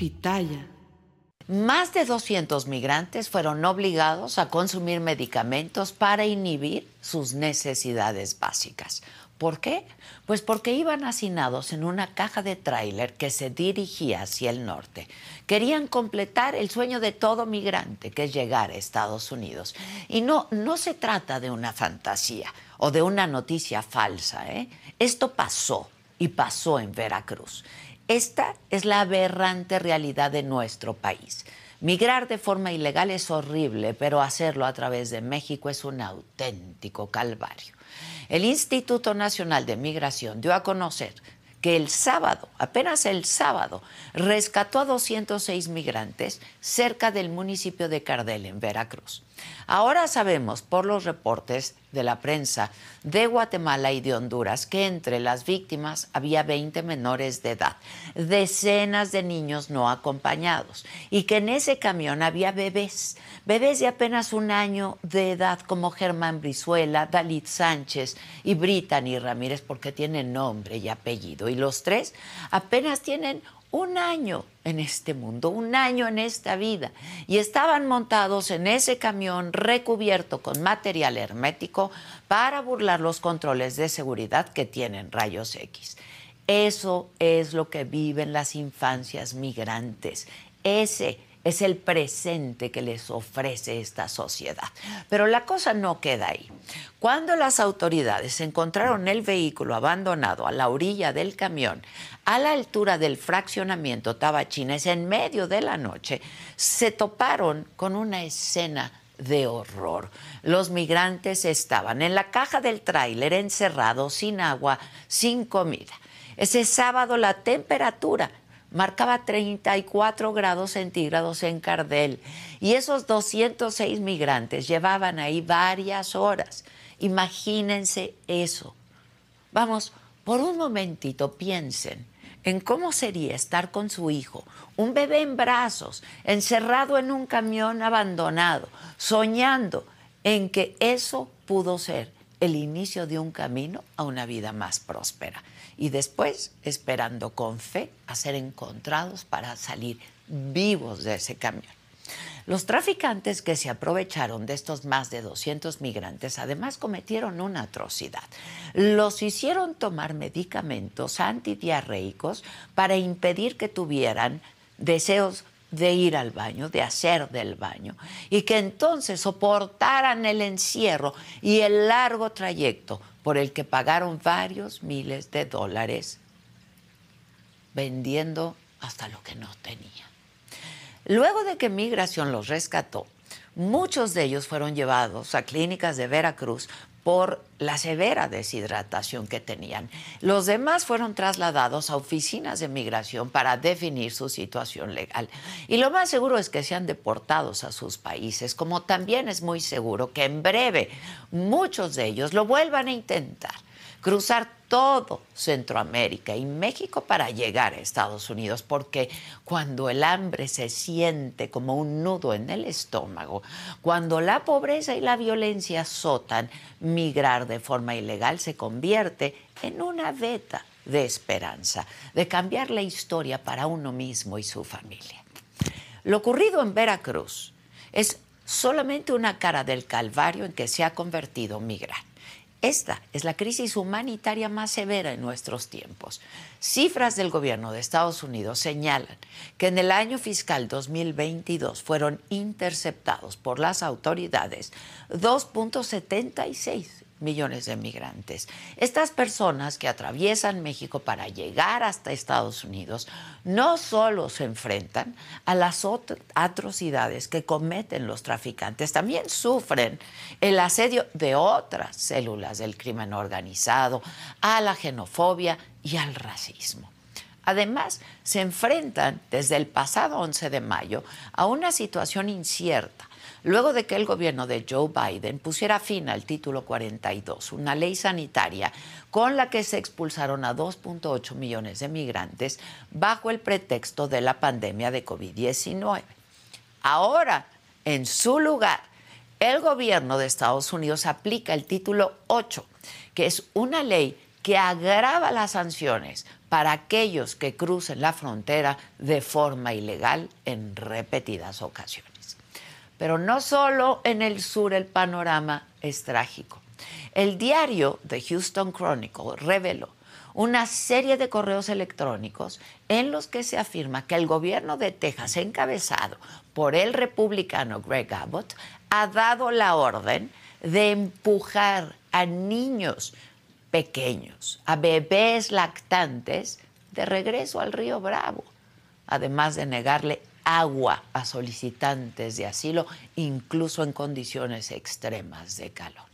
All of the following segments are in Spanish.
Pitaya. Más de 200 migrantes fueron obligados a consumir medicamentos para inhibir sus necesidades básicas. ¿Por qué? Pues porque iban hacinados en una caja de tráiler que se dirigía hacia el norte. Querían completar el sueño de todo migrante, que es llegar a Estados Unidos. Y no, no se trata de una fantasía o de una noticia falsa. ¿eh? Esto pasó y pasó en Veracruz. Esta es la aberrante realidad de nuestro país. Migrar de forma ilegal es horrible, pero hacerlo a través de México es un auténtico calvario. El Instituto Nacional de Migración dio a conocer que el sábado, apenas el sábado, rescató a 206 migrantes cerca del municipio de Cardel, en Veracruz. Ahora sabemos por los reportes de la prensa de Guatemala y de Honduras que entre las víctimas había 20 menores de edad, decenas de niños no acompañados. Y que en ese camión había bebés, bebés de apenas un año de edad como Germán Brizuela, Dalit Sánchez y Brittany Ramírez porque tienen nombre y apellido. Y los tres apenas tienen un año en este mundo, un año en esta vida, y estaban montados en ese camión recubierto con material hermético para burlar los controles de seguridad que tienen rayos X. Eso es lo que viven las infancias migrantes. Ese es el presente que les ofrece esta sociedad. Pero la cosa no queda ahí. Cuando las autoridades encontraron el vehículo abandonado a la orilla del camión, a la altura del fraccionamiento Tabachines, en medio de la noche, se toparon con una escena de horror. Los migrantes estaban en la caja del tráiler encerrados, sin agua, sin comida. Ese sábado la temperatura marcaba 34 grados centígrados en Cardel y esos 206 migrantes llevaban ahí varias horas. Imagínense eso. Vamos, por un momentito piensen en cómo sería estar con su hijo, un bebé en brazos, encerrado en un camión abandonado, soñando en que eso pudo ser el inicio de un camino a una vida más próspera y después esperando con fe a ser encontrados para salir vivos de ese camión. Los traficantes que se aprovecharon de estos más de 200 migrantes además cometieron una atrocidad. Los hicieron tomar medicamentos antidiarreicos para impedir que tuvieran deseos de ir al baño, de hacer del baño, y que entonces soportaran el encierro y el largo trayecto por el que pagaron varios miles de dólares vendiendo hasta lo que no tenían. Luego de que Migración los rescató, muchos de ellos fueron llevados a clínicas de Veracruz por la severa deshidratación que tenían. Los demás fueron trasladados a oficinas de migración para definir su situación legal. Y lo más seguro es que sean deportados a sus países, como también es muy seguro que en breve muchos de ellos lo vuelvan a intentar cruzar todo Centroamérica y México para llegar a Estados Unidos, porque cuando el hambre se siente como un nudo en el estómago, cuando la pobreza y la violencia azotan, migrar de forma ilegal se convierte en una veta de esperanza, de cambiar la historia para uno mismo y su familia. Lo ocurrido en Veracruz es solamente una cara del calvario en que se ha convertido migrar. Esta es la crisis humanitaria más severa en nuestros tiempos. Cifras del gobierno de Estados Unidos señalan que en el año fiscal 2022 fueron interceptados por las autoridades 2.76 millones de migrantes. Estas personas que atraviesan México para llegar hasta Estados Unidos no solo se enfrentan a las atrocidades que cometen los traficantes, también sufren el asedio de otras células del crimen organizado, a la xenofobia y al racismo. Además, se enfrentan desde el pasado 11 de mayo a una situación incierta luego de que el gobierno de Joe Biden pusiera fin al título 42, una ley sanitaria con la que se expulsaron a 2.8 millones de migrantes bajo el pretexto de la pandemia de COVID-19. Ahora, en su lugar, el gobierno de Estados Unidos aplica el título 8, que es una ley que agrava las sanciones para aquellos que crucen la frontera de forma ilegal en repetidas ocasiones. Pero no solo en el sur el panorama es trágico. El diario The Houston Chronicle reveló una serie de correos electrónicos en los que se afirma que el gobierno de Texas, encabezado por el republicano Greg Abbott, ha dado la orden de empujar a niños pequeños, a bebés lactantes, de regreso al río Bravo, además de negarle agua a solicitantes de asilo, incluso en condiciones extremas de calor.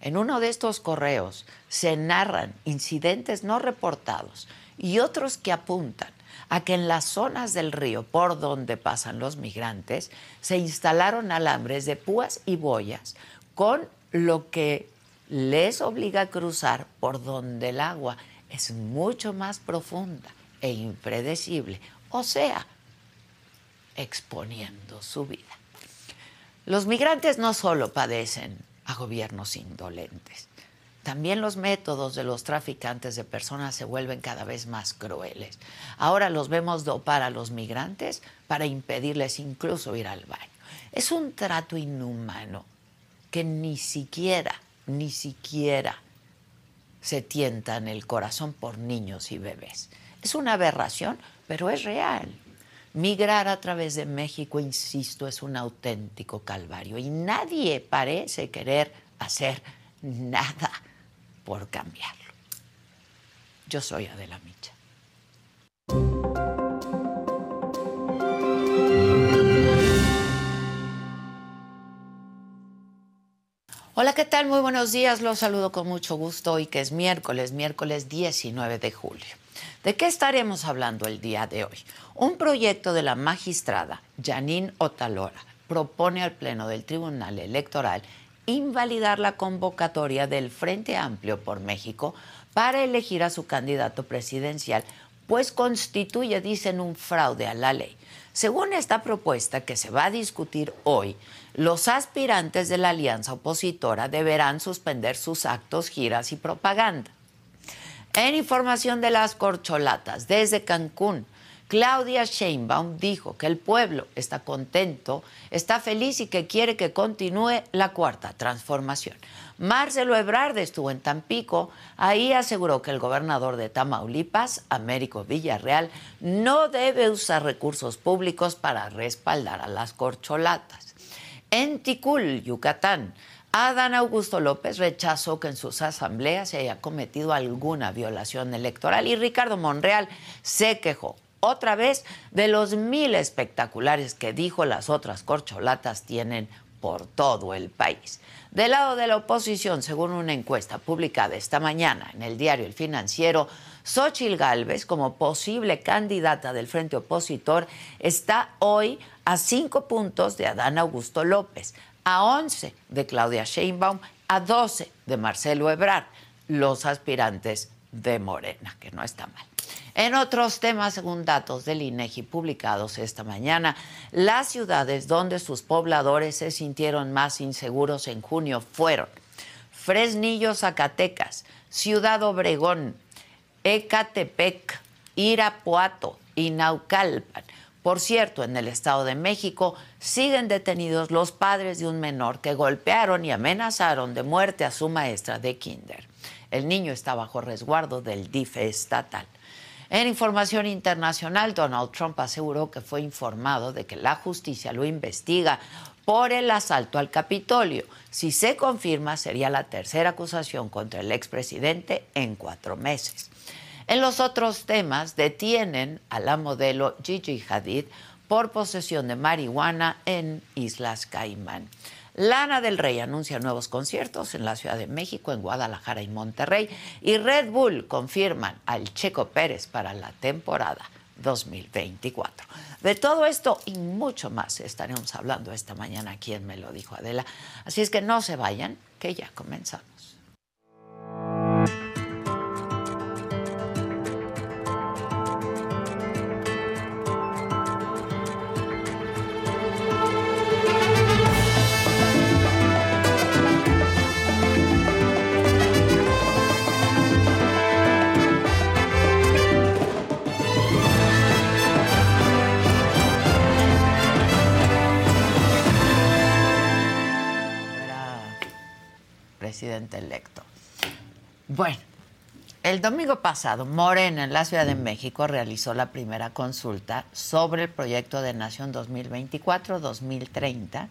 En uno de estos correos se narran incidentes no reportados y otros que apuntan a que en las zonas del río por donde pasan los migrantes se instalaron alambres de púas y boyas con lo que les obliga a cruzar por donde el agua es mucho más profunda e impredecible, o sea, exponiendo su vida. Los migrantes no solo padecen a gobiernos indolentes, también los métodos de los traficantes de personas se vuelven cada vez más crueles. Ahora los vemos dopar a los migrantes para impedirles incluso ir al baño. Es un trato inhumano que ni siquiera, ni siquiera se tienta en el corazón por niños y bebés. Es una aberración, pero es real. Migrar a través de México, insisto, es un auténtico calvario y nadie parece querer hacer nada por cambiarlo. Yo soy Adela Micha. Hola, ¿qué tal? Muy buenos días. Los saludo con mucho gusto hoy que es miércoles, miércoles 19 de julio. ¿De qué estaremos hablando el día de hoy? Un proyecto de la magistrada Janine Otalora propone al Pleno del Tribunal Electoral invalidar la convocatoria del Frente Amplio por México para elegir a su candidato presidencial, pues constituye, dicen, un fraude a la ley. Según esta propuesta que se va a discutir hoy, los aspirantes de la alianza opositora deberán suspender sus actos, giras y propaganda. En información de las corcholatas, desde Cancún, Claudia Sheinbaum dijo que el pueblo está contento, está feliz y que quiere que continúe la cuarta transformación. Marcelo Ebrard estuvo en Tampico, ahí aseguró que el gobernador de Tamaulipas, Américo Villarreal, no debe usar recursos públicos para respaldar a las corcholatas. En Ticul, Yucatán, Adán Augusto López rechazó que en sus asambleas se haya cometido alguna violación electoral y Ricardo Monreal se quejó otra vez de los mil espectaculares que dijo las otras corcholatas tienen por todo el país. Del lado de la oposición, según una encuesta publicada esta mañana en el diario El Financiero, Xochil Gálvez, como posible candidata del frente opositor, está hoy a cinco puntos de Adán Augusto López a 11 de Claudia Sheinbaum, a 12 de Marcelo Ebrard, los aspirantes de Morena, que no está mal. En otros temas, según datos del INEGI publicados esta mañana, las ciudades donde sus pobladores se sintieron más inseguros en junio fueron Fresnillo, Zacatecas, Ciudad Obregón, Ecatepec, Irapuato y Naucalpan Por cierto, en el Estado de México siguen detenidos los padres de un menor que golpearon y amenazaron de muerte a su maestra de kinder. El niño está bajo resguardo del DIF estatal. En información internacional, Donald Trump aseguró que fue informado de que la justicia lo investiga por el asalto al Capitolio. Si se confirma, sería la tercera acusación contra el expresidente en cuatro meses. En los otros temas, detienen a la modelo Gigi Hadid por posesión de marihuana en Islas Caimán. Lana del Rey anuncia nuevos conciertos en la Ciudad de México, en Guadalajara y Monterrey. Y Red Bull confirman al Checo Pérez para la temporada 2024. De todo esto y mucho más estaremos hablando esta mañana aquí en Me lo dijo Adela. Así es que no se vayan, que ya comenzamos. Presidente electo. Bueno, el domingo pasado, Morena en la Ciudad de México realizó la primera consulta sobre el proyecto de Nación 2024-2030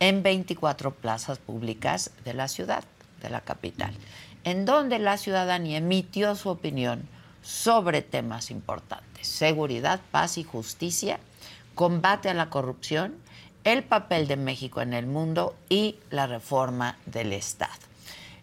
en 24 plazas públicas de la ciudad, de la capital, en donde la ciudadanía emitió su opinión sobre temas importantes, seguridad, paz y justicia, combate a la corrupción, el papel de México en el mundo y la reforma del Estado.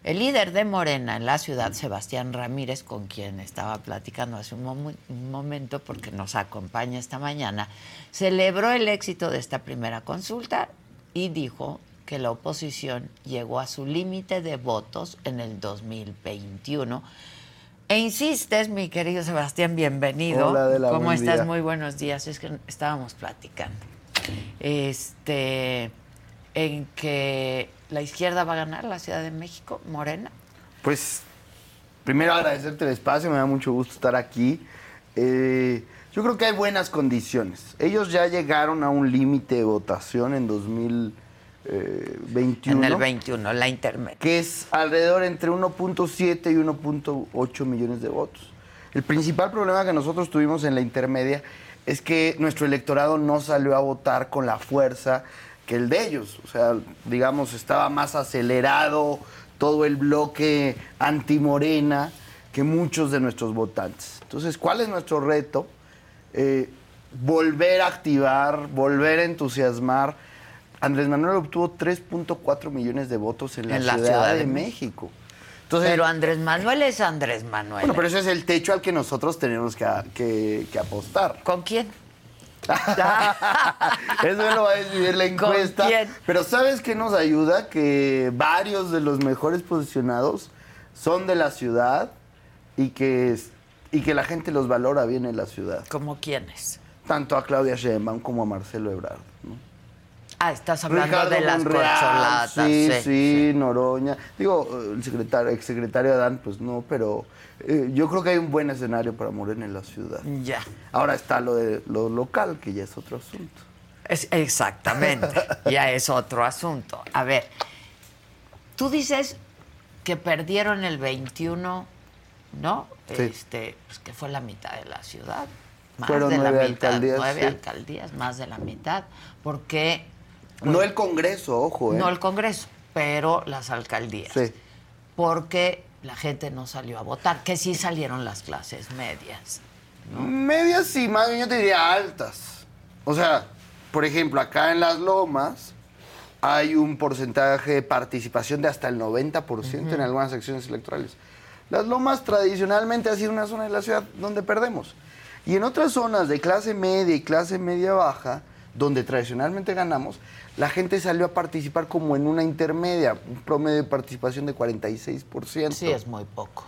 El líder de Morena en la ciudad, Sebastián Ramírez, con quien estaba platicando hace un, momento porque nos acompaña esta mañana, celebró el éxito de esta primera consulta y dijo que la oposición llegó a su límite de votos en el 2021. E insistes, mi querido Sebastián, bienvenido. Hola, ¿Cómo estás? Muy buenos días. Es que estábamos platicando. Este, en que la izquierda va a ganar la Ciudad de México, Morena? Pues primero agradecerte el espacio, me da mucho gusto estar aquí. Eh, yo creo que hay buenas condiciones. Ellos ya llegaron a un límite de votación en 2021. En el 21, la intermedia. Que es alrededor entre 1.7 y 1.8 millones de votos. El principal problema que nosotros tuvimos en la intermedia es que nuestro electorado no salió a votar con la fuerza que el de ellos. O sea, digamos, estaba más acelerado todo el bloque antimorena que muchos de nuestros votantes. Entonces, ¿cuál es nuestro reto? Eh, volver a activar, volver a entusiasmar. Andrés Manuel obtuvo 3.4 millones de votos en la, ciudad, de, México. Entonces, pero Andrés Manuel es Andrés Manuel. Bueno, pero ese es el techo al que nosotros tenemos que, que apostar. ¿Con quién? Eso lo va a decidir la encuesta. Pero ¿sabes qué nos ayuda? Que varios de los mejores posicionados son de la ciudad y que, y que la gente los valora bien en la ciudad. ¿Como quiénes? Tanto a Claudia Sheinbaum como a Marcelo Ebrard. Ah, estás hablando de las corcholatas. Sí, sí, Noroña. Digo, el secretario, exsecretario Adán, pues no, pero eh, yo creo que hay un buen escenario para Morena en la ciudad. Ya. Ahora está lo de lo local, que ya es otro asunto. Es, exactamente, ya es otro asunto. A ver, tú dices que perdieron el 21, ¿no? Este, pues que fue la mitad de la ciudad. Más de la mitad, alcaldías, nueve alcaldías, más de la mitad, porque no el Congreso, ojo. ¿eh? No el Congreso, pero las alcaldías. Sí. Porque la gente no salió a votar, que sí salieron las clases medias. Medias sí, más bien yo te diría altas. O sea, por ejemplo, acá en Las Lomas hay un porcentaje de participación de hasta el 90% en algunas secciones electorales. Las Lomas tradicionalmente ha sido una zona de la ciudad donde perdemos. Y en otras zonas de clase media y clase media baja, donde tradicionalmente ganamos, la gente salió a participar como en una intermedia, un promedio de participación de 46%. Sí, es muy poco.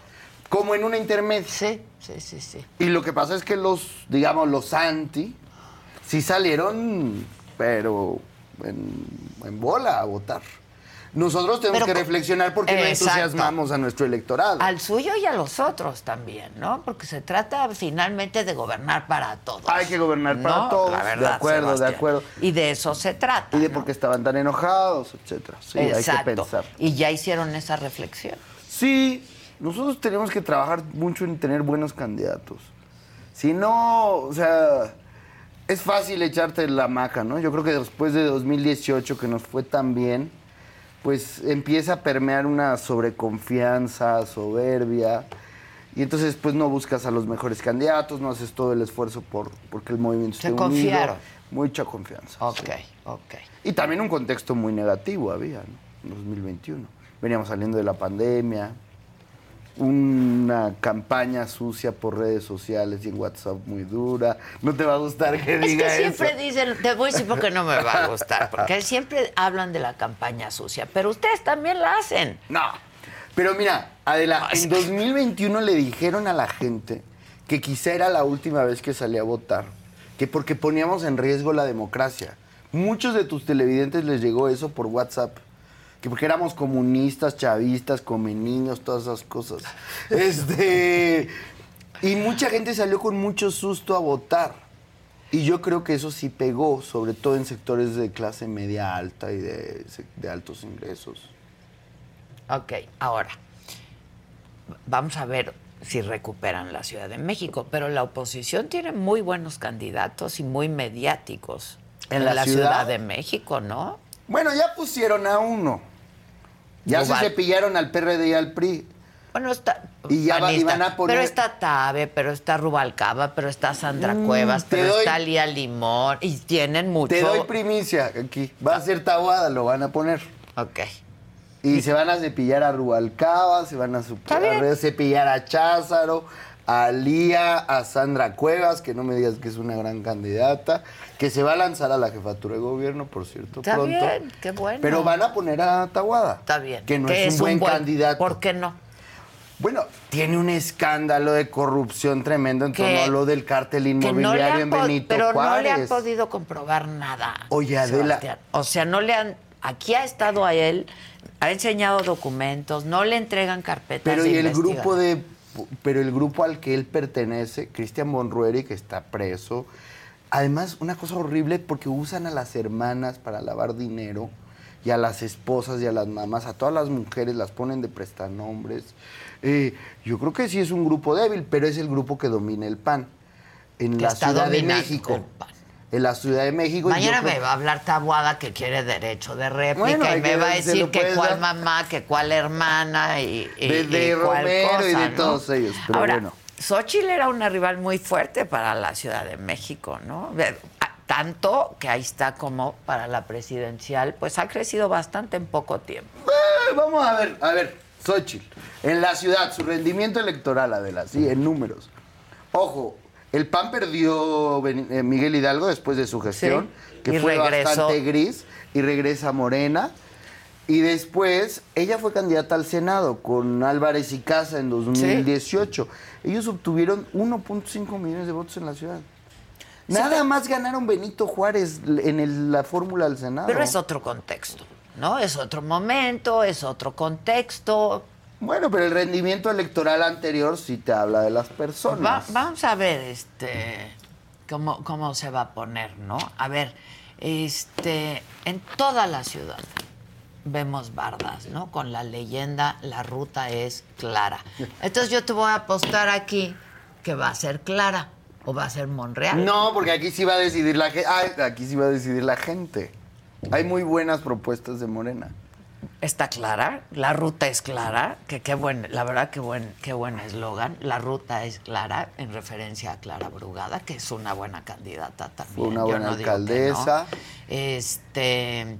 Como en una intermedia. Sí, sí, sí, sí. Y lo que pasa es que los, digamos, los anti, sí salieron, pero en, bola a votar. Nosotros tenemos Pero que reflexionar porque no entusiasmamos a nuestro electorado. Al suyo y a los otros también, ¿no? Porque se trata finalmente de gobernar para todos. Hay que gobernar para todos, la de acuerdo, de acuerdo. Y de eso se trata. Y de ¿no? por qué estaban tan enojados, etcétera. Sí, hay que pensar. Y ya hicieron esa reflexión. Sí, nosotros tenemos que trabajar mucho en tener buenos candidatos. Si no, o sea, es fácil echarte la maca, ¿no? Yo creo que después de 2018, que nos fue tan bien, pues empieza a permear una sobreconfianza, soberbia. Y entonces pues no buscas a los mejores candidatos, no haces todo el esfuerzo por porque el movimiento Se esté unido. confiaron. Mucha confianza. Ok, sí. ok. Y también un contexto muy negativo había, ¿no? En 2021. Veníamos saliendo de la pandemia, una campaña sucia por redes sociales y en WhatsApp muy dura. No te va a gustar que Es diga que siempre eso. dicen, te voy a decir porque no me va a gustar, porque siempre hablan de la campaña sucia, pero ustedes también la hacen. No. Pero mira, Adela, en que- 2021 le dijeron a la gente que quizá era la última vez que salía a votar, que porque poníamos en riesgo la democracia. Muchos de tus televidentes les llegó eso por WhatsApp. Que porque éramos comunistas, chavistas, come niños, todas esas cosas. Este. Y mucha gente salió con mucho susto a votar. Y yo creo que eso sí pegó, sobre todo en sectores de clase media alta y de, de altos ingresos. Ok, ahora, vamos a ver si recuperan la Ciudad de México, pero la oposición tiene muy buenos candidatos y muy mediáticos ¿En la Ciudad? ciudad? de México, ¿no? Bueno, ya pusieron a uno. Ya se cepillaron al PRD y al PRI. Bueno, está. Y ya panista, van a poner- Pero está Tabe, pero está Rubalcaba, pero está Sandra Cuevas, te pero doy- está Lía Limón, y tienen mucho. Te doy primicia aquí. Va a ser Tabuada, lo van a poner. Ok. Y se van a cepillar a Rubalcaba, se van a, a cepillar a Cházaro, a Lía, a Sandra Cuevas, que no me digas que es una gran candidata, que se va a lanzar a la jefatura de gobierno, por cierto, Está pronto. bien, qué bueno. Pero van a poner a Tabuada. Está bien. Que no es, un buen candidato. ¿Por qué no? Bueno, tiene un escándalo de corrupción tremendo en torno a lo del cártel no inmobiliario en Benito pero Juárez. no le han podido comprobar nada. Oye, Adela. Sebastián. O sea, no le han. Aquí ha estado a él, ha enseñado documentos, no le entregan carpetas. Pero de y el grupo de pero el grupo al que él pertenece, Cristian Bonrueri, que está preso. Además, una cosa horrible porque usan a las hermanas para lavar dinero y a las esposas y a las mamás, a todas las mujeres las ponen de prestanombres. Eh, yo creo que sí es un grupo débil, pero es el grupo que domina el PAN en Que la Ciudad de México. el PAN. En la Ciudad de México. Mañana creo- me va a hablar Tabuada que quiere derecho de réplica Bueno, y me que va a decir que cuál dar. mamá, que cuál hermana y, y- De- de y cuál Romero y de ¿no? todos ellos, pero Ahora, bueno. Xochitl era una rival muy fuerte para la Ciudad de México, ¿no? Tanto que ahí está como para la presidencial, pues ha crecido bastante en poco tiempo. Eh, vamos a ver, a ver, Xochitl. En la ciudad, su rendimiento electoral, Adela, sí, en números. Ojo, el PAN perdió eh, Miguel Hidalgo después de su gestión, Sí, que y fue regresó. bastante gris, y regresa a Morena. Y después, ella fue candidata al Senado con Álvarez y Casa en 2018. Ellos obtuvieron 1.5 millones de votos en la ciudad. Nada más ganaron Benito Juárez en el- la fórmula del Senado. Pero es otro contexto, ¿no? Es otro momento, es otro contexto. Bueno, pero el rendimiento electoral anterior sí te habla de las Va- personas. vamos a ver este cómo, cómo se va a poner, ¿no? A ver, este, en toda la ciudad vemos bardas, ¿no? Con la leyenda, la ruta es clara. Entonces yo te voy a apostar aquí que va a ser clara o va a ser Monreal. No, porque aquí sí va a decidir la gente. aquí sí va a decidir la gente. Hay muy buenas propuestas de Morena. Está clara, la ruta es clara, que qué buen, la verdad que buen, qué buen eslogan. La ruta es clara en referencia a Clara Brugada, que es una buena candidata también. Una yo buena no alcaldesa. no. Este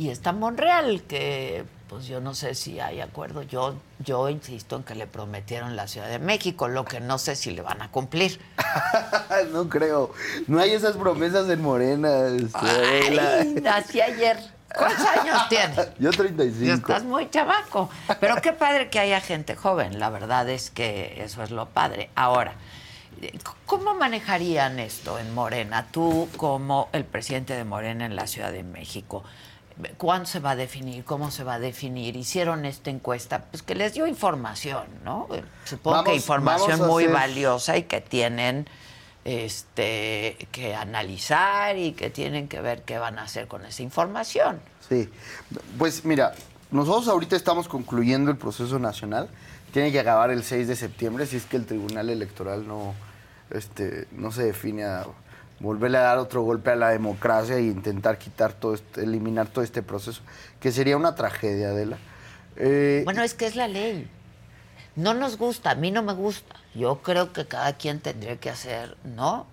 y está Monreal, que pues yo no sé si hay acuerdo. Yo, yo insisto en que le prometieron la Ciudad de México, lo que no sé si le van a cumplir. no creo. No hay esas promesas en Morena. este. Ay, nací ayer. ¿Cuántos años tienes? Yo 35. Estás muy chavaco. Pero qué padre que haya gente joven. La verdad es que eso es lo padre. Ahora, ¿cómo manejarían esto en Morena? Tú como el presidente de Morena en la Ciudad de México. ¿Cuándo se va a definir? ¿Cómo se va a definir? Hicieron esta encuesta, pues que les dio información, ¿no? Supongo que información muy valiosa y que tienen este que analizar y que tienen que ver qué van a hacer con esa información. Sí. Pues mira, nosotros ahorita estamos concluyendo el proceso nacional. Tiene que acabar el 6 de septiembre si es que el Tribunal Electoral no, este, no se define a volverle a dar otro golpe a la democracia e intentar quitar todo este, eliminar todo este proceso, que sería una tragedia, de la. Eh, bueno, es que es la ley. No nos gusta, a mí no me gusta. Yo creo que cada quien tendría que hacer, ¿no?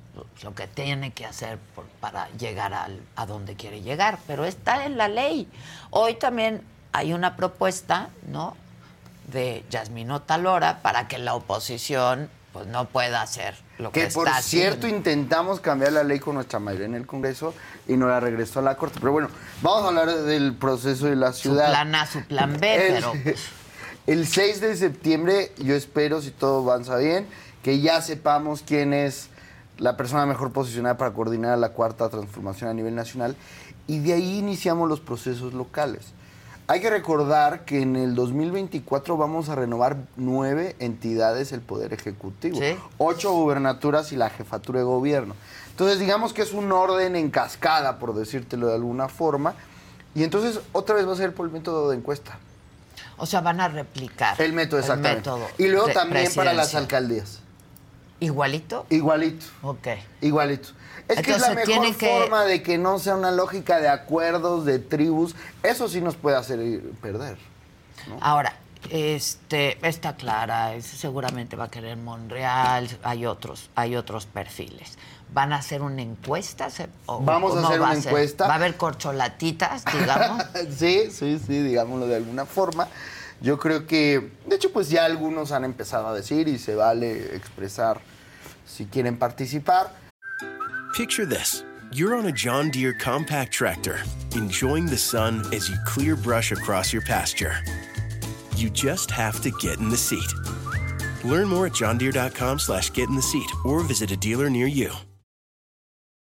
Lo que tiene que hacer para llegar a donde quiere llegar, pero está en la ley. Hoy también hay una propuesta, ¿no? De Yasmino Talora para que la oposición pues no pueda hacer lo que, que por cierto intentamos cambiar la ley con nuestra mayoría en el Congreso y no la regresó a la Corte. Pero bueno, vamos a hablar del proceso de la ciudad. Su plan A, su plan B, pero... El 6 de septiembre, yo espero, si todo avanza bien, que ya sepamos quién es la persona mejor posicionada para coordinar la cuarta transformación a nivel nacional y de ahí iniciamos los procesos locales. Hay que recordar que en el 2024 vamos a renovar nueve entidades del Poder Ejecutivo, ocho gubernaturas y la jefatura de gobierno. Entonces, digamos que es un orden en cascada, por decírtelo de alguna forma, y entonces otra vez va a ser por el método de encuesta. O sea, van a replicar el método, exactamente. y luego también para las alcaldías. ¿Igualito? Igualito. Ok. Igualito. Es que es la mejor forma de que no sea una lógica de acuerdos, de tribus. Eso sí nos puede hacer perder. Ahora, este, está clara, seguramente va a querer Monreal, hay otros, hay otros perfiles. ¿Van a hacer una encuesta? Vamos a hacer una encuesta. ¿Va a haber corcholatitas, digamos? sí, sí, sí, digámoslo de alguna forma. Yo creo que, de hecho, pues ya algunos han empezado a decir y se vale expresar si quieren participar. Picture this. You're on a John Deere compact tractor, enjoying the sun as you clear brush across your pasture. You just have to get in the seat. Learn more at johndeere.com slash get in the seat or visit a dealer near you.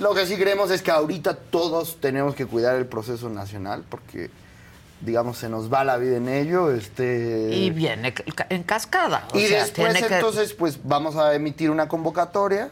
Lo que sí creemos es que ahorita todos tenemos que cuidar el proceso nacional porque digamos, se nos va la vida en ello. Este... Y viene en cascada. y después, entonces, pues vamos a emitir una convocatoria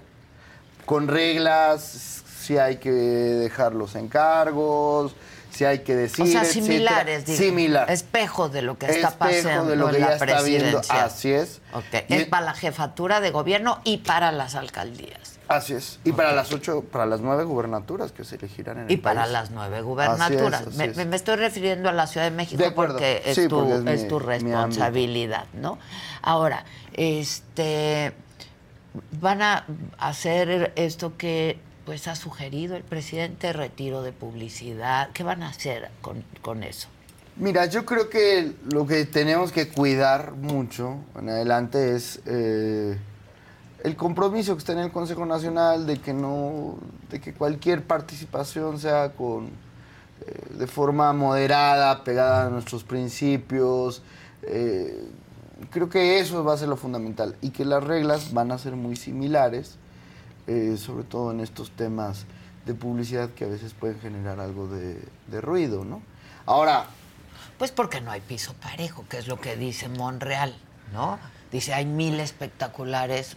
con reglas, si hay que dejar los encargos, si hay que decir. O sea, similares, digo. Similar. Espejo de lo que está pasando de lo que en ya la está viendo. Así es. Es para la jefatura de gobierno y para las alcaldías. Así es. Y para las ocho, para las nueve gubernaturas que se elegirán en el Y para las nueve gubernaturas. me, estoy refiriendo a la Ciudad de México porque, es, tu, es, tu responsabilidad, ¿no? Ahora, este van a hacer esto que pues ha sugerido el presidente, retiro de publicidad. ¿Qué van a hacer con, eso? Mira, yo creo que lo que tenemos que cuidar mucho en adelante es eh, el compromiso que está en el Consejo Nacional de que no, de que cualquier participación sea con eh, de forma moderada, pegada a nuestros principios. Eh, creo que eso va a ser lo fundamental y que las reglas van a ser muy similares, eh, sobre todo en estos temas de publicidad que a veces pueden generar algo de, de ruido, ¿no? Ahora. Pues porque no hay piso parejo, que es lo que dice Monreal, ¿no? Dice, hay mil espectaculares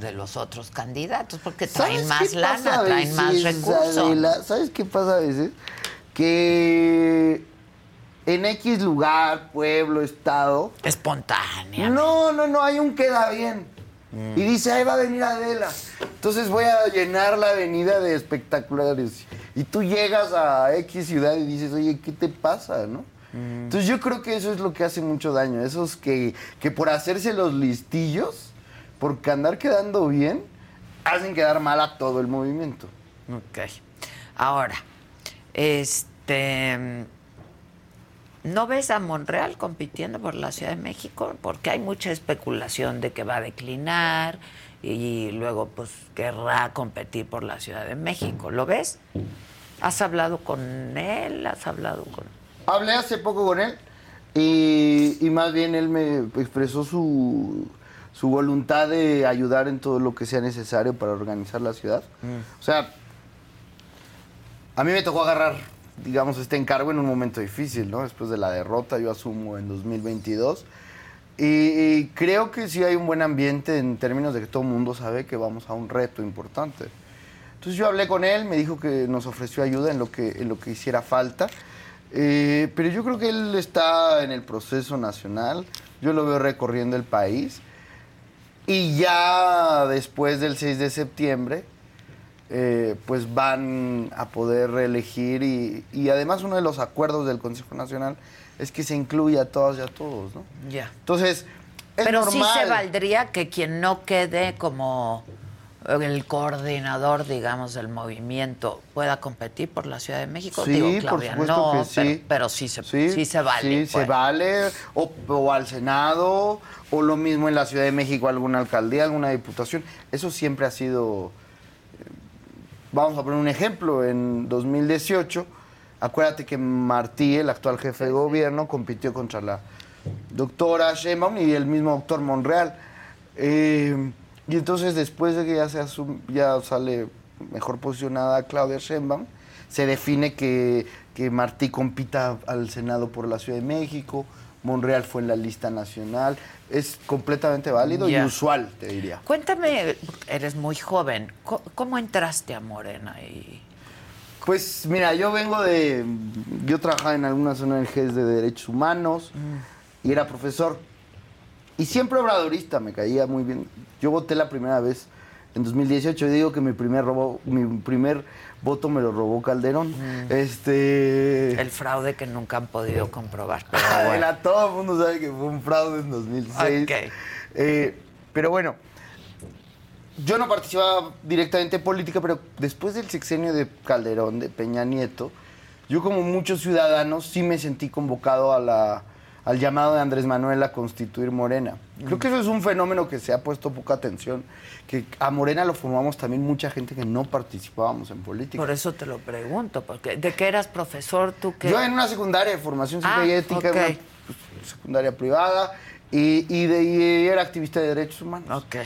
de los otros candidatos, porque traen más lana, traen más recursos. ¿Sabes qué pasa a veces? Que en X lugar, pueblo, estado. Espontánea. No, no, no, hay un queda bien. Mm. Y dice, ahí va a venir Adela. Entonces voy a llenar la avenida de espectaculares. Y tú llegas a X ciudad y dices, oye, ¿qué te pasa, no? Mm. Entonces yo creo que eso es lo que hace mucho daño. Esos que, que por hacerse los listillos porque andar quedando bien hacen quedar mal a todo el movimiento. Ok. Ahora, Este. ¿No ves a Monreal compitiendo por la Ciudad de México? Porque hay mucha especulación de que va a declinar y luego pues querrá competir por la Ciudad de México. ¿Lo ves? ¿Has hablado con él? ¿Has hablado con...? Hablé hace poco con él y, y más bien él me expresó su, su voluntad de ayudar en todo lo que sea necesario para organizar la ciudad. O sea, a mí me tocó agarrar, digamos, este encargo en un momento difícil, ¿no? Después de la derrota, yo asumo en 2022. Y, y creo que sí hay un buen ambiente en términos de que todo el mundo sabe que vamos a un reto importante. Entonces yo hablé con él, me dijo que nos ofreció ayuda en lo que, en lo que hiciera falta. Eh, pero yo creo que él está en el proceso nacional, yo lo veo recorriendo el país. Y ya después del 6 de septiembre, eh, pues van a poder reelegir y, y además uno de los acuerdos del Consejo Nacional es que se incluya a todas y a todos, ¿no? Ya. Entonces, es Pero sí se valdría que quien no quede como el coordinador, digamos, del movimiento pueda competir por la Ciudad de México. Sí, Digo, por Claudia, supuesto no, que sí. pero, pero sí se, sí, se vale. Sí, pues. se vale. O, o al Senado, o lo mismo en la Ciudad de México, alguna alcaldía, alguna diputación. Eso siempre ha sido. eh, Vamos a poner un ejemplo. En 2018, acuérdate que Martí, el actual jefe de gobierno, compitió contra la doctora Sheinbaum y el mismo doctor Monreal. Eh, y entonces, después de que ya, se asum- ya sale mejor posicionada Claudia Sheinbaum, se define que, que Martí compita al Senado por la Ciudad de México, Monreal fue en la lista nacional. Es completamente válido y usual, te diría. Cuéntame, eres muy joven, ¿cómo, cómo entraste a Morena? Y... Pues mira, yo vengo de. Yo trabajaba en algunas ONGs de derechos humanos y era profesor. Y siempre obradorista, me caía muy bien. Yo voté la primera vez en 2018 y digo que mi primer, robo, mi primer voto me lo robó Calderón. Este. El fraude que nunca han podido comprobar. Pero bueno. todo el mundo sabe que fue un fraude en 2006. Ok. Eh, pero bueno, yo no participaba directamente en política, pero después del sexenio de Calderón, de Peña Nieto, yo como muchos ciudadanos sí me sentí convocado a la, al llamado de Andrés Manuel a constituir Morena. Creo que eso es un fenómeno que se ha puesto poca atención, que a Morena lo formamos también mucha gente que no participábamos en política. Por eso te lo pregunto, porque ¿de qué eras profesor tú? Qué? Yo en una secundaria de formación Ah, y ética, ok. una, pues, secundaria privada, y, y de, y era activista de derechos humanos. Ok.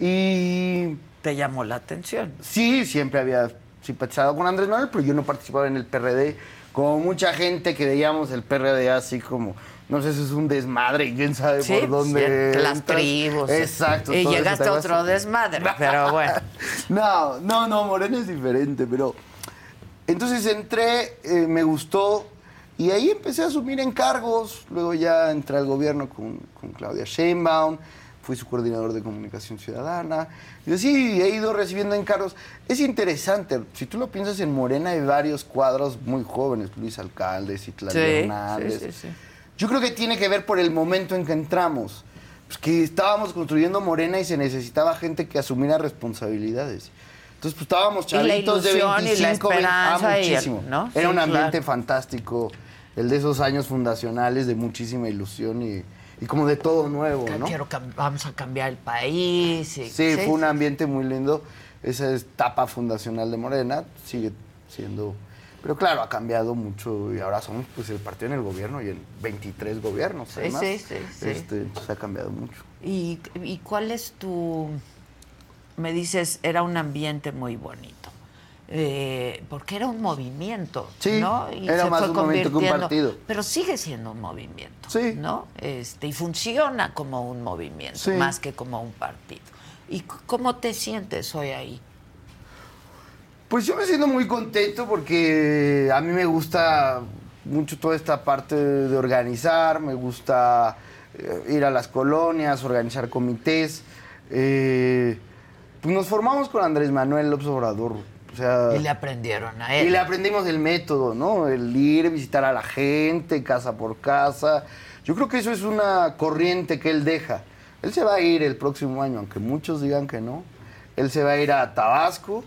Y Te llamó la atención. sí, siempre había simpatizado con Andrés Manuel, pero yo no participaba en el PRD. Como mucha gente que veíamos el PRD así como, no sé, eso es un desmadre y quién sabe Sí, por dónde. sí, las tribus. Exacto. Y llegaste ¿te a otro desmadre, pero bueno. No, no, no, Morena es diferente, pero... Entonces entré, eh, me gustó, y ahí empecé a asumir encargos. Luego ya entré al gobierno con, con Claudia Sheinbaum, fui su coordinador de comunicación ciudadana. Y así he ido recibiendo encargos. Es interesante, si tú lo piensas en Morena hay varios cuadros muy jóvenes, Luis Alcalde, Citlali Sí, Hernández. sí, sí, sí. Yo creo que tiene que ver por el momento en que entramos. Pues que estábamos construyendo Morena y se necesitaba gente que asumiera responsabilidades. Entonces, pues estábamos Y la chavitos de ilusión y la 25, 20, ah, esperanza y el- muchísimo. ¿no? Era Sí, un ambiente claro. fantástico, el de esos años fundacionales de muchísima ilusión y, y como de todo nuevo, ¿no? Quiero vamos a cambiar el país. y- Sí, fue un ambiente muy lindo. Esa etapa fundacional de Morena sigue siendo... Pero claro, ha cambiado mucho y ahora somos pues el partido en el gobierno y en 23 gobiernos. Además. sí, sí, sí. Este, entonces ha cambiado mucho. ¿Y, y cuál es tu...? Me dices, era un ambiente muy bonito. Eh, porque era un movimiento, Sí, ¿no? era más un movimiento que un partido. Pero sigue siendo un movimiento, Sí. ¿no? Este, y funciona como un movimiento, Sí. más que como un partido. ¿Y cómo te sientes hoy ahí? Pues yo me siento muy contento porque a mí me gusta mucho toda esta parte de organizar, me gusta eh, ir a las colonias, organizar comités. eh, pues nos formamos con Andrés Manuel López Obrador. O sea, Y le aprendieron a él. y le aprendimos el método, ¿no? El ir, visitar a la gente, casa por casa. Yo creo que eso es una corriente que él deja. Él se va a ir el próximo año, aunque muchos digan que no. Él se va a ir a Tabasco.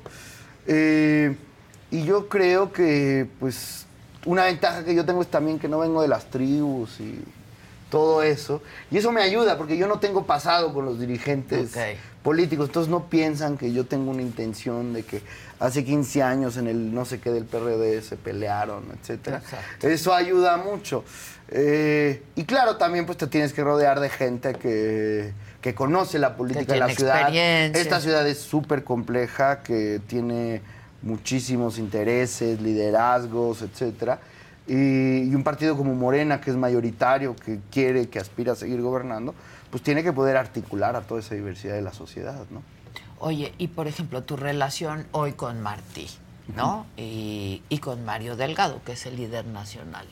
Eh, Y yo creo que, pues, una ventaja que yo tengo es también que no vengo de las tribus y todo eso. Y eso me ayuda porque yo no tengo pasado con los dirigentes políticos. Entonces no piensan que yo tengo una intención de que hace 15 años en el no sé qué del PRD se pelearon, etcétera. Eso ayuda mucho. Eh, y claro, también pues te tienes que rodear de gente que, que conoce la política de la ciudad. Esta ciudad es súper compleja, que tiene muchísimos intereses, liderazgos, etcétera. Y, y un partido como Morena, que es mayoritario, que quiere, que aspira a seguir gobernando, pues tiene que poder articular a toda esa diversidad de la sociedad, ¿no? Oye, y por ejemplo, tu relación hoy con Martí, ¿no? y, y con Mario Delgado, que es el líder nacional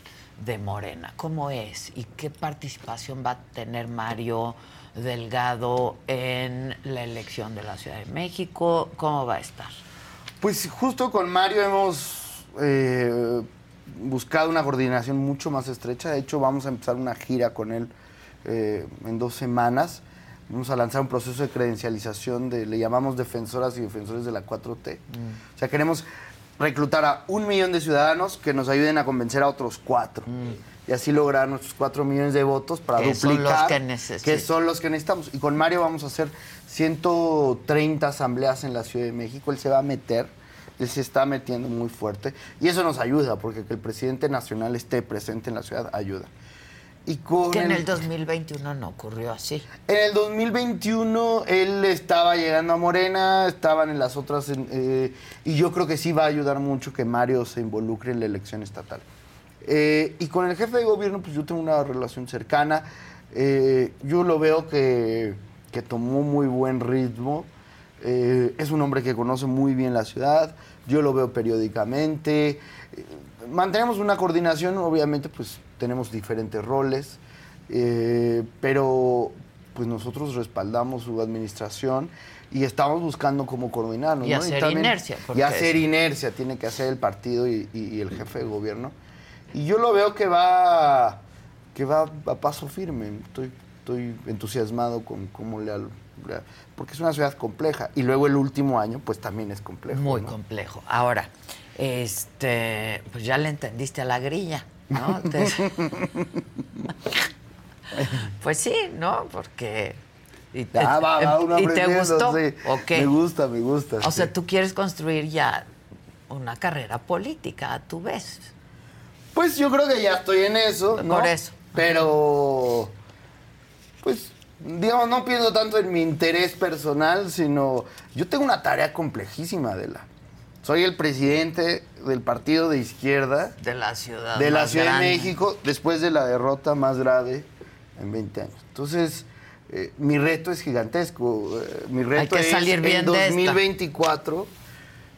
de Morena. ¿Cómo es? ¿Y qué participación va a tener Mario Delgado en la elección de la Ciudad de México? ¿Cómo va a estar? Pues justo con Mario hemos eh, buscado una coordinación mucho más estrecha. De hecho, vamos a empezar una gira con él eh, en dos semanas. Vamos a lanzar un proceso de credencialización de, le llamamos defensoras y defensores de la 4T. O sea, queremos reclutar a un millón de ciudadanos que nos ayuden a convencer a otros cuatro. Y así lograr nuestros cuatro millones de votos para Que son los duplicar. que que son los que necesitamos. Y con Mario vamos a hacer 130 asambleas en la Ciudad de México. Él se va a meter, él se está metiendo muy fuerte. Y eso nos ayuda, porque que el presidente nacional esté presente en la ciudad ayuda. Y con Que en el- el 2021 no ocurrió así. en el 2021 él estaba llegando a Morena, estaban en las otras, eh, y yo creo que sí va a ayudar mucho que Mario se involucre en la elección estatal. Eh, y con el jefe de gobierno, pues yo tengo una relación cercana. Eh, yo lo veo que, que tomó muy buen ritmo. Eh, es un hombre que conoce muy bien la ciudad. Yo lo veo periódicamente. Eh, mantenemos una coordinación, obviamente, pues tenemos diferentes roles. Pero pues nosotros respaldamos su administración y estamos buscando cómo coordinarnos. Y ¿no? hacer también- inercia, Y hacer es- inercia tiene que hacer el partido y, y- y el jefe de gobierno. Y yo lo veo que va, que va a paso firme. Estoy, estoy entusiasmado con cómo le, al- le- Porque es una ciudad compleja. Y luego el último año, pues también es complejo. Muy ¿no? complejo. Ahora, este, pues ya le entendiste a la grilla, ¿no? Pues sí, ¿no? Porque y te, Ah, va, va, uno y te gustó. Me gusta, me gusta. O sea, tú quieres construir ya una carrera política a tu vez. Pues yo creo que ya estoy en eso, ¿no? Por eso. Pero, pues, digamos, no pienso tanto en mi interés personal, sino yo tengo una tarea complejísima, Adela. Soy el presidente del partido de izquierda De la ciudad. de la Ciudad grande. de México después de la derrota más grave en 20 años. Entonces, eh, mi reto es gigantesco. Eh, mi reto que es salir bien en de esta. 2024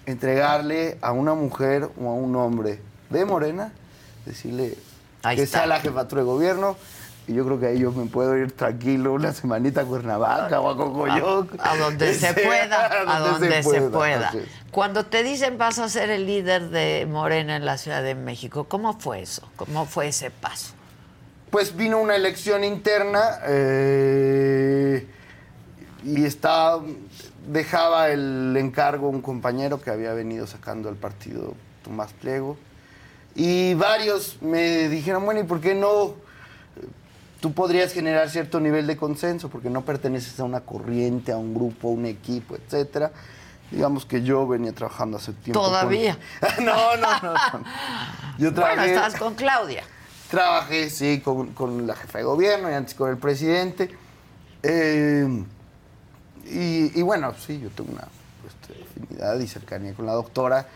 entregarle a una mujer o a un hombre de Morena, decirle Ahí que está. sea la jefatura de gobierno. Y yo creo que ahí yo me puedo ir tranquilo una semanita a Cuernavaca o a Cocoyoc. A, a donde se pueda, a donde se pueda. Cuando te dicen vas a ser el líder de Morena en la Ciudad de México, ¿cómo fue eso? ¿Cómo fue ese paso? Pues vino una elección interna eh, y está, dejaba el encargo un compañero que había venido sacando al partido Tomás Pliego. Y varios me dijeron, bueno, ¿y por qué no? Tú podrías generar cierto nivel de consenso porque no perteneces a una corriente, a un grupo, a un equipo, etcétera. Digamos que yo venía trabajando hace tiempo. con- ¿Todavía? no, no, no, no. Yo Bueno, trabajé- estabas con Claudia. Trabajé, sí, con, con la jefa de gobierno y antes con el presidente. Eh, y, y bueno, sí, yo tengo una este, afinidad y cercanía con la doctora,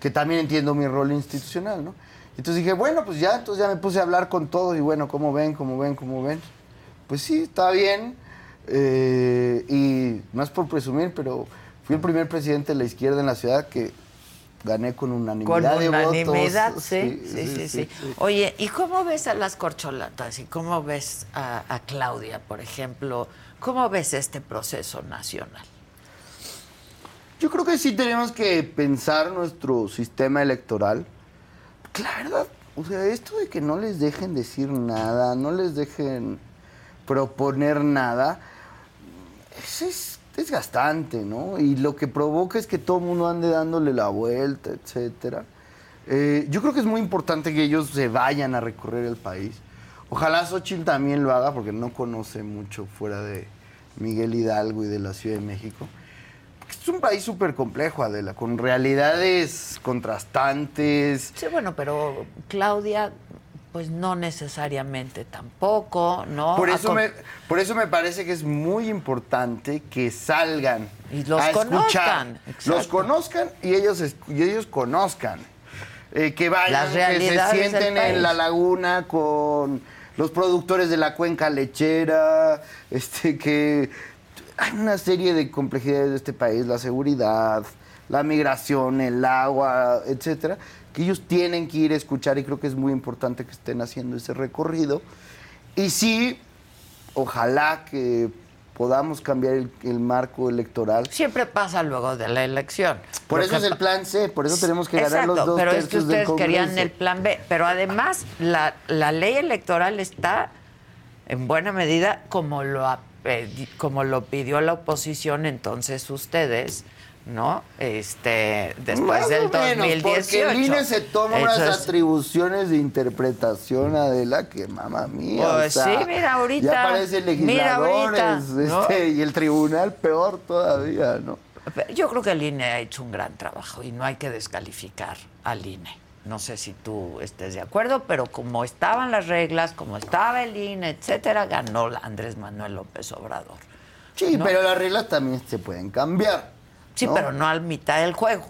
que también entiendo mi rol institucional, ¿no? Entonces dije, bueno, pues ya, entonces ya me puse a hablar con todos y bueno, ¿cómo ven, cómo ven, cómo ven? Pues sí, está bien. eh, y no es por presumir, pero fui el primer presidente de la izquierda en la ciudad que gané con unanimidad Con de unanimidad, votos. sí sí sí, sí, Oye, ¿y cómo ves a las corcholatas? ¿Y cómo ves a Claudia, por ejemplo? ¿Cómo ves este proceso nacional? Yo creo que sí tenemos que pensar nuestro sistema electoral. La verdad, o sea, esto de que no les dejen decir nada, no les dejen proponer nada, eso es desgastante, ¿no? Y lo que provoca es que todo el mundo ande dándole la vuelta, etcétera. Eh, yo creo que es muy importante que ellos se vayan a recorrer el país. Ojalá Xochitl también lo haga, porque no conoce mucho fuera de Miguel Hidalgo y de la Ciudad de México. Es un país súper complejo, Adela, con realidades contrastantes. Sí, bueno, pero Claudia, pues no necesariamente tampoco, ¿no? Por eso, me, por eso me parece que es muy importante que salgan Y los a conozcan, escuchar. Los conozcan y ellos, y ellos conozcan. Eh, que vayan, que se sienten en la laguna con los productores de la cuenca lechera, este que hay una serie de complejidades de este país, la seguridad, la migración, el agua, etcétera, que ellos tienen que ir a escuchar y creo que es muy importante que estén haciendo ese recorrido. Y sí, ojalá que podamos cambiar el, el marco electoral. Siempre pasa luego de la elección. Por Lo eso es el plan C, por eso tenemos que ganar Exacto, los dos pero es que tercios del ustedes querían el plan B. Pero además, la, la ley electoral está en buena medida como lo, eh, como lo pidió la oposición, entonces ustedes, ¿no? Este, después Más del o menos, 2018. Porque el INE se toma unas atribuciones de interpretación, Adela, que mamá mía. o Pues sea, sí, mira ahorita, Ya parecen mira legisladores, ¿no? este, y el tribunal peor todavía, ¿no? Yo creo que el INE ha hecho un gran trabajo y no hay que descalificar al INE. No sé si tú estés de acuerdo, pero como estaban las reglas, como estaba el INE, etcétera, ganó Andrés Manuel López Obrador. Sí, ¿No? pero las reglas también se pueden cambiar. Sí, ¿no? pero no a mitad del juego.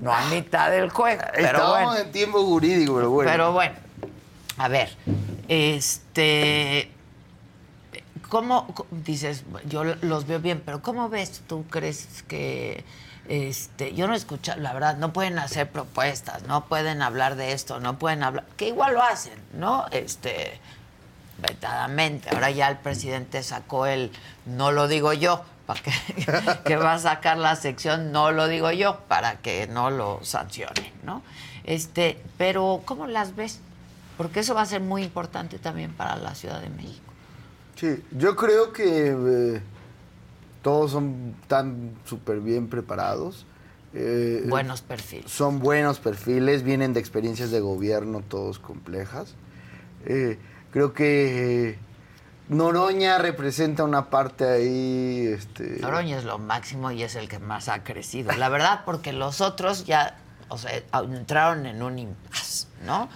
No a mitad del juego. Pero Estábamos bueno. en tiempo jurídico, pero bueno. Pero bueno, a ver, este, ¿cómo dices? Yo los veo bien, pero ¿cómo ves? ¿Tú crees que, este, yo no he escuchado, la verdad, no pueden hacer propuestas, no pueden hablar de esto, no pueden hablar, que igual lo hacen, ¿no? Este, vetadamente. Ahora ya el presidente sacó el, no lo digo yo, para que, que va a sacar la sección, no lo digo yo, para que no lo sancionen, ¿no? Este, pero ¿cómo las ves? Porque eso va a ser muy importante también para la Ciudad de México. Sí, yo creo que eh, todos son tan súper bien preparados. Eh, Buenos perfiles. Son buenos perfiles, vienen de experiencias de gobierno, todos complejas. Eh, creo que eh, Noroña representa una parte ahí. Este, Noroña es lo máximo y es el que más ha crecido. La verdad, porque los otros ya, o sea, entraron en un impasse, ¿no?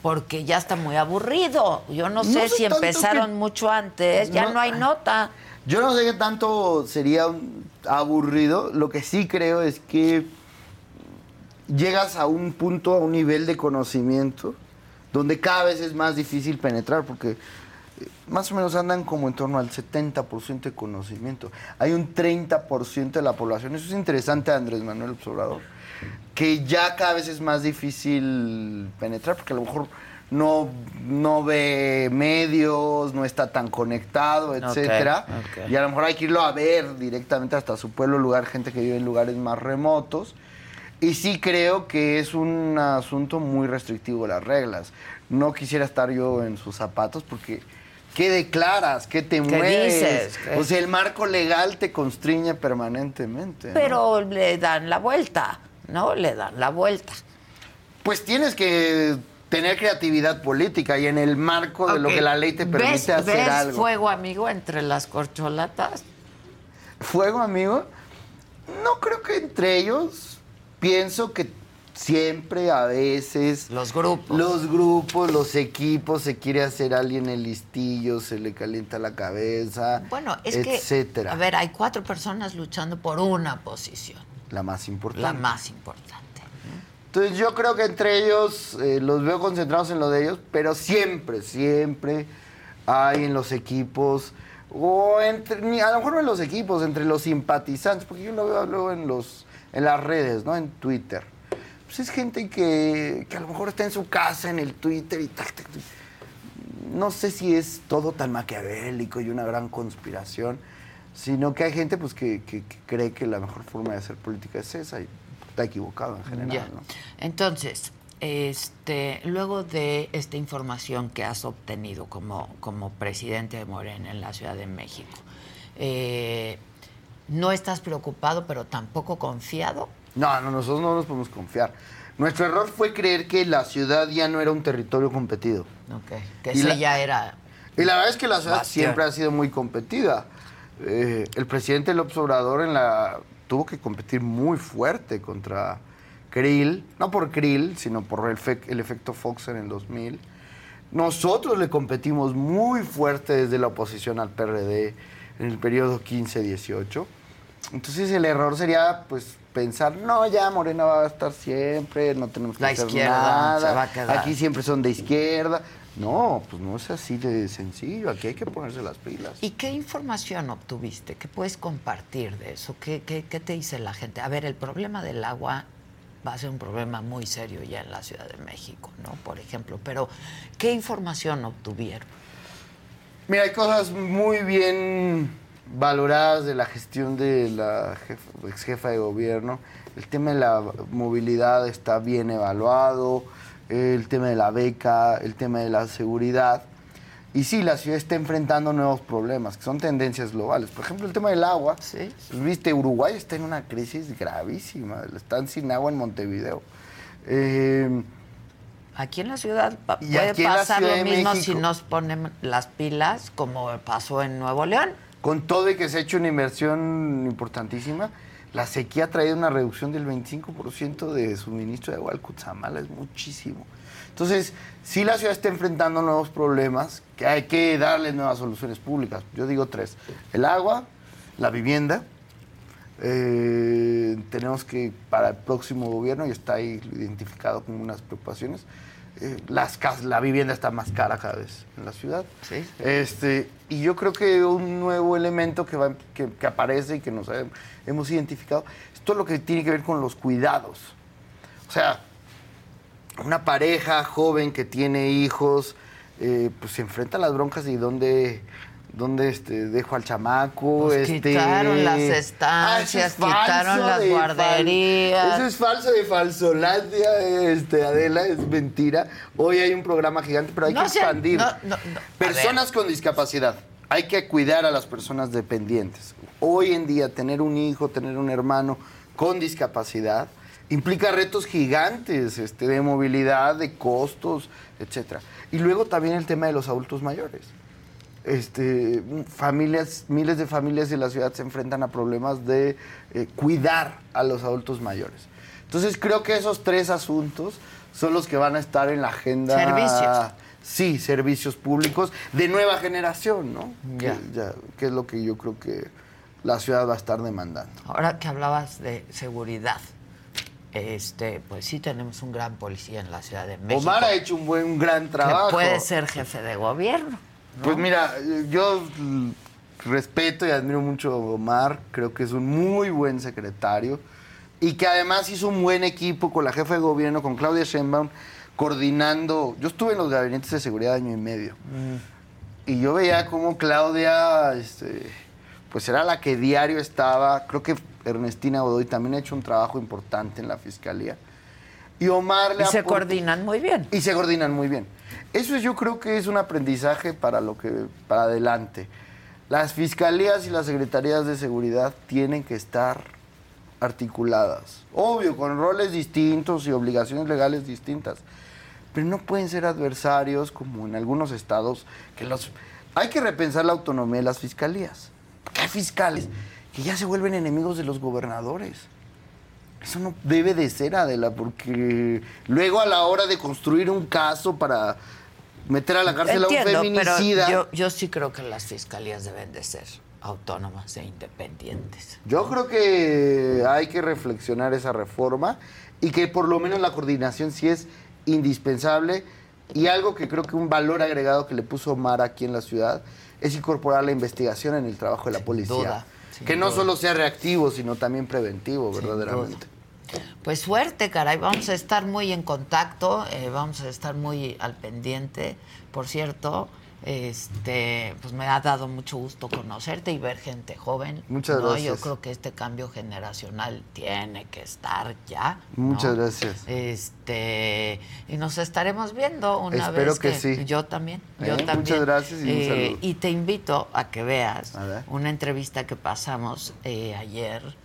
Porque ya está muy aburrido. Yo no No sé si empezaron que- mucho antes, ya No- no hay nota. Yo no sé qué tanto sería aburrido. Lo que sí creo es que llegas a un punto, a un nivel de conocimiento, donde cada vez es más difícil penetrar, porque eh, más o menos andan como en torno al 70% de conocimiento. Hay un 30% de la población, eso es interesante, Andrés Manuel Obrador, que ya cada vez es más difícil penetrar, porque a lo mejor no, no ve medios, no está tan conectado, etcétera. Y a lo mejor hay que irlo a ver directamente hasta su pueblo, lugar, gente que vive en lugares más remotos. Y sí creo que es un asunto muy restrictivo las reglas. No quisiera estar yo en sus zapatos porque ¿qué declaras? ¿Qué te ¿Qué mueves? O sea, el marco legal te constriñe permanentemente. ¿no? Pero le dan la vuelta, ¿no? Le dan la vuelta. Pues tienes que tener creatividad política y en el marco de lo que la ley te permite ¿Ves, hacer ves algo. fuego, amigo, entre las corcholatas? ¿Fuego, amigo? No creo que entre ellos. Pienso que siempre, a veces... Los grupos. Los grupos, los equipos, se quiere hacer alguien el listillo, se le calienta la cabeza, Bueno, es etcétera. que, a ver, hay cuatro personas luchando por una posición, La más importante. la más importante. Entonces yo creo que entre ellos eh, los veo concentrados en lo de ellos, pero siempre, siempre hay en los equipos, o entre, a lo mejor no en los equipos, entre los simpatizantes, porque yo lo veo en, los, en las redes, ¿no? En Twitter. Pues es gente que, que a lo mejor está en su casa, en el Twitter y tac, tac, tac. No sé si es todo tan maquiavélico y una gran conspiración, sino que hay gente pues que, que- que cree que la mejor forma de hacer política es esa y está equivocado en general, Ya. ¿no? Entonces, este, luego de esta información que has obtenido como, como presidente de Morena en la Ciudad de México, eh, no estás preocupado, pero tampoco confiado. No, no, nosotros no nos podemos confiar. Nuestro error fue creer que la ciudad ya no era un territorio competido. Ok. Que Y ese la- ya era. Y la verdad es que la ciudad Bastión. siempre ha sido muy competida. Eh, el presidente López Obrador en la, tuvo que competir muy fuerte contra Krill, no por Krill, sino por el, el efecto Fox en el 2000. Nosotros le competimos muy fuerte desde la oposición al PRD en el periodo 15-18. Entonces el error sería pues pensar, no, ya Morena va a estar siempre, no tenemos que La hacer izquierda nada, se va a quedar. aquí siempre son de izquierda. No, pues no es así de sencillo, aquí hay que ponerse las pilas. ¿Y qué información obtuviste? ¿Qué puedes compartir de eso? ¿Qué, qué, qué te dice la gente? A ver, el problema del agua va a ser un problema muy serio ya en la Ciudad de México, ¿no? Por ejemplo, pero ¿qué información obtuvieron? Mira, hay cosas muy bien valoradas de la gestión de la jefa- ex jefa de gobierno. El tema de la movilidad está bien evaluado, el tema de la beca, el tema de la seguridad. Y sí, la ciudad está enfrentando nuevos problemas, que son tendencias globales. Por ejemplo, el tema del agua. Sí. Pues, Viste, Uruguay está en una crisis gravísima. Están sin agua en Montevideo. Eh, Aquí en la ciudad puede aquí pasar Ciudad lo mismo si nos ponen las pilas como pasó en Nuevo León. Con todo y que se ha hecho una inversión importantísima, la sequía ha traído una reducción del 25% de suministro de agua al Cutzamala, es muchísimo. Entonces, sí la ciudad está enfrentando nuevos problemas, que hay que darle nuevas soluciones públicas. Yo digo tres, el agua, la vivienda, eh, tenemos que, para el próximo gobierno, y está ahí identificado como unas preocupaciones, eh, las cas- la vivienda está más cara cada vez en la ciudad. Sí. Este, y yo creo que un nuevo elemento que, va- que, que aparece y que nos ha- hemos identificado es todo lo que tiene que ver con los cuidados. O sea, una pareja joven que tiene hijos, eh, pues se enfrenta a las broncas y dónde, dónde este, dejo al chamaco. Pues este... quitaron las Ah, estancias, es quitaron las fal- guarderías. Eso es falso de falsolandia, este, Adela, es mentira. Hoy hay un programa gigante, pero hay No que sean- expandir. no, no, Personas con discapacidad. Hay que cuidar a las personas dependientes. Hoy en día, tener un hijo, tener un hermano con discapacidad implica retos gigantes este, de movilidad, de costos, etcétera. Y luego también el tema de los adultos mayores. Este, familias, miles de familias de la ciudad se enfrentan a problemas de eh, cuidar a los adultos mayores. Entonces creo que esos tres asuntos son los que van a estar en la agenda. Servicios. Sí, servicios públicos de nueva generación, ¿no? Ya. Que, ya- que es lo que yo creo que la ciudad va a estar demandando. Ahora que hablabas de seguridad, este, pues sí tenemos un gran policía en la Ciudad de México. Omar ha hecho un buen, un gran que trabajo. puede ser jefe de gobierno. Pues mira, yo mm, respeto y admiro mucho a Omar, creo que es un muy buen secretario y que además hizo un buen equipo con la jefa de gobierno, con Claudia Sheinbaum, coordinando. Yo estuve en los gabinetes de seguridad año y medio y yo veía cómo Claudia, este, pues era la que diario estaba. Creo que Ernestina Godoy también ha hecho un trabajo importante en la fiscalía. Y Omar le Y se aportó- coordinan muy bien. y se coordinan muy bien. Eso es, yo creo que es un aprendizaje para lo que para adelante. Las fiscalías y las secretarías de seguridad tienen que estar articuladas. Obvio, con roles distintos y obligaciones legales distintas. Pero no pueden ser adversarios como en algunos estados que los hay que repensar la autonomía de las fiscalías. Porque hay fiscales que ya se vuelven enemigos de los gobernadores. Eso no debe de ser, Adela, porque luego a la hora de construir un caso para meter a la cárcel a un pero feminicida. yo, yo sí creo que las fiscalías deben de ser autónomas e independientes. Yo creo que hay que reflexionar esa reforma y que por lo menos la coordinación sí es indispensable y algo que creo que un valor agregado que le puso Omar aquí en la ciudad es incorporar la investigación en el trabajo de la policía. duda, que no duda. solo sea reactivo, sino también preventivo, verdaderamente. Pues suerte, caray. Vamos a estar muy en contacto, eh, vamos a estar muy al pendiente. Por cierto, Este, pues me ha dado mucho gusto conocerte y ver gente joven. Muchas ¿no? gracias. Yo creo que este cambio generacional tiene que estar ya. ¿no? Muchas gracias. Este, y nos estaremos viendo una Espero vez que sí. yo también, ¿Eh? yo Muchas también. gracias y un Eh, saludo. y te invito a que veas A una entrevista que pasamos eh, ayer.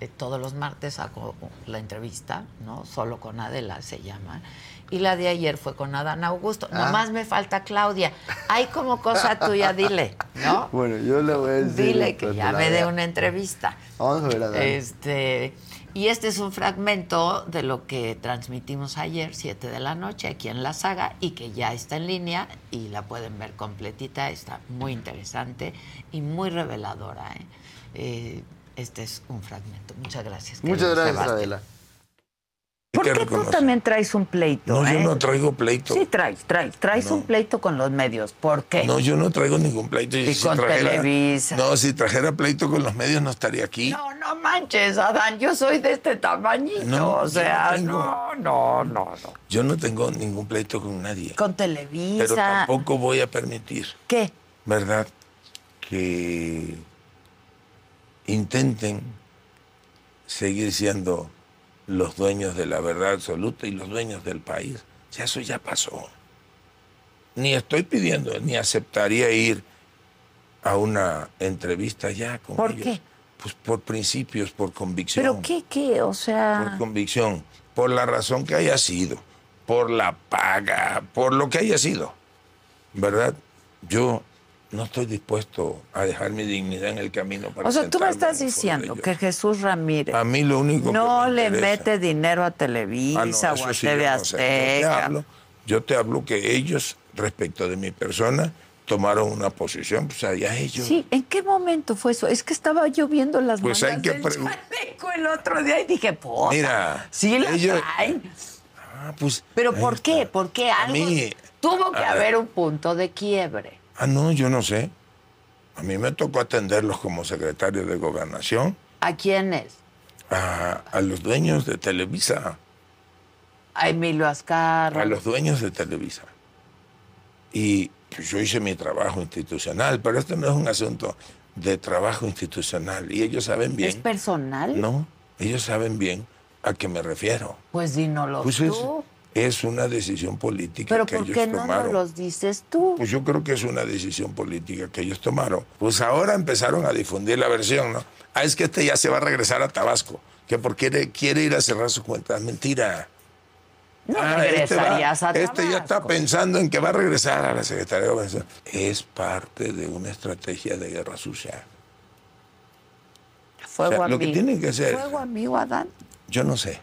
Eh, todos los martes hago la entrevista, ¿no? Solo con Adela se llama. Y la de ayer fue con Adán Augusto. Ah. Nomás me falta Claudia. Hay como cosa tuya, dile, ¿no? Bueno, yo le voy a decir. Dile que ya me dé una entrevista. Vamos a ver a Dani. Este, y este es un fragmento de lo que transmitimos ayer, 7 de la noche, aquí en la saga, y que ya está en línea y la pueden ver completita. Está muy interesante y muy reveladora. ¿eh? Eh, este es un fragmento. Muchas gracias. Muchas gracias, Sebastián. Adela. ¿Por qué tú también traes un pleito? No, yo eh? no traigo pleito. Sí, traes, traes. Traes No. un pleito con los medios. ¿Por qué? No, yo no traigo ningún pleito. Y Si con trajera- Televisa. No, si trajera pleito con los medios no estaría aquí. No, no manches, Adán, yo soy de este tamañito. No, o sea, no tengo- no, no, no, no. Yo no tengo ningún pleito con nadie. Con Televisa. Pero tampoco voy a permitir, ¿Qué? ¿verdad? Que intenten seguir siendo los dueños de la verdad absoluta y los dueños del país. Ya eso ya pasó. Ni estoy pidiendo, ni aceptaría ir a una entrevista ya con ¿Por ellos. qué? Pues por principios, por convicción. ¿Pero qué, qué? O Por sea, convicción, por la razón que haya sido, por la paga, por lo que haya sido. ¿Verdad? Yo no estoy dispuesto a dejar mi dignidad en el camino para o sea, tú me estás diciendo que Jesús Ramírez A mí lo único que no me le interesa- mete dinero a Televisa Ah, no, o a sí TV sé. Yo te Azteca. hablo- Yo te hablo que ellos, respecto de mi persona, tomaron una posición, pues allá ellos. Sí, ¿en qué momento fue eso? Es que estaba yo viendo las Pues hay que del chaleco el otro día y dije, pues, Mira, sí la ellos- traen. Ah, pues, Pero ¿por qué? ¿Por qué algo? mí- Tuvo que ver. haber un punto de quiebre. Ah, no, yo no sé. A mí me tocó atenderlos como secretario de gobernación ¿A quién es? a, a los dueños de Televisa, A Emilio Azcarra. a los dueños de Televisa. Y pues, yo hice mi trabajo institucional, pero esto no es un asunto de trabajo institucional. Y ellos saben ¿Es bien. personal? No, ellos saben bien a qué me refiero. Pues dínoslo Pues es, tú. Es una decisión política Pero que ¿por ellos qué no tomaron. los dices tú? Pues yo creo que es una decisión política que ellos tomaron. Pues ahora empezaron a difundir la versión, ¿no? Ah, es que este ya se va a regresar a Tabasco, que porque quiere, quiere ir a cerrar sus cuentas. Mentira. no Ah, este va- regresarías a Este ya está pensando en que va a regresar a la Secretaría de Gobernación. Es parte de una estrategia de guerra sucia. Fuego o sea, lo que tienen que hacer- Fuego amigo, Adán. Yo no sé.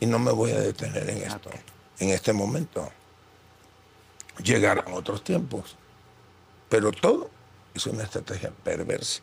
Y no me voy a detener en esto, en este momento. Llegarán otros tiempos. Pero todo es una estrategia perversa.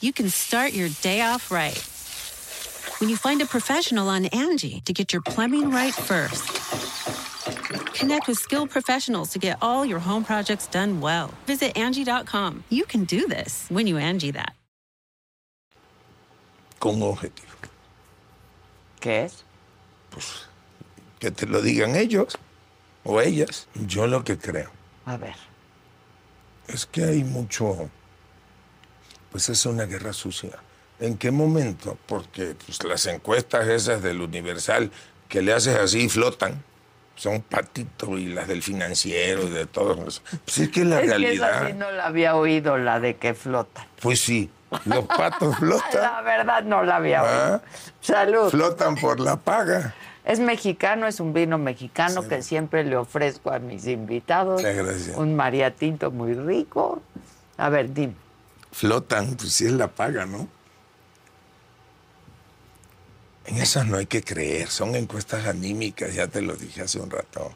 You can start your day off right. When you find a professional on Angie to get your plumbing right first. Connect with skilled professionals to get all your home projects done well. Visit Angie.com. You can do this when you Angie that. con objetivo. ¿Qué es? Pues Que te lo digan ellos o ellas. Yo lo que creo A ver. es que hay mucho, pues es una guerra sucia. ¿En qué momento? Porque pues, las encuestas esas del Universal que le haces así y flotan, son patito y las del financiero y de todos. Pues es que la es realidad, que esa sí no la había oído, la de que flota. pues sí, los patos La flotan, verdad no la había Ah. oído. Salud. flotan por la paga. Es mexicano, es un vino mexicano que siempre le ofrezco a mis invitados. Muchas gracias. Un María Tinto muy rico. A ver, dime. Flotan, pues sí es la paga, ¿no? En esas no hay que creer, son encuestas anímicas, ya te lo dije hace un rato.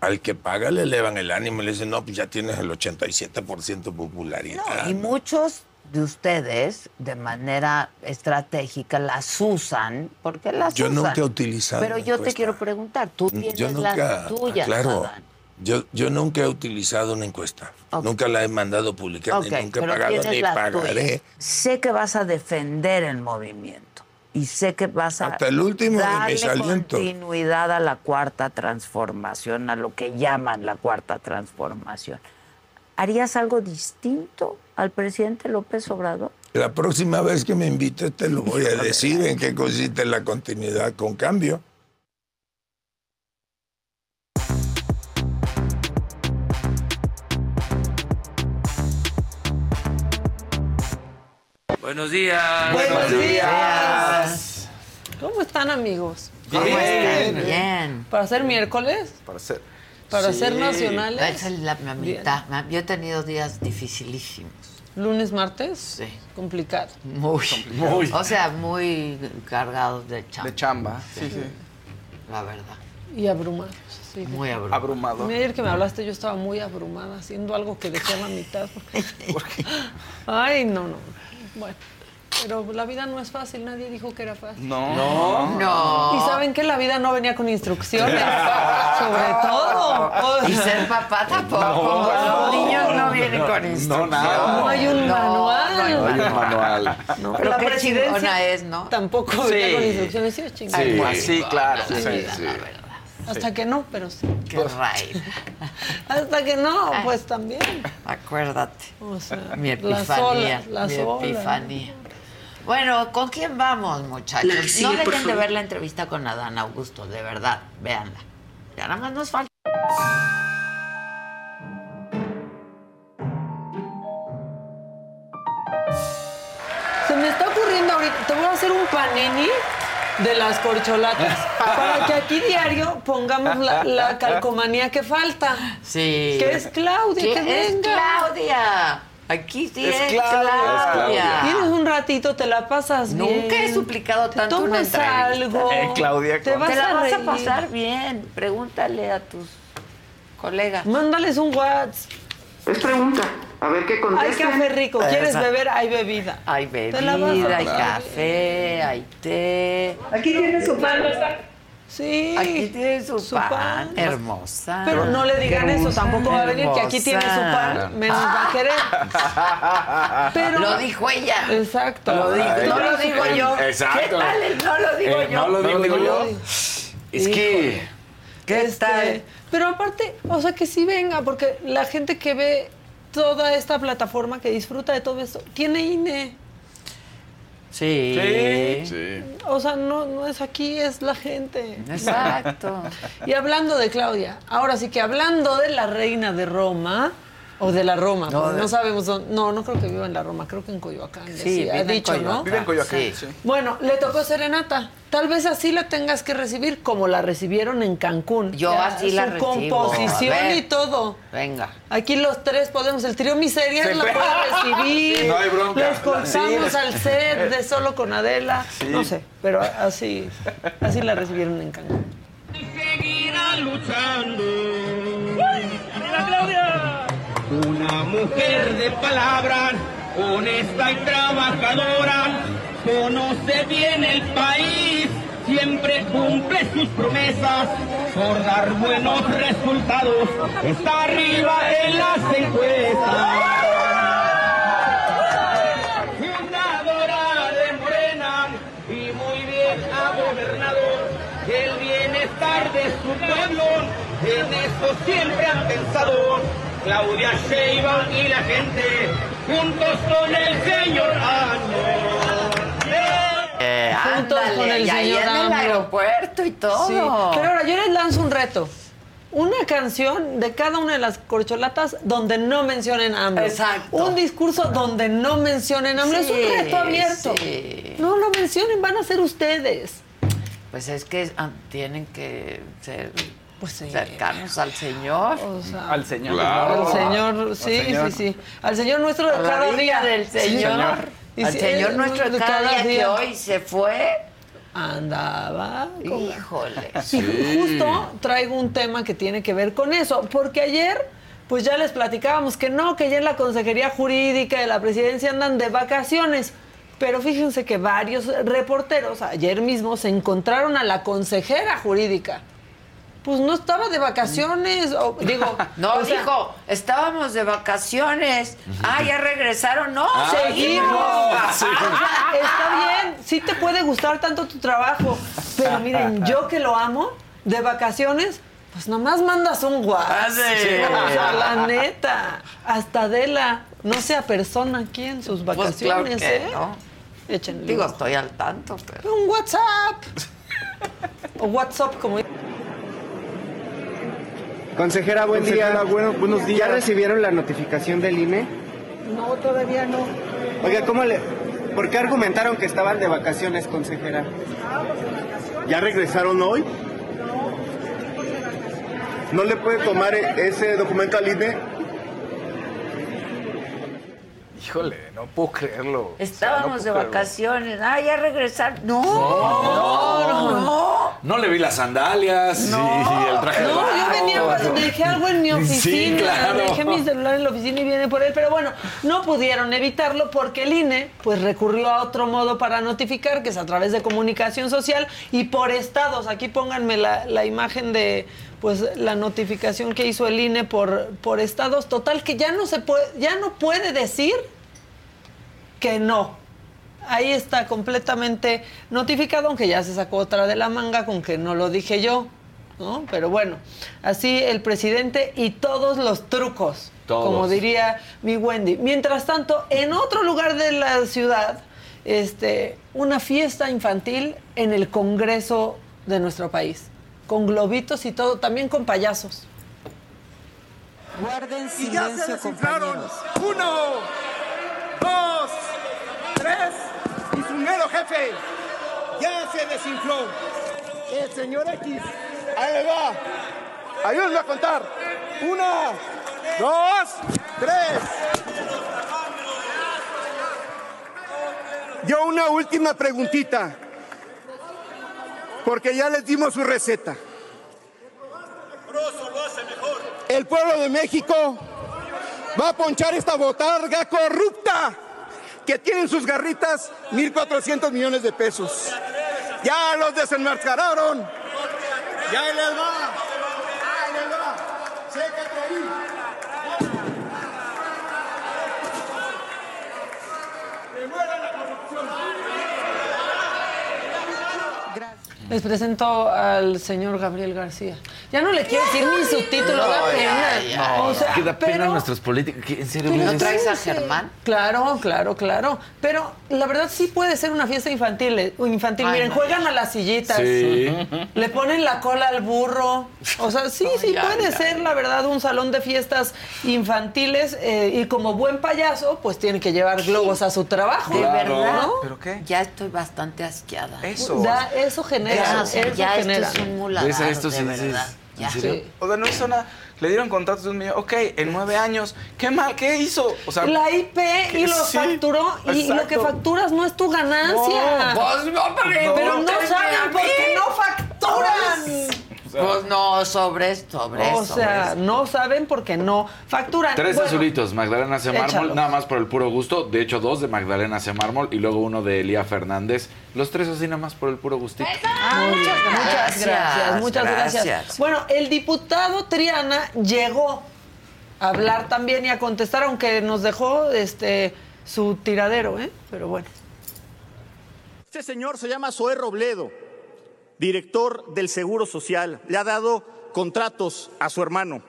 al que paga le elevan el ánimo y le dicen, no, pues ya tienes el 87% de popularidad. No, y muchos de ustedes, de manera estratégica, las usan porque las Yo usan. nunca he utilizado Pero yo te quiero preguntar, tú tienes Yo nunca, las tuyas, claro, Adán. Yo, yo nunca he utilizado una encuesta. Nunca la he mandado publicar, Ok, ni nunca he pagado, ni pagaré. Sé que vas a defender el movimiento y sé que vas a Hasta el último darle continuidad a la cuarta transformación, a lo que llaman la cuarta transformación. ¿Harías algo distinto al presidente López Obrador? La próxima vez que me invites te lo voy a decir en qué consiste la continuidad con cambio. Buenos días. Buenos días. ¿Cómo están, amigos? ¿Cómo están? Bien. ¿Para ser miércoles? Para ser. ¿Para Sí. ser nacionales? Esa es la mitad. Yo he tenido días dificilísimos. ¿Lunes, martes? Sí. Complicado. Muy, Muy. O sea, muy cargados de chamba, De chamba. Sí, sí. la verdad. Y abrumados. sí. Muy abrumado. Abrumado. Mira, Ayer que me hablaste, yo estaba muy abrumada haciendo algo que dejé a la mitad. porque- Ay, no, no. Bueno, pero la vida no es fácil, nadie dijo que era fácil. No. No. No. Y saben que la vida no venía con instrucciones, sobre todo. O Y ser papá tampoco. No. Los niños no vienen con No, instrucción. nada. No hay un manual. No hay Hay un manual. no, Pero la presidencia es, ¿no? Tampoco Sí. venía con instrucciones, sí, es chingada. Sí, claro. la Sí, vida, sí. La. Hasta que no, pero sí. Qué raíz. Hasta que no, pues también. Acuérdate. O sea, Mi epifanía. olas, las mi olas. epifanía. Bueno, ¿con quién vamos, muchachos? no dejen de ver la entrevista con Adán Augusto, de verdad. Véanla. Ya nada más nos falta. Se me está ocurriendo ahorita, te voy a hacer un panini de las corcholatas. para que aquí diario pongamos la, la calcomanía que falta. Sí. Que es Claudia, ¿Qué que es venga. Claudia? Aquí sí es, Es Claudia. Claudia. Es Claudia. Tienes un ratito, te la pasas bien. Nunca he suplicado Te tanto una tomas algo. Eh, Claudia, te vas Te la a vas a pasar bien. Pregúntale a tus colegas. Mándales un WhatsApp. Es pregunta. A ver qué Hay contestan. café rico. ¿Quieres Exacto. beber? Hay bebida. Hay bebida, hay café, hay té. Aquí tienes su pan. Sí. Aquí tiene su, Su pan. pan. Hermosa. Pero no le digan eso, tampoco va a venir que aquí tiene su pan, menos va a querer. Pero, Lo dijo ella. Exacto. Lo dijo, Ay, no lo digo yo. exacto. ¿Qué tal? No lo digo Eh, yo. no lo digo No lo yo. digo. Es que. ¿Qué Este, tal? Pero aparte, o sea, que sí venga, porque la gente que ve toda esta plataforma, que disfruta de todo esto, tiene INE. Sí. Sí. O sea, no, no es aquí, es la gente. Exacto. Y hablando de Claudia, ahora sí que hablando de la reina de Roma, o de la Roma, No, no, sabemos dónde, no, no creo que viva en la Roma, creo que en Coyoacán, Sí, vive ha en dicho, ¿no? Coyoacán. Vive en Coyoacán. Sí. Sí. Bueno, le tocó serenata. Tal vez así la tengas que recibir como la recibieron en Cancún. Yo Ya, así la su recibo. composición ver. y todo. Venga. Aquí los tres podemos, el trío Miseria Sí. la puede recibir. No hay bronca. Les contamos Sí. al set de Solo con Adela. Sí. No sé, pero así, así la recibieron en Cancún. Una mujer de palabra, honesta y trabajadora, conoce bien el país, siempre cumple sus promesas por dar buenos resultados, está arriba en las encuestas. Fundadora de Morena y muy bien ha el bienestar de su pueblo, en eso siempre han pensado Claudia Sheinbaum y la gente, juntos con el señor Año. Eh, Juntos ándale, con el y ahí señor en el aeropuerto y todo. Sí, Pero ahora yo les lanzo un reto. Una canción de cada una de las corcholatas donde no mencionen AMLO. Exacto. Un discurso donde no mencionen AMLO. es un reto abierto. sí. No lo mencionen, van a ser ustedes. Pues es que ah, tienen que ser Pues sí. cercanos al Señor. O sea, Al señor. Claro. al Señor, sí, Señor. sí, sí. Al Señor nuestro de A cada día del Sí. Señor. Al Señor él- nuestro de cada día que hoy se fue andaba. con- Híjole. Y justo traigo un tema que tiene que ver con eso, porque ayer pues ya les platicábamos que no, que ya en la Consejería Jurídica de la Presidencia andan de vacaciones. Pero fíjense que varios reporteros ayer mismo se encontraron a la consejera jurídica. Pues no estaba de vacaciones, o, digo, No, o sea, dijo, estábamos de vacaciones. Ah, ya regresaron. No, Ah, seguimos. sí. Está bien, sí te puede gustar tanto tu trabajo, pero miren, yo que lo amo, de vacaciones, pues nomás mandas un WhatsApp. Ah, sí. O sea, la neta, hasta Adela, no sea persona aquí en sus Pues vacaciones, claro que ¿eh? no. Échenle. Digo, estoy al tanto, pero. Un WhatsApp. o WhatsApp, como Consejera, buen Consejera, día. bueno, buenos días. ¿Ya recibieron la notificación del INE? No, todavía no. Oiga, ¿cómo le, ¿por qué argumentaron que estaban de vacaciones, consejera? ¿Ya regresaron hoy? ¿No le puede tomar e- ese documento al INE? Híjole, no puedo creerlo. Estábamos O sea, de no puedo vacaciones. Ah, ya regresaron. No, No, no, no. No le vi las sandalias y el traje de No, yo venía, para- dejé algo en mi Sí, oficina, claro. dejé mi celular en la oficina y viene por él, pero bueno, no pudieron evitarlo porque el INE pues recurrió a otro modo para notificar, que es a través de comunicación social y por estados. Aquí pónganme la, la imagen de pues la notificación que hizo el INE por, por estados. Total que ya no se puede, ya no puede decir que no. Ahí está completamente notificado, aunque ya se sacó otra de la manga con que no lo dije yo, ¿no? Pero bueno, así el presidente y todos los trucos, Todos. como diría mi Wendy. Mientras tanto, en otro lugar de la ciudad, este, una fiesta infantil en el Congreso de nuestro país, con globitos y todo, también con payasos. Guarden Y ya se silencio, desinflaron. compañeros. Uno, dos, tres. Y su mero jefe ya se desinfló. El señor X. Ahí le va. Ayúdenme a contar. Una, dos, tres. Yo una última preguntita. Porque ya les dimos su receta. El pueblo de México va a ponchar esta botarga corrupta que tiene en sus garritas 1.400 millones de pesos. Ya los desenmascararon. Ya les va. Ahí les va. Sécate ahí. Remuevan la corrupción. Les presento al señor Gabriel García. Ya no le quiero decir ni su título, da pena. No, O sea, que da pena pero- nuestros políticos. ¿Qué, ¿En serio? ¿Qué ves le eso? traes a Germán? Claro, claro, claro. Pero la verdad sí puede ser una fiesta infantil. eh, infantil. Ay, Miren, no, juegan a las sillitas. Sí. Le ponen la cola al burro. O sea, sí, sí ya, puede ya. ser, la verdad, un salón de fiestas infantiles. eh, y como buen payaso, pues tiene que llevar globos a su trabajo. De verdad. ¿no? ¿Pero qué? Ya estoy bastante asqueada. Eso. Da- eso genera. Ya, o sea, eso ya genera. esto es un de verdad. sí. Ya. ¿En serio? Sí. O sea, no hizo nada. Le dieron contratos de un millón. Ok, en nueve años. ¿Qué mal? ¿Qué hizo? O sea, La IP y lo sí, facturó y lo que facturas no es tu ganancia. No, pues no, pero pero no saben porque no facturan. Pues no, sobre esto, sobre O eso. sea, no saben porque no facturan. Tres Bueno, azulitos, Magdalena C. Mármol, nada más por el puro gusto. De hecho, dos de Magdalena C. Mármol y luego uno de Elía Fernández. Los tres así nada más por el puro gustito. Bien, Muchas Gracias, gracias, muchas gracias. gracias. Bueno, el diputado Triana llegó a hablar también y a contestar, aunque nos dejó este su tiradero, ¿eh? Pero bueno. Este señor se llama Zoé Robledo, director del Seguro Social. Le ha dado contratos a su hermano.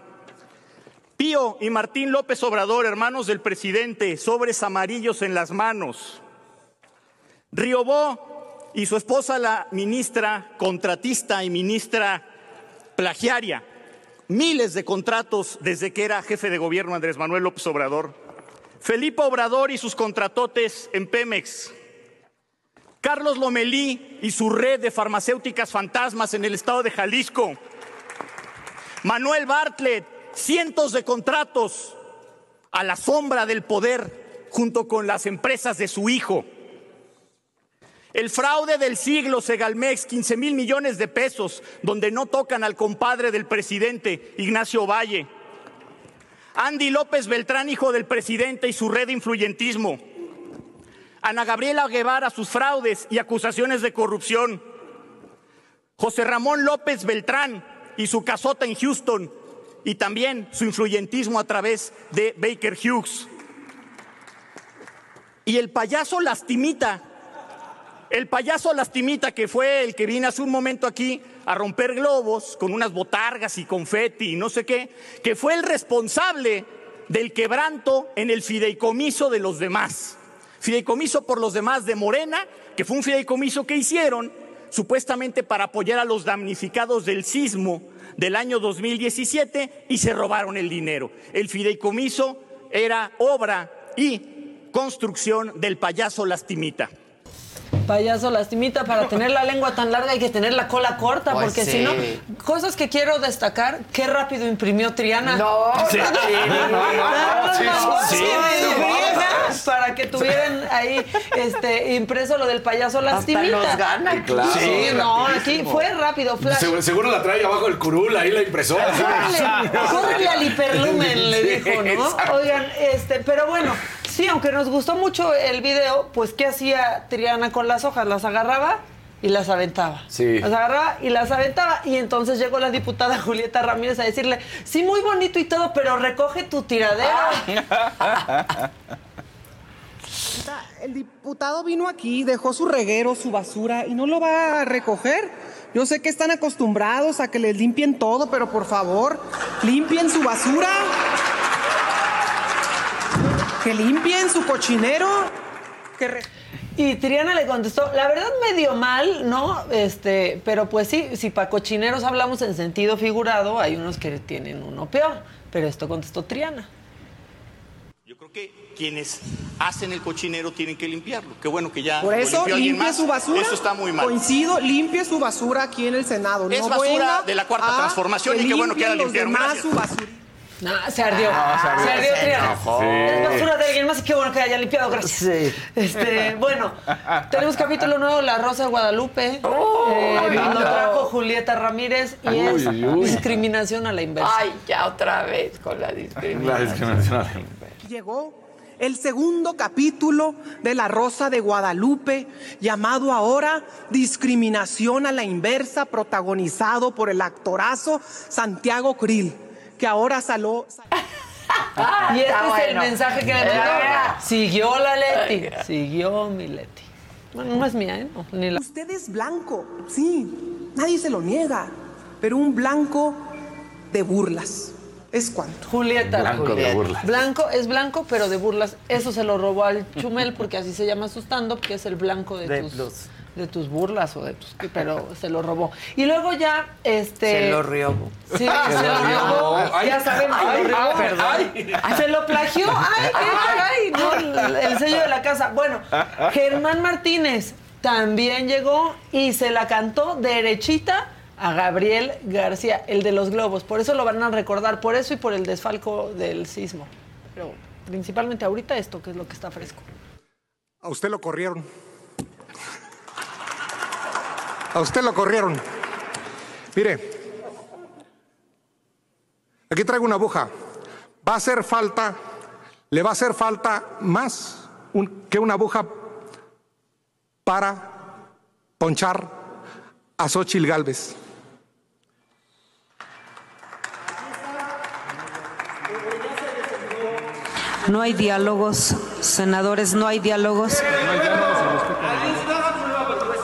Pío y Martín López Obrador, hermanos del presidente, sobres amarillos en las manos. Riobó y su esposa, la ministra contratista y ministra plagiaria. Miles de contratos desde que era jefe de gobierno Andrés Manuel López Obrador. Felipe Obrador y sus contratotes en Pemex. Carlos Lomelí y su red de farmacéuticas fantasmas en el estado de Jalisco. Manuel Bartlett, cientos de contratos a la sombra del poder junto con las empresas de su hijo. El fraude del siglo, Segalmex, 15 mil millones de pesos, donde no tocan al compadre del presidente, Ignacio Valle. Andy López Beltrán, hijo del presidente y su red de influyentismo. Ana Gabriela Guevara, sus fraudes y acusaciones de corrupción. José Ramón López Beltrán y su casota en Houston y también su influyentismo a través de Baker Hughes. Y el payaso lastimita, el payaso lastimita que fue el que vino hace un momento aquí a romper globos con unas botargas y confeti y no sé qué, que fue el responsable del quebranto en el fideicomiso de los demás. Fideicomiso por los demás de Morena, que fue un fideicomiso que hicieron supuestamente para apoyar a los damnificados del sismo del año 2017 y se robaron el dinero. El fideicomiso era obra y construcción del payaso Lastimita. Payaso lastimita, para tener la lengua tan larga hay que tener la cola corta, Pues porque sí. si no, cosas que quiero destacar, qué rápido imprimió Triana. No, para que tuvieran ahí este impreso lo del payaso lastimita. nos gana. Claro. Sí, no, aquí fue rápido, flash. Seguro, seguro la trae abajo el curul, ahí la impresora. Córrele, córrele al hiperlumen, le dijo, ¿no? Oigan, este, pero bueno, sí, aunque nos gustó mucho el video, pues ¿qué hacía Triana con las hojas? Las agarraba y las aventaba. Sí. Las agarraba y las aventaba. Y entonces llegó la diputada Julieta Ramírez a decirle, sí, muy bonito y todo, pero recoge tu tiradero. El diputado vino aquí, dejó su reguero, su basura y no lo va a recoger. Yo sé que están acostumbrados a que les limpien todo, pero por favor, limpien su basura. Que limpien su cochinero. Que re- Y Triana le contestó, la verdad medio mal, ¿no? Este, pero pues sí, si para cochineros hablamos en sentido figurado, hay unos que tienen uno peor. Pero esto contestó Triana. Yo creo que quienes hacen el cochinero tienen que limpiarlo. Qué bueno que ya Por eso limpie su basura. Eso está muy mal. Coincido, limpie su basura aquí en el Senado. Es no basura de la Cuarta Transformación y qué bueno que ya la limpien los limpiaron. demás Gracias. su basura. No, se ardió. Ah, se ardió, se ardió, se. Es basura de alguien más y qué bueno que haya limpiado, gracias. Este, bueno, tenemos capítulo nuevo, La Rosa de Guadalupe. Eh, nos no. trajo Julieta Ramírez y Uy, es uy, discriminación a la inversa. Ay, ya otra vez con la discriminación. La discriminación. Llegó el segundo capítulo de La Rosa de Guadalupe, llamado ahora Discriminación a la Inversa, protagonizado por el actorazo Santiago Krill, que ahora saló... Y este Está es el mensaje que le mandó. Siguió la Leti. Siguió mi Leti. Bueno, no es mía, ¿eh? No, ni la... Usted es blanco, sí, nadie se lo niega, pero un blanco de burlas. ¿Es cuánto? Julieta. Blanco de burlas. Blanco es blanco, pero de burlas. Eso se lo robó al Chumel, porque así se llama su stand-up, que es el blanco de, De tus, los- de tus burlas o de tus. Pero se lo robó. Y luego ya, este. Se lo rió. Sí, se lo robó. Ay, ya sabemos, se ay, lo robó. ay, Perdón. Se lo plagió. Ay, qué caray. No, el sello de la casa. Bueno, Germán Martínez también llegó y se la cantó derechita a Gabriel García, el de los globos. Por eso lo van a recordar, por eso y por el desfalco del sismo. Pero principalmente ahorita esto, que es lo que está fresco. A usted lo corrieron. A usted lo corrieron. Mire, aquí traigo una aguja. Va a hacer falta, le va a hacer falta más un- que una aguja para ponchar a Xochil Gálvez. No hay diálogos, senadores, no hay diálogos.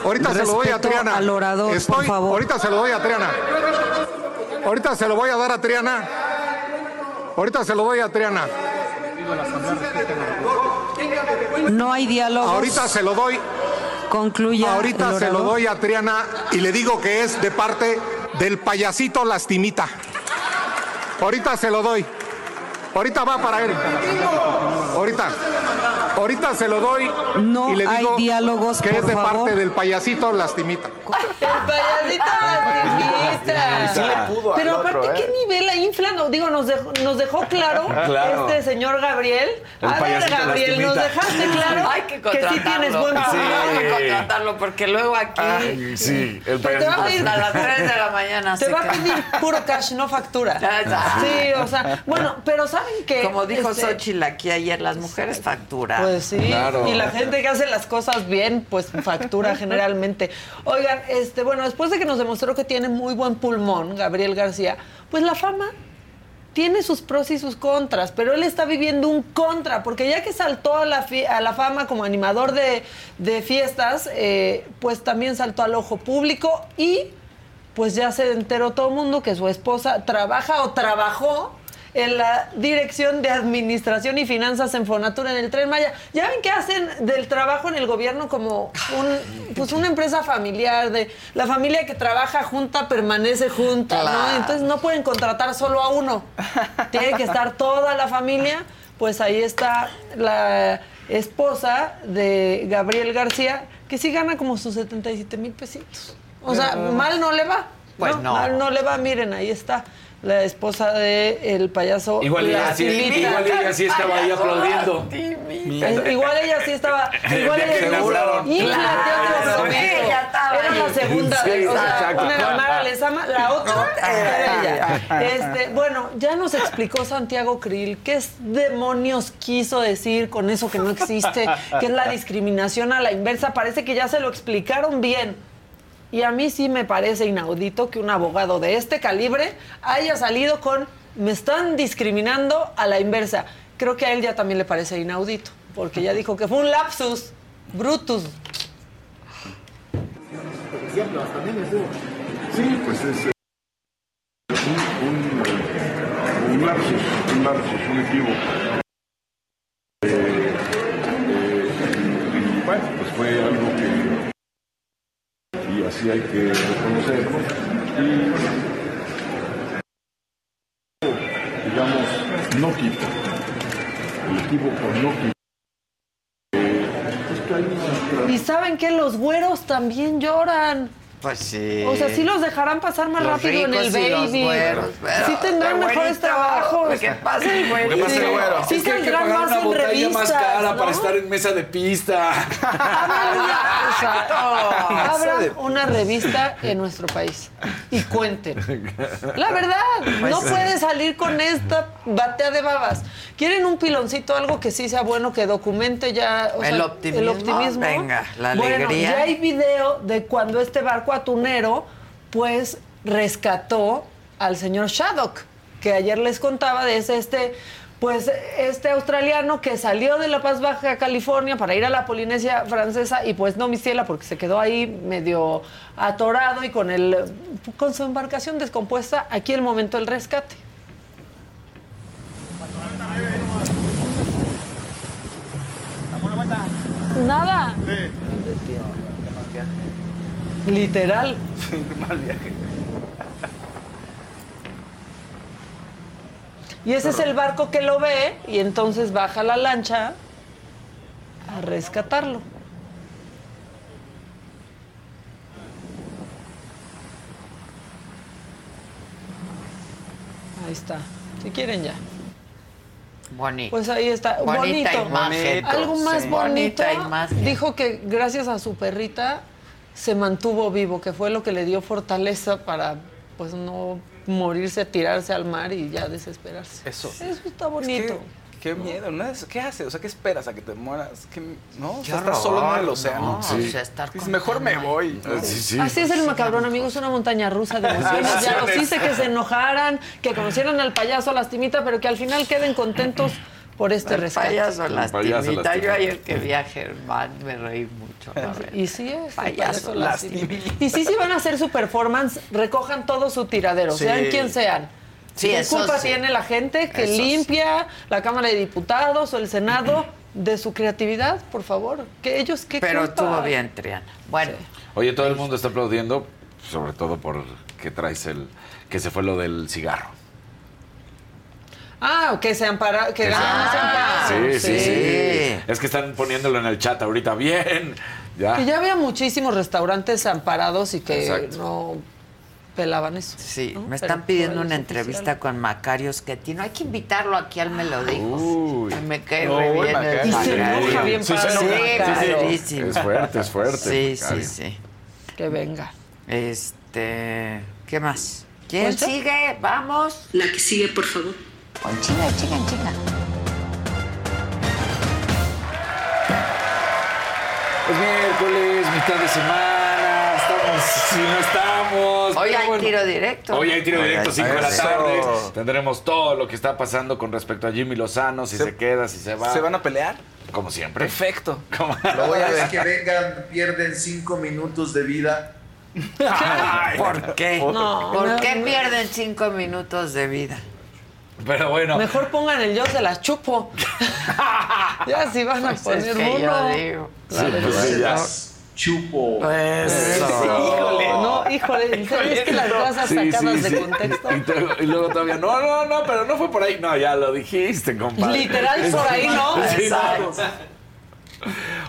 Ahorita se lo doy a Triana. al orador, por favor. Ahorita se lo doy a Triana. Ahorita se lo voy a dar a Triana. Ahorita se lo doy a Triana. No hay diálogos. Ahorita se lo doy. Concluya. Ahorita se lo doy a Triana y le digo que es de parte del payasito lastimita. Ahorita se lo doy. Ahorita va para él. Ahorita. Ahorita se lo doy No y le hay digo diálogos, que por es de favor. parte del payasito lastimita. El payasito lastimista. Sí le pudo al Pero otro, aparte, ¿eh? ¿qué nivel la infla? No, digo, nos dejó, nos dejó claro, Claro. este señor Gabriel. El A ver, payasito Gabriel, nos lastimita. dejaste claro Hay que que sí contratarlo. tienes buen Sí. Hay que contratarlo porque luego aquí. Ay, sí, el Pero te va a payasito pedir a las 3 de la mañana. Te va a pedir puro cash, no factura. Exacto. Sí, o sea, bueno, pero ¿saben qué? Como dijo Este, Xochitl aquí ayer, las mujeres facturan. Pues sí, y la gente que hace las cosas bien, pues factura generalmente. Oigan, este, bueno, después de que nos demostró que tiene muy buen pulmón, Gabriel García, pues la fama tiene sus pros y sus contras, pero él está viviendo un contra, porque ya que saltó a la, a la fama como animador de, de fiestas, eh, pues también saltó al ojo público y pues ya se enteró todo el mundo que su esposa trabaja o trabajó en la Dirección de Administración y Finanzas en Fonatura en el Tren Maya. Ya ven que hacen del trabajo en el gobierno como un, pues una empresa familiar, de la familia que trabaja junta permanece junta, ¿no? Entonces no pueden contratar solo a uno. Tiene que estar toda la familia. Pues ahí está la esposa de Gabriel García, que sí gana como sus 77 mil pesitos. O sea, mal no le va. Pues no. Mal no le va, miren, ahí está la esposa de el payaso. Igual ella, sí, Lastimita. igual ella sí estaba ahí aplaudiendo. Eh, Igual ella sí estaba. Igual ella Claro, sí, estaba Era la segunda. Sí, o sea, exacto. una era Mara Lezama, la otra era ella. Este, bueno, ya nos explicó Santiago Krill qué es demonios quiso decir con eso que no existe, que es la discriminación a la inversa. Parece que ya se lo explicaron bien. Y a mí sí me parece inaudito que un abogado de este calibre haya salido con me están discriminando a la inversa. Creo que a él ya también le parece inaudito, porque ya dijo que fue un lapsus, brutus. Sí, pues es eh, un, un, un lapsus, un lapsus, un equívoco. Eh, eh, y bueno, pues fue algo que. Y así hay que reconocerlo. Y. Digamos, no quita. El equívoco no quita. Eh, Y saben que los güeros también lloran. Pues sí. O sea, sí los dejarán pasar más Los rápido en el los baby. güeros, pero- sí tendrán mejores trabajos. ¿qué pasa el güerito? ¿Qué pasa el güero? Sí que que saldrán más una en revistas, más cara ¿no? para estar en mesa de pista. Exacto. Abran una revista en nuestro país y cuenten. La verdad, Pues no puede salir con esta batea de babas. ¿Quieren un piloncito, algo que sí sea bueno, que documente ya o El sea, optimismo. el optimismo? Venga, la Bueno, alegría. ya hay video de cuando este barco atunero, pues, rescató al señor Shaddock, que ayer les contaba de ese, este, pues, este australiano que salió de La Paz, Baja California, para ir a la Polinesia francesa y pues no misiela porque se quedó ahí medio atorado y con, el, con su embarcación descompuesta, aquí el momento del rescate. Nada. Literal. Mal viaje. Y ese es el barco que lo ve y entonces baja la lancha a rescatarlo. Ahí está. Si quieren ya. Bonito. Pues ahí está. Bonita bonito. imagen. Algo más Sí. bonito. Bonita imagen. Dijo que gracias a su perrita se mantuvo vivo, que fue lo que le dio fortaleza para pues no morirse, tirarse al mar y ya desesperarse. Eso. Eso está bonito. Es que, qué miedo, ¿no? Es- ¿Qué haces? O sea, ¿qué esperas a que te mueras? ¿Qué- ¿No? O Qué sea, estás horror, solo en el no, océano. o sea, estar Dices, mejor me voy. ¿no? Así es el macabrón, amigos, una montaña rusa de emociones. Ya los hice que se enojaran, que conocieran al payaso lastimita, pero que al final queden contentos por este El rescate. payaso payaso lastimita. Yo ayer que vi a Germán me reí mucho. la. Y sí es el Payaso payaso lastimita. Y sí, sí van a hacer su performance, recojan todo su tiradero, Sí. sean quien sean. Sí, ¿Qué culpa sí. tiene la gente que Eso sí. limpia la Cámara de Diputados o el Senado de su creatividad, por favor? Que ellos qué Pero culpa? estuvo bien, Triana. Bueno, Oye, todo el mundo está aplaudiendo, sobre todo por que traes el. que se fue lo del cigarro. Ah, que se ampara, que. Sí, sí, sí, Es que están poniéndolo en el chat ahorita. Bien. Ya. Que ya había muchísimos restaurantes amparados y que Exacto. no pelaban eso. Sí, ¿no? me Pero están pidiendo una entrevista con Macario Schettino. Hay que invitarlo aquí al Me lo dijo. Uy. Me cae re bien el. Y se enoja bien Sí, padre. sí, Macario. padrísimo. Es fuerte, es fuerte, Sí, sí, Macario. sí. Que venga. Este, ¿qué más? ¿Quién ¿Pues ya? sigue? Vamos. La que sigue, por favor. Con chinga, chinga, chinga. Es miércoles, mitad de semana. Estamos, si no estamos. Hoy pero hay bueno. tiro directo. Hoy hay tiro Hoy directo, hay- 5 de la Eso. tarde. Tendremos todo lo que está pasando con respecto a Jimmy Lozano, si se, queda, si se va. ¿Se van a pelear? Como siempre. Perfecto. Como- Lo voy a ver. que vengan, pierden cinco minutos de vida. Ay, ¿Por qué? No, ¿Por no, qué no. pierden cinco minutos de vida? Pero bueno. Mejor pongan el yo se las chupo. ya si van a Pues poner es que yo uno. digo. Sí, pues. Chupo. Eso. Híjole, no, híjole, ¿en serio es que las cosas Sí, sacadas sí, de sí. contexto? Y, te- y luego todavía, no, no, no, pero no fue por ahí. No, ya lo dijiste, compadre. Literal por ahí, ¿no? Sí, no. Exacto.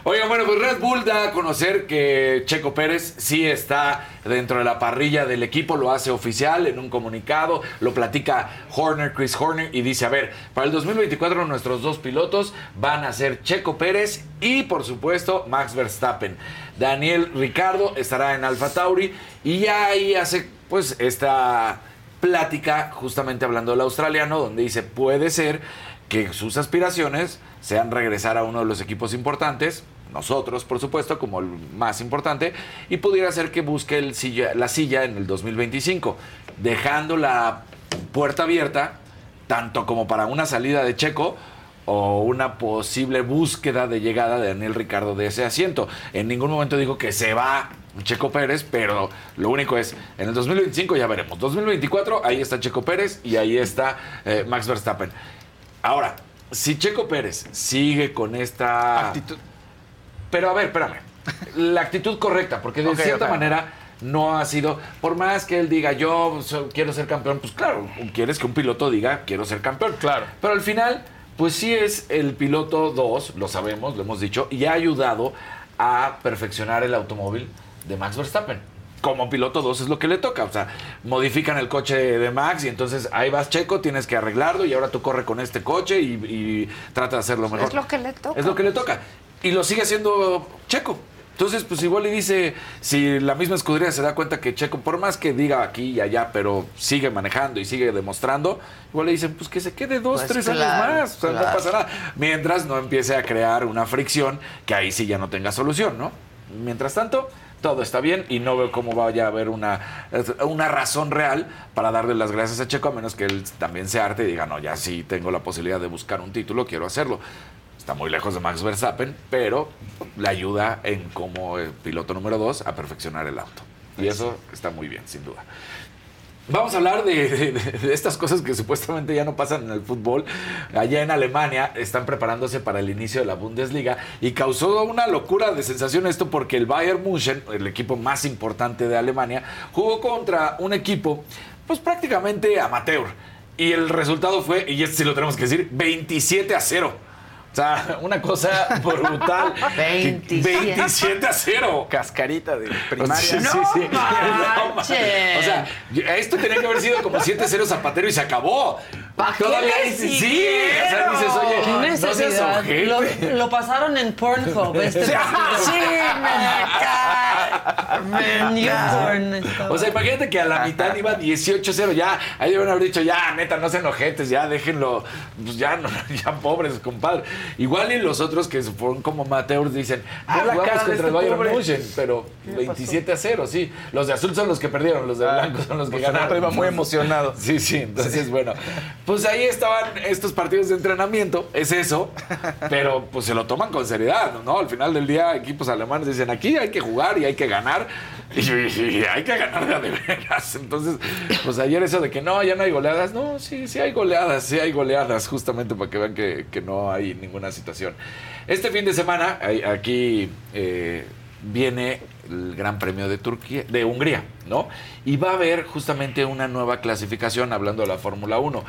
Oigan, bueno, pues Red Bull da a conocer que Checo Pérez sí está dentro de la parrilla del equipo, lo hace oficial en un comunicado, lo platica Horner, Chris Horner, y dice, a ver, para el 2024 nuestros dos pilotos van a ser Checo Pérez y, por supuesto, Max Verstappen. Daniel Ricardo estará en Alfa Tauri y ya ahí hace, pues, esta plática justamente hablando del australiano, donde dice, puede ser que sus aspiraciones sean regresar a uno de los equipos importantes, nosotros por supuesto como el más importante, y pudiera ser que busque el la silla en el 2025, dejando la puerta abierta tanto como para una salida de Checo o una posible búsqueda de llegada de Daniel Ricardo de ese asiento. En ningún momento digo que se va Checo Pérez, pero lo único es, en el 2025 ya veremos. 2024, ahí está Checo Pérez y ahí está eh, Max Verstappen. Ahora, si Checo Pérez sigue con esta... Actitud. Pero a ver, espérame. La actitud correcta, porque de cierta manera no ha sido, por más que él diga yo quiero ser campeón, pues claro, quieres que un piloto diga quiero ser campeón. Claro. Pero al final, pues sí es el piloto 2, lo sabemos, lo hemos dicho, y ha ayudado a perfeccionar el automóvil de Max Verstappen. Como piloto 2 es lo que le toca. O sea, modifican el coche de Max y entonces ahí vas Checo, tienes que arreglarlo y ahora tú corre con este coche y, y trata de hacerlo mejor. Es lo que le toca. Es lo que le toca. Y lo sigue haciendo Checo. Entonces, pues igual y dice, si la misma escudería se da cuenta que Checo, por más que diga aquí y allá, pero sigue manejando y sigue demostrando, igual le dicen, pues que se quede dos, Pues tres claro, años más. O sea, claro. no pasa nada. Mientras no empiece a crear una fricción que ahí sí ya no tenga solución, ¿no? Mientras tanto, todo está bien y no veo cómo vaya a haber una, una razón real para darle las gracias a Checo, a menos que él también se arte y diga, no, ya sí tengo la posibilidad de buscar un título, quiero hacerlo. Está muy lejos de Max Verstappen, pero le ayuda en como el piloto número dos a perfeccionar el auto. Y eso está muy bien, sin duda. Vamos a hablar de, estas cosas que supuestamente ya no pasan en el fútbol. Allá en Alemania están preparándose para el inicio de la Bundesliga y causó una locura de sensación esto porque el Bayern München, el equipo más importante de Alemania, jugó contra un equipo pues prácticamente amateur. Y el resultado fue, y este sí lo tenemos que decir, 27 a 0. O sea, una cosa brutal. 27. 27 a 0. Cascarita de primaria. Sí, ¡No sí, sí. No, manches! o sea, esto tenía que haber sido como 7-0 Zapatero y se acabó. ¿Pa' qué Todavía le sí, o sea, dices, oye, ¿Qué no seas lo, lo pasaron en Pornhub. Este Sí, me. O sea, imagínate que a la mitad iba 18-0, ya, ahí deben haber dicho, ya, neta, no sean ojetes, ya, déjenlo, pues ya, no, ya pobres, compadre. Igual y los otros que fueron como amateurs dicen, ah, la jugamos contra este el Bayern pobre. München, pero 27 a 0, sí. Los de azul son los que perdieron, los de blanco son los que Pues ganaron. iba muy emocionado. Sí, sí, entonces, bueno, pues ahí estaban estos partidos de entrenamiento, es eso, pero pues se lo toman con seriedad, ¿no? Al final del día, equipos alemanes dicen, aquí hay que jugar y hay que ganar, y, y hay que ganar de veras. Entonces, pues ayer eso de que no, ya no hay goleadas, no, sí, sí hay goleadas, sí hay goleadas, justamente para que vean que, que no hay ninguna situación. Este fin de semana, aquí... eh, viene el Gran Premio de Turquía, de Hungría, ¿no? Y va a haber justamente una nueva clasificación, hablando de la Fórmula 1,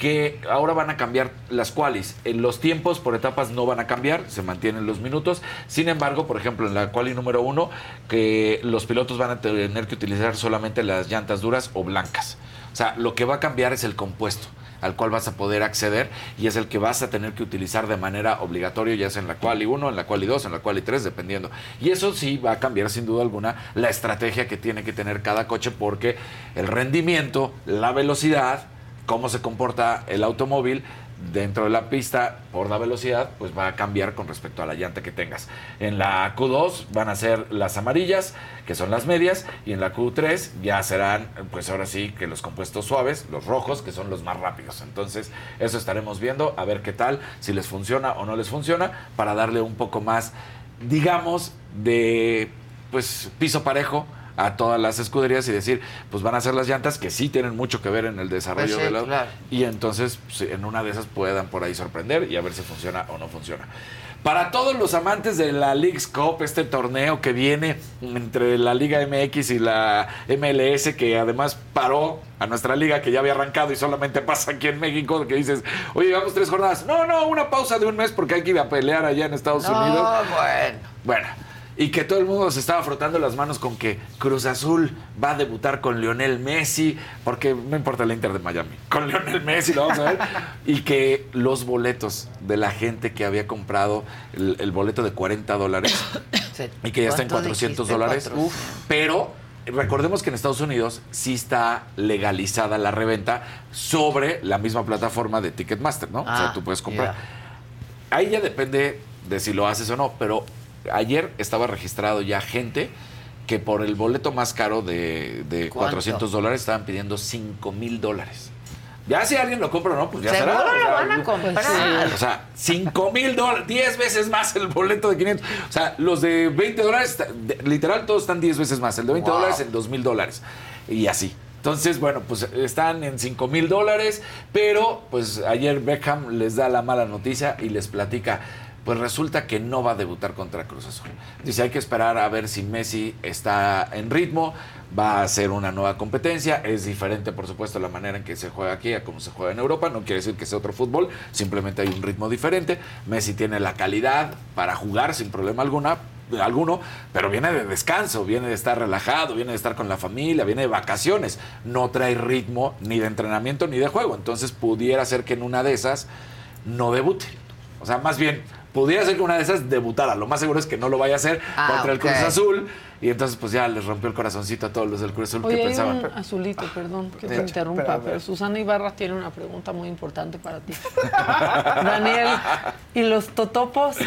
que ahora van a cambiar las qualis. En los tiempos por etapas no van a cambiar, se mantienen los minutos. Sin embargo, por ejemplo, en la quali número uno, que los pilotos van a tener que utilizar solamente las llantas duras o blancas. O sea, lo que va a cambiar es el compuesto al cual vas a poder acceder y es el que vas a tener que utilizar de manera obligatoria, ya sea en la quali 1, en la quali 2, en la quali 3, dependiendo. Y eso sí va a cambiar sin duda alguna la estrategia que tiene que tener cada coche porque el rendimiento, la velocidad, cómo se comporta el automóvil dentro de la pista por la velocidad, pues va a cambiar con respecto a la llanta que tengas. En la Q2 van a ser las amarillas, que son las medias, y en la Q3 ya serán, pues ahora sí, que los compuestos suaves, los rojos, que son los más rápidos. Entonces, eso estaremos viendo, a ver qué tal, si les funciona o no les funciona, para darle un poco más, digamos, de, pues, piso parejo a todas las escuderías y decir, pues van a ser las llantas que sí tienen mucho que ver en el desarrollo Pues sí, de la... claro. Y entonces pues, en una de esas puedan por ahí sorprender y a ver si funciona o no funciona. Para todos los amantes de la League's Cup, este torneo que viene entre la Liga MX y la MLS, que además paró a nuestra liga que ya había arrancado y solamente pasa aquí en México, que dices, oye, llevamos tres jornadas. No, no, una pausa de un mes porque hay que ir a pelear allá en Estados No, Unidos. bueno. Bueno, y que todo el mundo se estaba frotando las manos con que Cruz Azul va a debutar con Lionel Messi, porque no importa el Inter de Miami, con Lionel Messi lo vamos a ver, y que los boletos de la gente que había comprado el, el boleto de 40 dólares y que ya está en ¿Cuánto 400 dijiste? dólares, 400. pero recordemos que en Estados Unidos sí está legalizada la reventa sobre la misma plataforma de Ticketmaster, ¿no? o sea, Ah, tú puedes comprar. Ahí ya depende de si lo haces o no, pero ayer estaba registrado ya gente que por el boleto más caro de, de ¿Cuánto? 400 dólares estaban pidiendo 5 mil dólares. Ya si alguien lo compra o no, pues ya Seguro será. lo van a comprar. O sea, 5 mil dólares, 10 veces más el boleto de 500. O sea, los de 20 dólares, literal, todos están 10 veces más. El de 20 Wow. dólares en 2 mil dólares. Y así. Entonces, bueno, pues están en 5 mil dólares, pero pues ayer Beckham les da la mala noticia y les platica. Pues resulta que no va a debutar contra Cruz Azul. Dice, hay que esperar a ver si Messi está en ritmo, va a ser una nueva competencia. Es diferente, por supuesto, la manera en que se juega aquí a cómo se juega en Europa. No quiere decir que sea otro fútbol, simplemente hay un ritmo diferente. Messi tiene la calidad para jugar sin problema alguna, alguno, pero viene de descanso, viene de estar relajado, viene de estar con la familia, viene de vacaciones. No trae ritmo ni de entrenamiento ni de juego. Entonces pudiera ser que en una de esas no debute. O sea, más bien, pudiera ser que una de esas debutara. Lo más seguro es que no lo vaya a hacer Ah, contra el. Cruz Azul. Y entonces, pues ya les rompió el corazoncito a todos los del Cruz Azul Oye, que hay pensaban. un azulito, perdón que te interrumpa, Pero, Susana Ibarra tiene una pregunta muy importante para ti. Daniel, ¿y los totopos?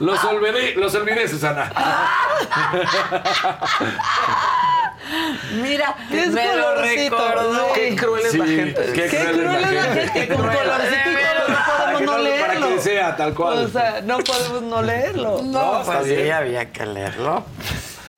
Los olvidé, los olvidé, Susana. Mira, ¿Qué es me lo colorcito? recordó. Qué cruel es la gente. qué Qué cruel es la cruel es la gente. gente, con colorcito y todo, no podemos Que no no- para tal cual. O sea, no podemos no leerlo. No, está pues sí, había que leerlo.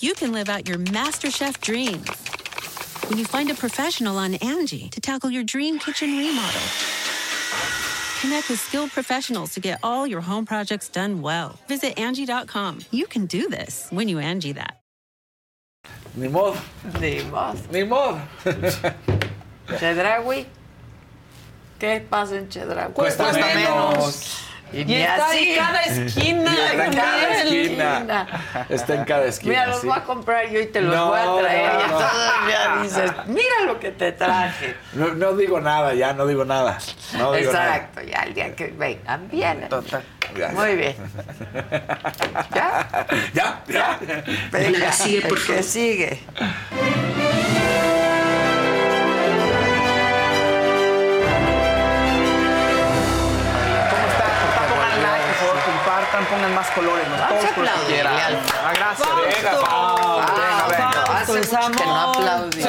You can live out your MasterChef dreams when you find a professional on Angie to tackle your dream kitchen remodel. Connect with skilled professionals to get all your home projects done well. Visit Angie.com. You can do this when you Angie that. Ni modo, Ni más. ni modo. Chedraui. ¿Qué pasa en Chedraui? Cuesta menos. Y, está así. en cada esquina. Y está en cada esquina. Está en cada esquina. Mira, los sí. voy a comprar yo y te los No, voy a traer. no, y todavía dices, mira lo que te traje. No, no digo nada, ya no digo nada. No digo nada. Exacto, ya el día que vengan, vienen. Total. Ya. Muy bien. ¿Ya? Ya, ya. Venga, La que sigue, por el que favor. sigue. Pongan más colores, ¿no? Vamos Todos a con lo que quieran. Ah, gracias. Venga. Venga, venga. Que no aplaudí.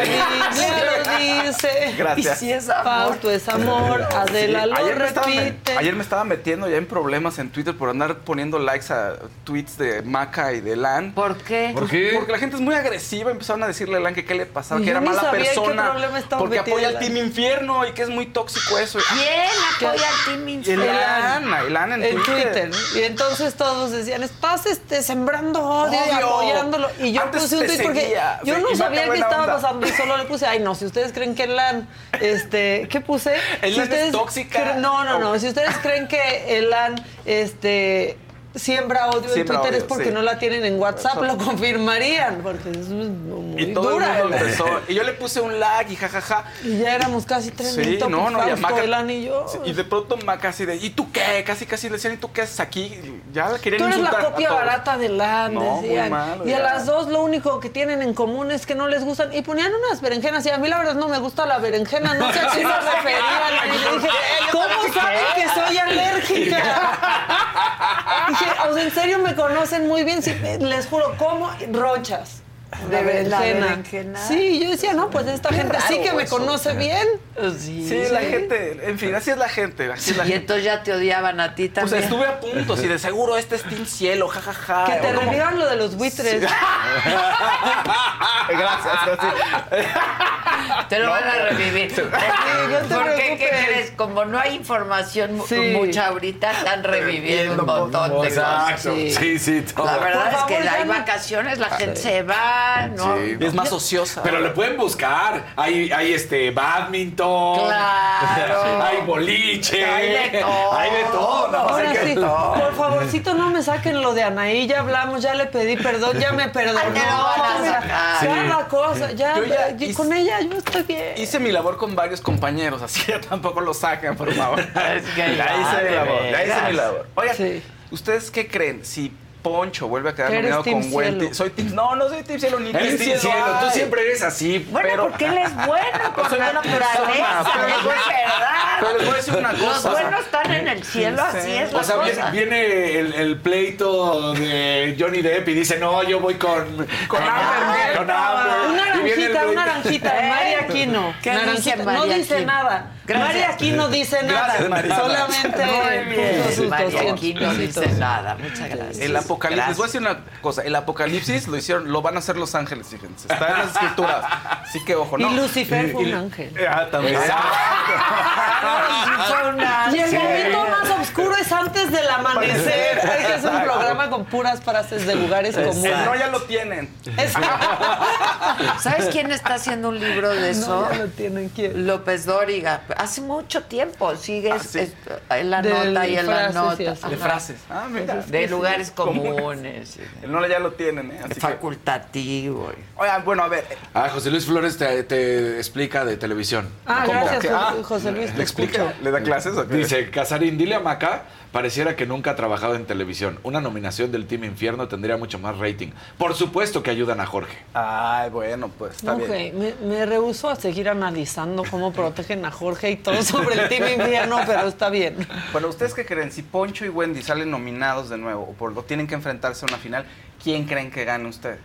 Sí, dice. Gracias. Y si es amor. Fausto es amor. Adela lo ayer me, estaba, repite. ayer me estaba metiendo ya en problemas en Twitter por andar poniendo likes a tweets de Maca y de Lan. ¿Por qué? ¿Por qué? Porque la gente es muy agresiva. Empezaron a decirle a Lan que qué le pasaba, que yo era ni mala sabía en qué persona. problema estaba Porque apoya al. Team Infierno y que es muy tóxico eso. ¿Quién apoya al Team Infierno? Ilan, Ilan en, en Twitter. Twitter. Y entonces todos decían, estás este, sembrando odio, y apoyándolo. Y yo Antes puse un tweet porque yo sí, no sabía qué estaba onda. pasando. Y solo le puse, ay no, si ustedes creen que Elan, este, ¿qué puse? Elan si es tóxica. No, no, no. Si ustedes creen que Elan, este siembra odio Siembra en Twitter es porque sí. no la tienen en WhatsApp, Eso. lo confirmarían, porque es muy Y todo dura. el mundo empezó. Y yo le puse un lag y jajaja. Y ya éramos casi tres Sí, minutos. no, no, y a Maca- Elan y yo. Sí, Y de pronto Maca así de, ¿y tú qué? Casi, casi le decían, ¿y tú qué haces aquí? Ya la querían Tú eres la copia barata de LAN, No, muy decían. y a las dos lo único que tienen en común es que no les gustan. Y ponían unas berenjenas. Y a mí la verdad no me gusta la berenjena. No sé a qué se referían. Y dije, ¿cómo saben que soy alérgica? en serio me conocen muy bien. Les juro, como ronchas. De berenjena. Sí, yo decía, no, pues esta Qué gente sí que me eso. conoce bien. Sí, Sí, la gente, en fin, así es la gente. Así es la Y gente. entonces ya te odiaban a ti también. estuve a punto, si de seguro este es Team Cielo, jajaja. Que te O como- revieran lo de los buitres. Gracias, gracias. Te lo van a revivir. no te Porque, ¿qué crees? Como no hay información mu- Sí. mucha ahorita, están reviviendo un montón de cosas. Exacto. Sí, sí, todo. La verdad Por es favor, que hay vacaciones, la gente se va, ¿no? Sí. Es más ociosa. Pero le pueden buscar. Hay, hay este badminton. Claro. Hay boliche. Hay de todo. Hay de todo. que- por favorcito no me saquen lo de Anaí, ya hablamos, ya le pedí perdón, ya me perdonó. Ay, te lo van a sacar. Cada cosa, ya, Yo ya ya- hice- con ella yo estoy bien. Hice mi labor con varios compañeros, así que tampoco lo saquen, por favor. Es que ya ya, hice mi labor, ya hice mi labor. Oigan, Sí. ¿ustedes qué creen? Si Poncho vuelve a quedar nominado con Wendy. Soy Team. No, no soy Team Cielo ni Team Cielo, tú siempre eres así. Bueno, Pero- porque él es bueno por Soy buena naturaleza, pero les voy- es verdad. pero les voy a decir una Los cosa. buenos están en el cielo, Sí, así es sí. la O sea, cosa. viene, viene el, el pleito de Johnny Depp y dice, no, yo voy con... Con Amber. Con Amber. Una naranjita, una naranjita, ¿Eh? María Aquino. ¿Qué dice Naranjita, No dice Aquino? nada. Gracias. María Aquino dice nada. Gracias, María. Solamente Muy bien. María 200 aquí no dice nada. Muchas gracias. El apocalipsis, les voy a decir una cosa, el apocalipsis lo hicieron, lo van a hacer los ángeles, fíjense, está en las escrituras, así que ojo, Y ¿no? Lucifer fue Y- un ángel. Ah, también. Y el momento más oscuro es antes del amanecer. Hay que hacer un programa con puras frases de lugares comunes. no ya lo tienen. Es- ¿Sabes quién está haciendo un libro de eso? No, ya lo tienen quién. López Dóriga. Hace mucho tiempo sigues Ah, sí. es- en la Del nota y en la frases y nota. De frases. Ah, mira. De lugares Comunes. comunes. El no ya lo tienen, ¿eh? Así que, Facultativo. oigan, bueno, a ver, Ah, José Luis Flores te, te explica de televisión. Ah, ¿Cómo? gracias, Ah, José Luis. ¿le explica? ¿Le da clases o qué? Dice, Casarín, dile a Maca, pareciera que nunca ha trabajado en televisión. Una nominación del Team Infierno tendría mucho más rating. Por supuesto que ayudan a Jorge. Ay, bueno, pues está Ok, bien. me, me rehuso a seguir analizando cómo protegen a Jorge y todo sobre el Team Infierno, pero está bien. Bueno, ¿ustedes qué creen? Si Poncho y Wendy salen nominados de nuevo o por lo tienen que enfrentarse a una final, ¿quién creen que gane ustedes?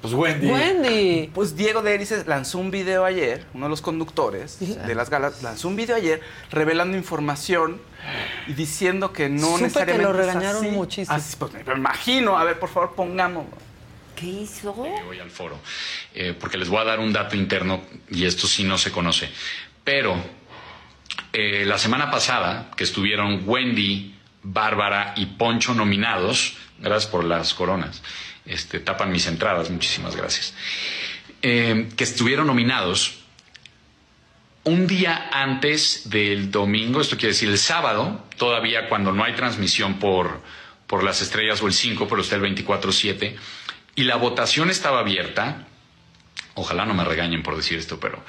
Pues Wendy. Wendy. Pues Diego de Erices lanzó un video ayer, uno de los conductores de las galas, lanzó un video ayer revelando información y diciendo que no Supe que necesariamente. lo es regañaron así. muchísimo. Así, pues me imagino. A ver, por favor, pongámoslo. ¿Qué hizo? voy al foro, eh, porque les voy a dar un dato interno y esto sí no se conoce. Pero eh, la semana pasada, que estuvieron Wendy, Bárbara y Poncho nominados, gracias por las coronas, este, tapan mis entradas, muchísimas gracias, eh, que estuvieron nominados un día antes del domingo, esto quiere decir el sábado, todavía cuando no hay transmisión por, por las estrellas o el 5, pero está el 24-7, y la votación estaba abierta, ojalá no me regañen por decir esto, pero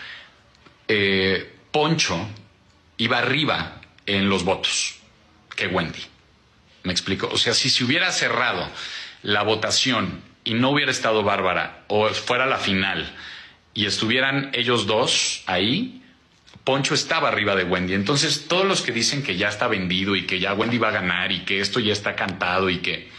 eh, Poncho iba arriba en los votos que Wendy. ¿Me explico? O sea, si se hubiera cerrado la votación y no hubiera estado Bárbara o fuera la final y estuvieran ellos dos ahí, Poncho estaba arriba de Wendy. Entonces, todos los que dicen que ya está vendido y que ya Wendy va a ganar y que esto ya está cantado y que,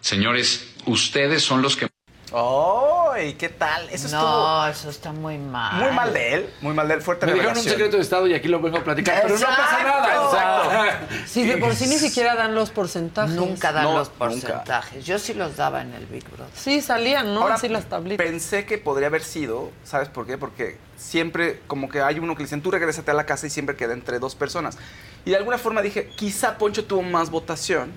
señores, ustedes son los que ¡Ay! ¿Qué tal? Eso no, estuvo eso está muy mal. muy mal de él. Muy mal de él. Fuerte Me dijeron un revelación. secreto de Estado y aquí lo vengo a platicar, pero no pasa nada. o sea, Si de por sí ni siquiera dan los porcentajes. Nunca dan No, los nunca. porcentajes. Yo sí los daba en el Big Brother. Sí, salían, ¿no? Ahora, Así las tablitas. Pensé que podría haber sido, ¿sabes por qué? Porque siempre, como que hay uno que le dicen, tú regrésate a la casa y siempre queda entre dos personas. Y de alguna forma dije, quizá Poncho tuvo más votación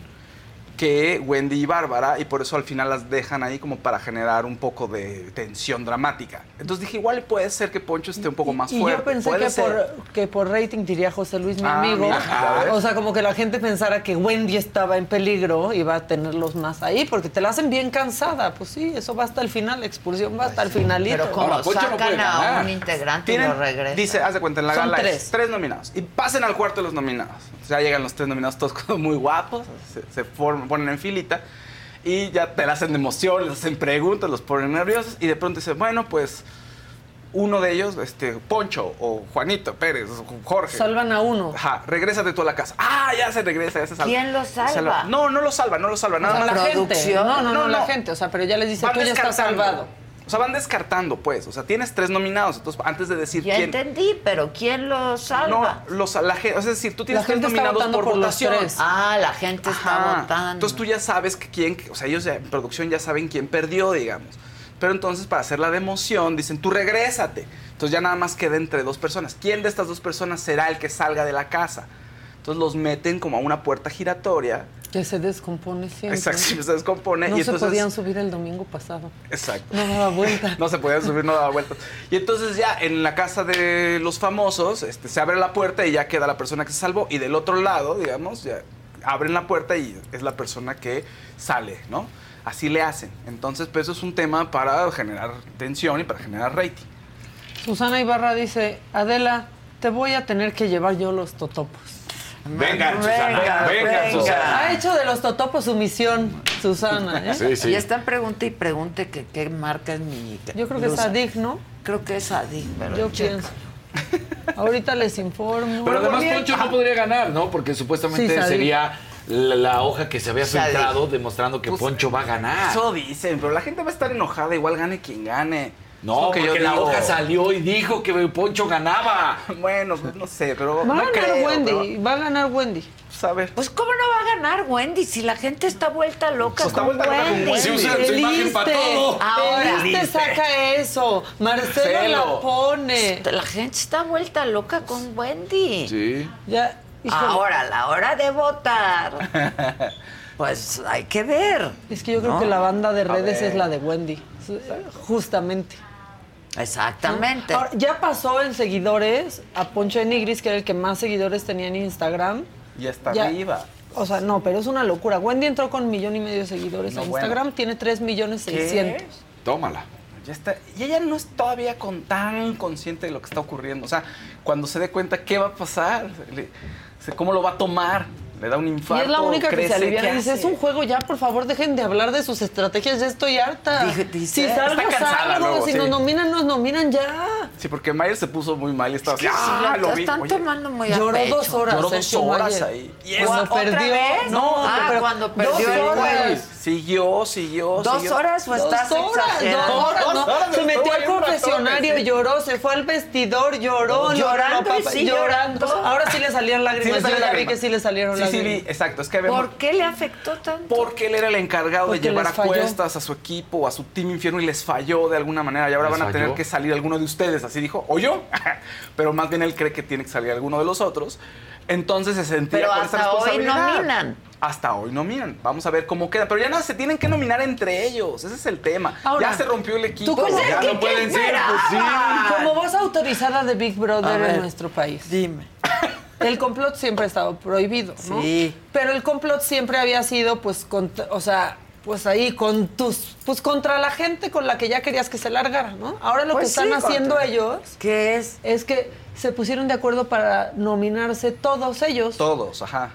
que Wendy y Bárbara, y por eso al final las dejan ahí como para generar un poco de tensión dramática. Entonces dije, igual puede ser que Poncho esté un poco más Y fuerte. yo pensé puede que ser. por, que por rating diría José Luis, mi Ah, amigo. mira. O sea, como que la gente pensara que Wendy estaba en peligro y va a tenerlos más ahí, porque te la hacen bien cansada. Pues sí, eso va hasta el final, la expulsión va hasta el finalito. Pero como sacan a un integrante y lo regresan. Dice, haz de cuenta, en la Son gala tres. es tres nominados. Y pasen al cuarto de los nominados. Ya llegan los tres nominados todos como muy guapos, se, se forman- ponen en filita y ya te la hacen de emoción, les hacen preguntas, los ponen nerviosos y de pronto dicen, bueno, pues uno de ellos, este, Poncho o Juanito Pérez o Jorge. Salvan a uno. Ajá, regrésate tú a la casa. Ah, ya se regresa, ya se salva. ¿Quién lo salva? No, no lo salva, no lo salva. O Nada sea, más la gente. producción. No, no, no, No, la no. gente. O sea, pero ya les dice, Van tú ya estás salvado. O sea, van descartando, pues. O sea, tienes tres nominados. Entonces, antes de decir Ya quién. entendí, pero ¿quién lo salva? No, los, la gente, es decir, tú tienes La tres nominados por, por los votación. Ah, la gente está Ajá. votando. Entonces tú ya sabes que quién, o sea, ellos ya, en producción ya saben quién perdió, digamos. Pero entonces para hacer la de emoción dicen, tú regrésate. Entonces ya nada más queda entre dos personas. ¿Quién de estas dos personas será el que salga de la casa? Entonces los meten como a una puerta giratoria. Que se descompone siempre. Exacto, se descompone. No y se entonces, podían subir el domingo pasado. Exacto. No daba vuelta. No se podían subir, no daba vueltas. Y entonces ya en la casa de los famosos, este, se abre la puerta y ya queda la persona que se salvó. Y del otro lado, digamos, ya abren la puerta y es la persona que sale, ¿no? Así le hacen. Entonces, pues eso es un tema para generar tensión y para generar rating. Susana Ibarra dice, Adela, te voy a tener que llevar yo los totopos. Venga, Susana, venga, Susana. Ha hecho de los totopos su misión, Susana. ¿eh? Sí, sí. Y están pregunte y pregunte que qué marca es mi Yo creo que es. Adig, ¿no? Creo que es Adig, pero Yo checa. pienso. Ahorita les informo. Pero además. Poncho no podría ganar, ¿no? Porque supuestamente Sí, sería la, la hoja que se había filtrado demostrando que Pues, Poncho va a ganar. Eso dicen, pero la gente va a estar enojada, igual gane quien gane. No, Es lo que porque yo la digo. hoja salió y dijo que Poncho ganaba. Bueno, pues no sé, pero Va a no ganar creo, Wendy, va a ganar Wendy. pues, a ver. Pues cómo no va a ganar Wendy si la gente está vuelta loca Pues está con vuelta loca con Wendy. Wendy. Sí, usan su El imagen para Iste, todo. Ahora. Iste saca eso. Marcelo Marcelo. la pone. La gente está vuelta loca con Wendy. Sí. Ya, híjole. Ahora, a la hora de votar, pues hay que ver. Es que yo creo ¿no? que la banda de redes es la de Wendy. Justamente. Exactamente. Ahora, ya pasó en seguidores a Poncho de Nigris, que era el que más seguidores tenía en Instagram. Ya está Ya. arriba. O sea, no, pero es una locura. Wendy entró con un millón y medio de seguidores No, a bueno. Instagram, tiene tres millones ¿Qué? seiscientos. Tómala. Ya está. Y ella no es todavía con tan consciente de lo que está ocurriendo. O sea, cuando se dé cuenta qué va a pasar, cómo lo va a tomar, le da un Y infarto. es la única que se alivia ¿qué y dice, es un juego ya, por favor, dejen de hablar de sus estrategias, ya estoy harta. Dije- dice, si salgo, está cansada salgo, luego, si sí. nos nominan, nos nominan ya. Sí, porque Mayer se puso muy mal y estaba así. Sí, ¡Ah, lo lo vi! están Oye, tomando muy a Lloró pecho. dos horas. Lloró dos Sergio horas Mayer. ahí. Y Cuando ¿Otra perdió. vez? No, Ah, pero- cuando dos perdió el horas. Siguió, siguió, ¿Dos siguió. horas o Dos estás horas, exagerando? dos horas, Dos no. horas, Se metió al confesionario, sí. lloró, se fue al vestidor, lloró. lo- Llorando lo- y sí llorando. Ahora sí le salían lágrimas. Yo ya vi que sí le salieron Sí, sí, vi, exacto. Es que vemos- ¿Por qué le afectó tanto? Porque él era el encargado Porque de llevar a cuestas a su equipo, a su team infierno y les falló de alguna manera. Y ahora ¿Les van a tener que salir alguno de ustedes, así dijo, o yo. Pero más bien él cree que tiene que salir alguno de los otros. Entonces se sentía Pero con esa hasta hoy responsabilidad. nominan. Hasta hoy nominan. Vamos a ver cómo queda. Pero ya no se tienen que nominar entre ellos. Ese es el tema. Ahora, ya se rompió el equipo. ¿tú cómo- ya ¿qué- no pueden ser. Pues sí. Como voz autorizada de Big Brother ver. en nuestro país. Dime. El complot siempre ha estado prohibido, ¿no? Sí. Pero el complot siempre había sido, pues, contra- o sea, pues ahí con tus, pues contra la gente con la que ya querías que se largara, ¿no? Ahora lo Pues que están sí, haciendo contra- ellos ¿Qué es? es que se pusieron de acuerdo para nominarse todos ellos. Todos, ajá.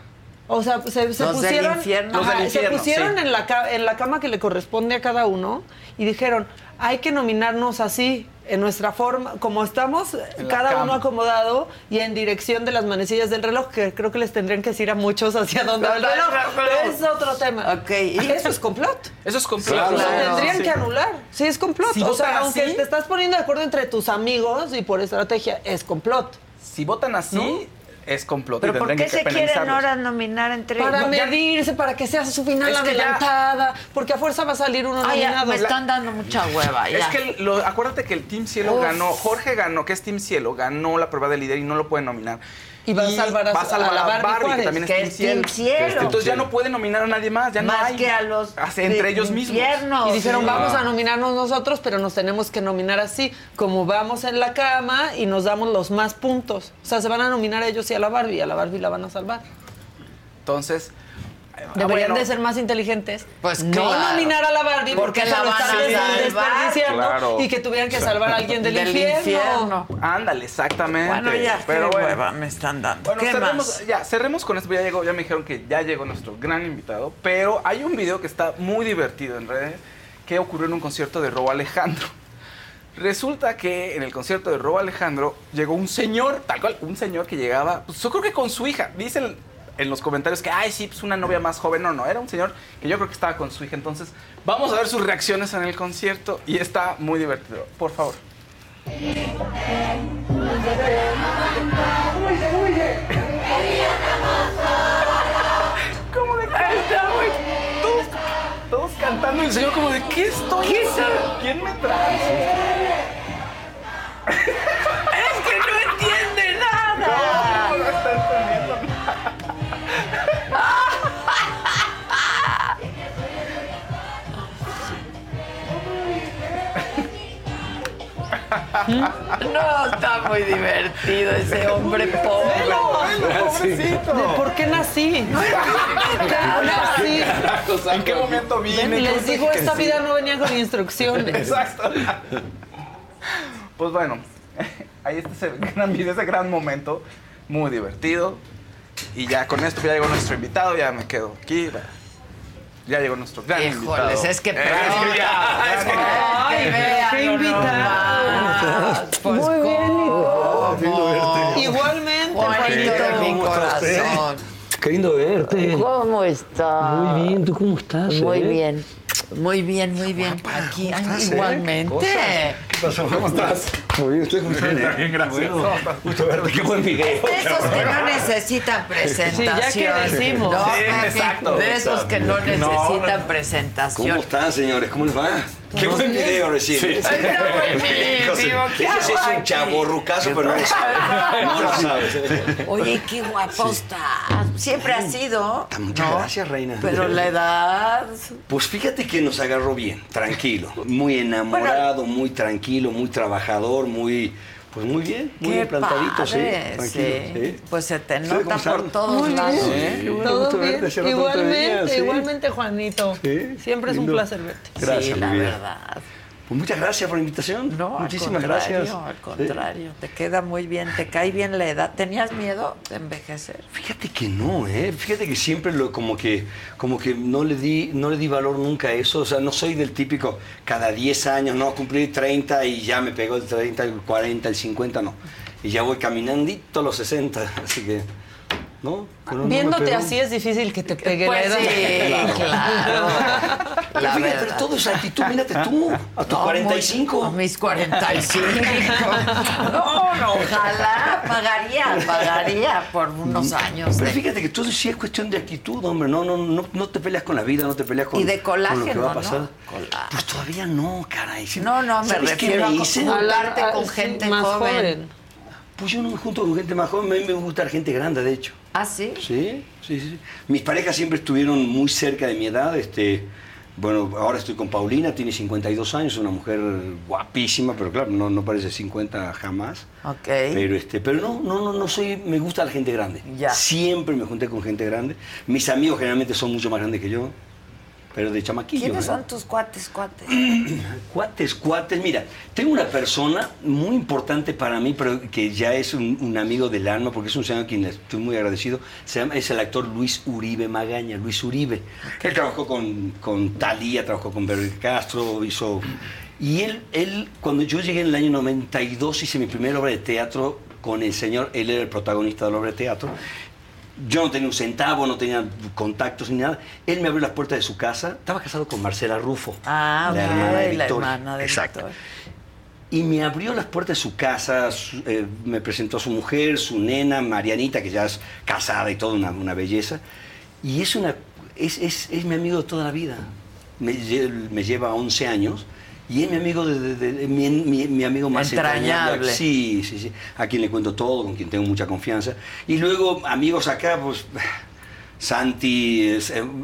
O sea, se, se Los del pusieron, infierno. Los del Ajá, infierno, se pusieron sí. en, la, en la cama que le corresponde a cada uno y dijeron, hay que nominarnos así. En nuestra forma, como estamos, cada cama. uno acomodado y en dirección de las manecillas del reloj, que creo que les tendrían que decir a muchos hacia dónde va el reloj. Pero es otro tema. Ok. Eso es complot. Eso es complot. Lo Claro. tendrían Sí. que anular. Sí, es complot. Si o sea, aunque así- te estás poniendo de acuerdo entre tus amigos y por estrategia, es complot. Si votan así, es complot. y ¿Pero por tendrían qué que se quieren ahora nominar entre Para ellos? medirse, para que sea su final Es que ya- adelantada, porque a fuerza va a salir uno Ay, ya, nominado. me están dando mucha hueva. Es ya. que lo- acuérdate que el Team Cielo Uf. ganó, Jorge ganó, que es Team Cielo, ganó la prueba de líder y no lo pueden nominar. Y va a salvar a- va a, salvar a la Barbie Barbie, que Juárez, también es Team Cielo. Entonces ya no puede nominar a nadie más, ya no Más hay. que a los Hace- entre ellos mismos. infiernos. Y dijeron, Sí. vamos a nominarnos nosotros, pero nos tenemos que nominar así, como vamos en la cama y nos damos los más puntos. O sea, se van a nominar a ellos y a la Barbie, y a la Barbie la van a salvar. Entonces, Deberían bueno, de ser más inteligentes. Pues no claro. nominar a la Barbie porque, Porque la van a desperdiciando Claro. y que tuvieran que salvar a alguien del, Del infierno. infierno. Ándale, exactamente. Bueno, ya, pero qué bueno. hueva me están dando. Bueno, ¿Qué cerremos, más? ya, cerremos con esto. Ya, llegó, ya me dijeron que ya llegó nuestro gran invitado. Pero hay un video que está muy divertido en redes que ocurrió en un concierto de Robo Alejandro. Resulta que en el concierto de Robo Alejandro llegó un señor, tal cual, un señor que llegaba, pues yo creo que con su hija. Dicen en los comentarios que, ay, sí, pues una novia más joven. No, no, era un señor que yo creo que estaba con su hija. Entonces, vamos a ver sus reacciones en el concierto y está muy divertido. Por favor. ¿Cómo de qué está, güey? Todos, todos cantando y el señor como de ¿qué estoy haciendo? ¿Quién me trae? Es que no entiende nada. No, no está No, está muy divertido ese hombre pobre. Pobrecito. ¿De por qué nací? ¿Por qué nací? ¿En qué momento vine? Les ¿Cómo digo, esta vida no venía con instrucciones. Exacto. Pues bueno, ahí está ese gran video, ese gran momento, muy divertido. Y ya con esto ya llegó nuestro invitado, ya me quedo aquí. Ya llegó nuestro gran invitado. Híjoles, es que Eh, perdón. ya, es que- Ay, vean, qué invitado. Pues, Muy bien, ¿cómo? Lindo verte. Igualmente, Juanito de mi ¿Cómo está usted? corazón. Qué lindo verte. ¿Cómo estás? Muy bien, ¿tú cómo estás? Muy eh? bien. Muy bien, muy bien. Aquí, ay, estás, eh? igualmente. Cosas. ¿Qué pasó? ¿Cómo estás? Muy bien, ¿usted cómo está? Bien, bien, gracias. Bueno, gusto verte, qué buen video. De esos que no necesitan presentación. Sí, ya que decimos. No, Sí, exacto. De esos que no necesitan presentación. ¿Cómo están, señores? ¿Cómo les va? Qué buen video recién. Ese ¿qué ese sí es un aquí? chaborrucazo, pero no lo sabes. No lo sabes. Oye, qué guapo está. Siempre ha sido. Muchas ¿no? gracias, reina. Pero la edad. Pues fíjate que nos agarró bien, tranquilo, muy enamorado, muy tranquilo, muy trabajador, muy, pues muy bien, muy Qué bien plantadito, sí, padre, sí. sí. Pues se te ¿Ustedes cómo nota por todos Muy lados. Sí, qué bueno, Todo bien. Igualmente, igualmente, Juanito. Sí, Siempre es un placer verte. Gracias, sí, la verdad. Pues muchas gracias por la invitación. No, Muchísimas al gracias. Al Sí. contrario, te queda muy bien, te cae bien la edad. ¿Tenías miedo de envejecer? Fíjate que no, ¿eh? Fíjate que siempre lo, como que, como que no le di, no le di valor nunca a eso. O sea, no soy del típico cada 10 años, no, cumplí 30 y ya me pegó el 30, el 40, el 50, no. Y ya voy caminandito a los 60, así que, ¿no? Pero me Viéndote así es difícil que te pegue Pues la edad. sí, claro. Pero La fíjate, pero verdad. todo es actitud, mírate tú, a tus No, 45. A mis 45. No, no, ojalá pagaría, pagaría por unos años. Pero de- fíjate que todo sí es cuestión de actitud, hombre. No, no, no, no te peleas con la vida, no te peleas con, Y de con lo que colágeno, va a pasar. ¿no? Colágeno. Pues todavía no, caray. Sí. No, no, me ¿Sabes qué refiero a juntarte con sí, gente más joven. Pues yo no me junto con gente más joven, a mí me gusta gente grande, de hecho. ¿Ah, sí? Sí, sí, sí. Mis parejas siempre estuvieron muy cerca de mi edad. Este, bueno, ahora estoy con Paulina, tiene 52 años, una mujer guapísima, pero claro, no, no parece 50 jamás. Ok. Pero, este, pero no, no, no, no soy, me gusta la gente grande. Ya. Siempre me junté con gente grande. Mis amigos generalmente son mucho más grandes que yo, pero de chamaquillo. ¿Quiénes ¿verdad? son tus cuates, cuates? Cuates, cuates. Mira, tengo una persona muy importante para mí, pero que ya es un, un amigo del alma, porque es un señor a quien estoy muy agradecido. Se llama, es el actor Luis Uribe Magaña, Luis Uribe. Él trabajó con, con Talía, trabajó con Verónica Castro, hizo Y él, él, cuando yo llegué en el año 92, hice mi primera obra de teatro con el señor, él era el protagonista de la obra de teatro. Yo no tenía un centavo, no tenía contactos ni nada. Él me abrió las puertas de su casa. Estaba casado con Marcela Rufo. Ah, la hermana de la Victoria. hermana de Exacto. Victoria. Y me abrió las puertas de su casa, su- eh, me presentó a su mujer, su nena, Marianita, que ya es casada y toda una, una belleza. Y es, una, es, es, es mi amigo de toda la vida. Me lleva 11 años y es mi amigo, de, de- de- mi, mi- mi amigo más Entrañable. Sí, sí, sí. A quien le cuento todo, con quien tengo mucha confianza. Y luego amigos acá, pues... Santi, eh,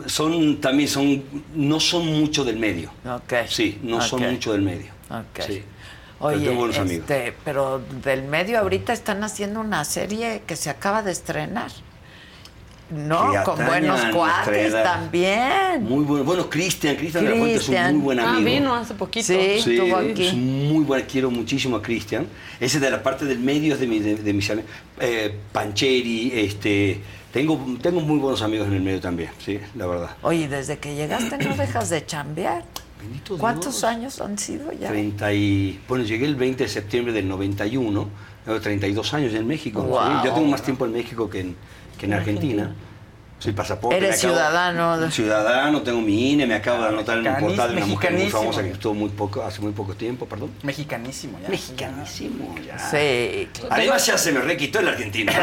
son también son, no son mucho del medio. Ok. Sí, no son mucho del medio. Ok. Sí. Pero Oye, amigos. este, pero del medio ahorita están haciendo una serie que se acaba de estrenar. No, con buenos cuates también. Muy bueno. Bueno, Cristian, Cristian de la Fuente es un muy buen Ah, amigo. vino hace poquito. Sí, Sí, estuvo aquí. es muy bueno, quiero muchísimo a Cristian. Ese de la parte del medio es de, mi- de- de mis amigos. Eh, Pancheri, este, tengo, tengo muy buenos amigos en el medio también, sí, la verdad. Oye, desde que llegaste no dejas de chambear. Bendito ¿Cuántos Dios. años han sido ya? 30 y, bueno, llegué el 20 de septiembre del 91, tengo 32 años en México. Wow. sí. Yo tengo más tiempo en México que en, que en Argentina. Soy pasaporte. Eres acabo- ciudadano. Ciudadano, tengo mi INE, me acabo de anotar en un portal de una mujer muy mexicanísimo. famosa que estuvo muy poco, hace muy poco tiempo, perdón. Mexicanísimo, ya. Mexicanísimo, ya. Sí, claro. Además ya se me requitó el argentino.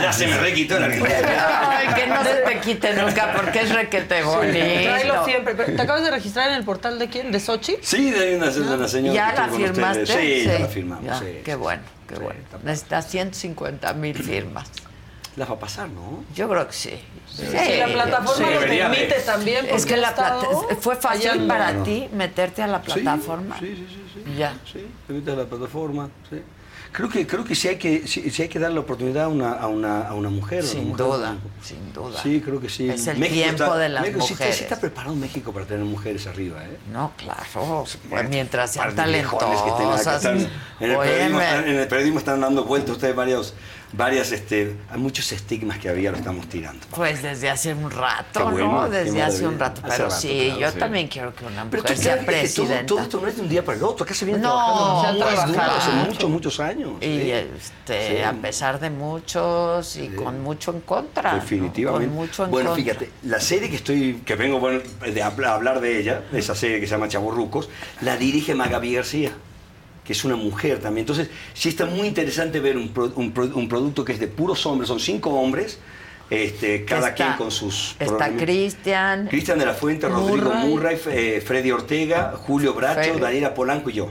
Ya se me requitó el argentino. Ay, que no se te quite nunca porque es requete bonito. Tráelo siempre. Pero, ¿Te acabas de registrar en el portal de quién? ¿De Sochi? Sí, de una, de una señora. ¿Ya que la estuvo con firmaste? ustedes. Sí, ya la firmamos. Ya, sí, qué sí, bueno, qué Sí, bueno. está- Necesitas 150 mil firmas. Las va a pasar, ¿no? Yo creo que sí. Sí, la plataforma sí. lo permite también. Es porque que la fue fácil allá. para No, no. ti meterte a la plataforma. Sí, sí, sí. sí. Ya. Sí, permite la plataforma. Sí. Creo que, creo que sí hay que, sí, sí hay que dar la oportunidad a una, a una, a una mujer. a una Sin mujer. duda, sin duda. Sí, creo que sí. Es el tiempo de las México mujeres. Sí está, preparado México para tener mujeres arriba, ¿eh? No, claro. Pues mientras sean que talentosas. están- en, el periodismo están, en el periodismo están dando vueltas ustedes varios, varias, este, hay muchos estigmas que había, lo estamos tirando. Pues desde hace un rato, bueno, ¿no? Desde hace un rato. Pero rato, sí, claro, yo sí. también quiero que una Pero mujer tú sea que todo, presidenta. todo esto no es de un día para el otro, acá se viene No, trabajando se trabajado. hace muchos, muchos años. Y sí. este, Sí. a pesar de muchos y con mucho en contra. ¿no? Definitivamente. Con mucho en bueno, contra. fíjate, la serie que estoy, que vengo a hablar de ella, esa serie que se llama Chaburrucos, la dirige Magaby García, que es una mujer también. Entonces, sí está muy interesante ver un, pro- un pro- un producto que es de puros hombres, son cinco hombres, este, cada Está- quien con sus Está. Cristian. Cristian de la Fuente, Rodrigo Murray. Murray, eh, Freddy Ortega, Julio Bracho, Freddy. Daniela Polanco y yo.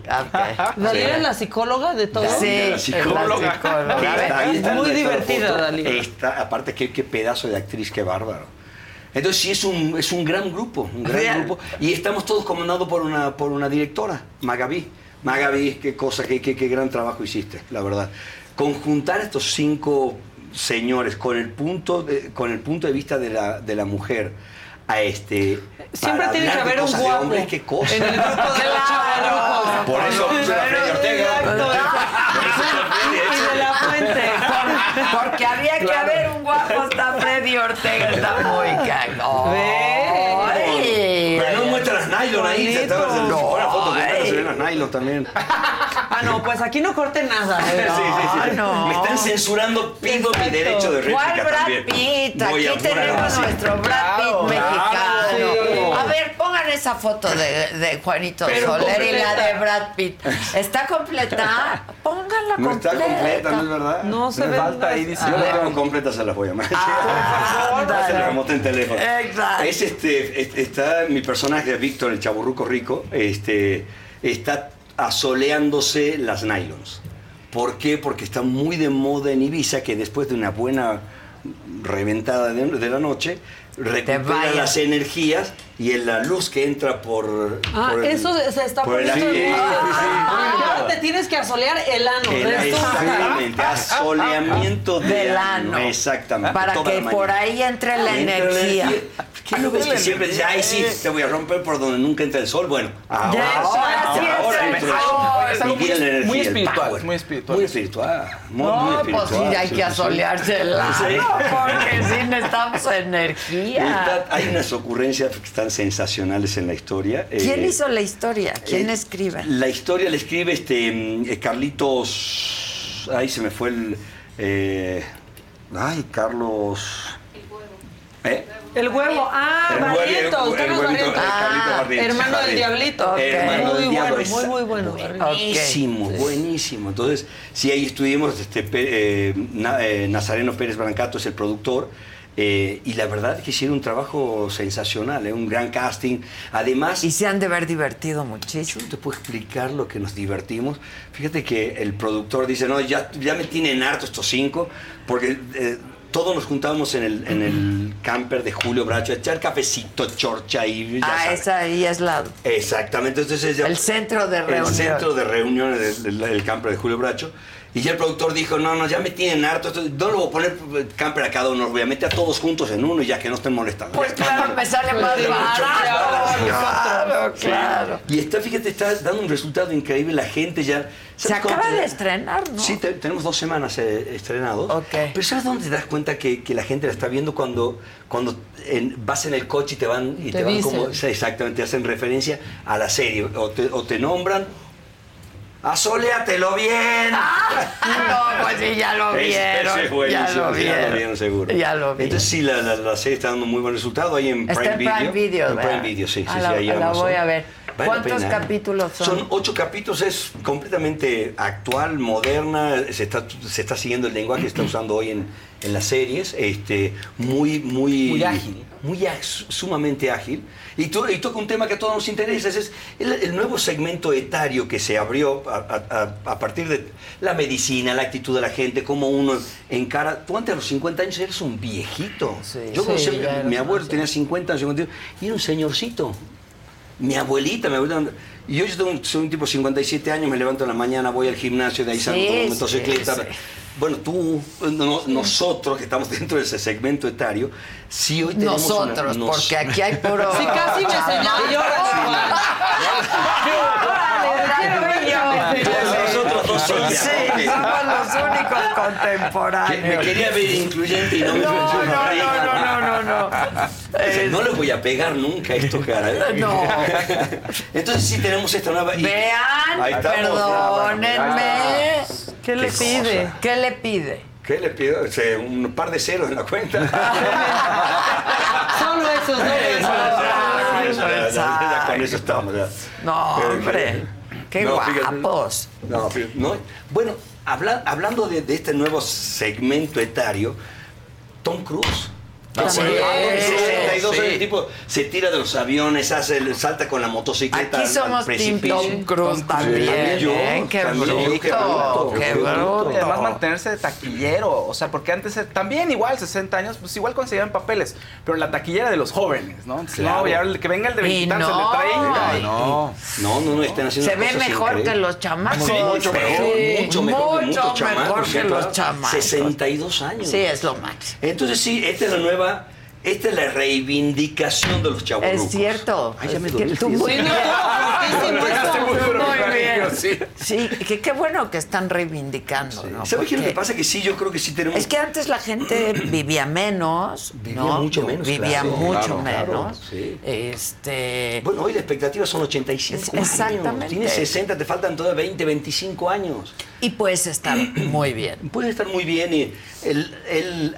Daniela es la psicóloga de todo. Sí, la es la psicóloga. psicóloga. Está- ahí está Muy divertida. Está- aparte, qué, qué pedazo de actriz, qué bárbaro. Entonces sí es un, es un gran grupo, un gran Real. grupo. Y estamos todos comandados por una, por una directora, Magaví. Magaví, qué cosa, qué, qué, qué gran trabajo hiciste, la verdad. Conjuntar estos cinco señores con el punto de, con el punto de vista de la, de la mujer a este Siempre para tiene que de haber un de guapo hombres, qué cosa. en el grupo de los chavarrucos. Por eso puse a Freddy Ortega. Y de la fuente. Porque había que haber un guapo, está Freddy Ortega, está muy cagón. Pero no muestra las nylon ahí, nylon también. Ah, no, pues aquí no corte nada. Sí, sí, sí. Ay, no. Me están censurando, pido mi derecho de réplica ¿Cuál Brad también. Pitt? Voy Aquí tenemos así. nuestro Brad Pitt Claro, mexicano. claro. A ver, pongan esa foto de, de Juanito Pero Soler y la de Brad Pitt. ¿Está completa? Pónganla No completa. está completa, ¿no es verdad? No se Me ve falta nada. ahí, dice. Yo la tengo completa, se las voy a mandar. Ah, Se la remoto en teléfono. Exacto. Es este, es- está mi personaje, Víctor, el chaburruco rico, este, está asoleándose las nylons. ¿Por qué? Porque está muy de moda en Ibiza que después de una buena reventada de, de la noche, recupera las energías y en la luz que entra por... Ah, por el- eso se está por el- poniendo sí, de moda. sí, sí. Ah, ahora te tienes que asolear el ano. El- exactamente, asoleamiento Del del ano. ano. Exactamente. Para que por ahí entre la Entra energía. ¿Qué no ves que siempre dice, ay sí, te voy a romper por donde nunca entra el sol? Bueno, ahora, Ya, ahora sí ahora entra el sol. Es algo muy, energía, muy el espiritual, muy espiritual. Muy espiritual. Muy, muy No, espiritual. pues sí, hay sí, que sí, sí. asolearse el ano, Sí. porque sí necesitamos energía. hay unas ocurrencias que están sensacionales en la historia. ¿Quién Eh, hizo la historia? ¿Quién eh, escribe? La historia la escribe este mm, eh, Carlitos. Ahí se me fue el. eh, ay, Carlos. ¿Eh? El huevo. Ah, El huevo- Barrientos. el- el Carlos huevito, Barrientos. el Carlito Ah, Barrientos, hermano del Barrientos. diablito. Hermano muy del diablo, bueno, muy, muy bueno. Buenísimo, buenísimo. Entonces, sí, ahí estuvimos, este, eh, eh, Nazareno Pérez Brancato es el productor, eh, y la verdad que hicieron un trabajo sensacional, eh, un gran casting. Además... Y se han de haber divertido muchísimo. Yo no te puedo explicar lo que nos divertimos. Fíjate que el productor dice, no, ya, ya me tienen harto estos cinco, porque... eh, todos nos juntábamos en el, en el camper de Julio Bracho a echar cafecito, chorcha y ya Ah, sabes. esa ahí es la... Exactamente, entonces El centro de reunión. El centro de del- del camper de Julio Bracho. Y ya el productor dijo, no, no, ya me tienen harto, esto- no lo voy a poner eh, camper a cada uno, voy a meter a todos juntos en uno y ya que no estén molestando. Pues claro, me sale más barato. Claro, claro. Y está, fíjate, está dando un resultado increíble, la gente ya... Se ¿sabes cómo acaba te- de estrenar, ¿no? Sí, te- tenemos dos semanas eh, estrenados. Pero ¿sabes dónde te das cuenta que, que la gente la está viendo cuando, cuando en- vas en el coche y te van, y Te te van dicen. como... Exactamente, hacen referencia a la serie. O te, o te nombran... ¡Asoleatelo bien! No, pues sí, ya lo vieron. ese es buenísimo, ya lo vieron. seguro. Ya lo vi. Entonces sí, la, la- la serie está dando muy buen resultado ahí en Está Prime en Video. Prime Video, En ¿verdad? Prime Video, sí, sí, Ah, sí, la- ahí en la Amazon. voy a ver. Vale ¿Cuántos capítulos son? Son ocho capítulos, es completamente actual, moderna, se está, se está siguiendo el lenguaje que está usando hoy en, en las series, este, muy, muy... Muy ágil. Muy sumamente ágil. Y, to- y toca un tema que a todos nos interesa, es el, el nuevo segmento etario que se abrió a, a- a- a partir de la medicina, la actitud de la gente, cómo uno encara... Tú antes a los 50 años eres un viejito. Yo Sí, conocí mi- abuelo tenía 50 años, 51, y era un señorcito. Mi abuelita, mi abuelita. Y yo, un- soy un tipo de 57 años, me levanto en la mañana, voy al gimnasio, de ahí salgo con motocicleta. Bueno, tú, no- nosotros que estamos dentro de ese segmento etario, sí hoy tenemos una- Nosotros, nos- porque aquí hay puro... Sí, casi me señaló. Yo Nosotros dos sí, Sí, ya, somos los únicos contemporáneos. me quería ver incluyente y no me No, no, no, no, no, no. No le voy a pegar nunca a esto, cara. ¿eh? No. Entonces sí tenemos esta nueva... Vean, perdónenme. ¿Qué le Qué pide? cosa. ¿Qué le pide? ¿Qué le pido? Un par de ceros en la cuenta. Solo esos, ya con eso estamos. ya. No, hombre. Qué No, fíjate. guapos. No, fíjate, no. Bueno, habla- hablando de, de este nuevo segmento etario, Tom Cruise. También. Ah, bueno, 62 Sí. años, el tipo se tira de los aviones, hace, el- salta con la motocicleta. Aquí somos precipicio. Tom Cruise también, yo, ¿eh? Qué también yo, bruto, qué bruto. Y además mantenerse de taquillero, o sea, porque antes eh, también igual, 60 años, pues igual conseguían papeles, pero la taquillera de los jóvenes, ¿no? Entonces, Claro. No, ya el que venga el de Y veintitantos, no. el de 30. Ay, No. No, no, no, están haciendo Se ve cosas mejor increíbles. que los chamacos. Sí, mucho mejor, Sí, mucho mejor que mucho mejor que ¿cierto? los chamacos. 62 años. Sí, es lo máximo. Entonces sí, esta es la nueva, esta es la reivindicación de los chavos. Es cierto. Ay, ya me tú muy Sí, bien. sí. Que qué bueno que están reivindicando, ¿no? ¿Sabes qué es lo que pasa? Que sí, yo creo que sí tenemos... Es que antes la gente vivía menos, Vivía ¿no? mucho menos, Vivía claro, mucho claro, claro, menos. sí. Este. Bueno, hoy la expectativa son 85 Es- años. exactamente. Tienes 60, te faltan todavía 20, 25 años. Y puedes estar muy bien. Puede estar muy bien y el,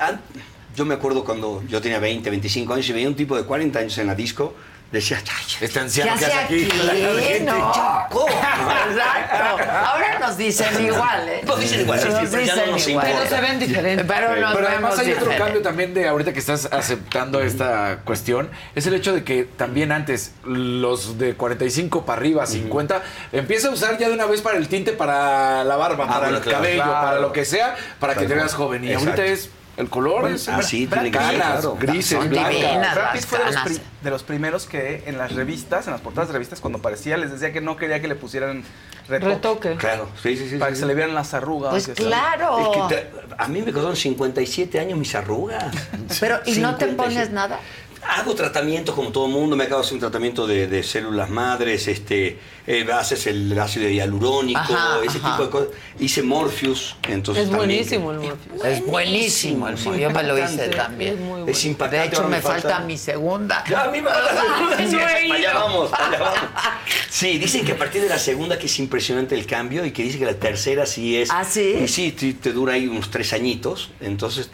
yo me acuerdo cuando yo tenía 20, 25 años y veía un tipo de 40 años en la disco, decía, "Ay, Este ¿Qué anciano que hace aquí. aquí? No. chaco. Exacto. Ahora nos dicen igual, ¿eh? Nos dicen igual, sí, sí, Nos pero ya no dicen nos igual. importa. Pero se ven diferentes. Pero nos Pero además hay otro cambio también de ahorita que estás aceptando esta cuestión, es el hecho de que también antes los de 45 para arriba, 50, empieza a usar ya de una vez para el tinte, para la barba, Ah, para bueno, el claro, cabello, claro. para lo que sea, para que te veas joven. Y Exacto. ahorita es el color, es así Brad tiene que ser, canas, claro. grises, Son blancas. divinas. Brad fue de los, canas. pri- de los primeros que en las revistas, en las portadas de revistas, cuando aparecía, les decía que no quería que le pusieran retoque. Retoque. Claro, sí, sí, sí. Para sí, que sí. se le vieran las arrugas. Pues así. claro. Es que te- a mí me causaron 57 años mis arrugas. Pero, ¿y no te 57. pones nada? Hago tratamientos como todo el mundo, me acabo de hacer un tratamiento de, de células madres, este, eh, haces el ácido hialurónico, Ajá, ese ajá. tipo de cosas. Hice Morpheus, entonces Es también- buenísimo el Morpheus. Es buenísimo el Morpheus. Yo me lo hice también. Es impactante. De hecho, me falta mi segunda. Ya, a mí me falta la segunda. Sí, allá vamos, para allá vamos. Sí, dicen que a partir de la segunda que es impresionante el cambio y que dice que la tercera sí es. ¿Ah, sí? Y sí, te, te dura ahí unos tres añitos. Entonces,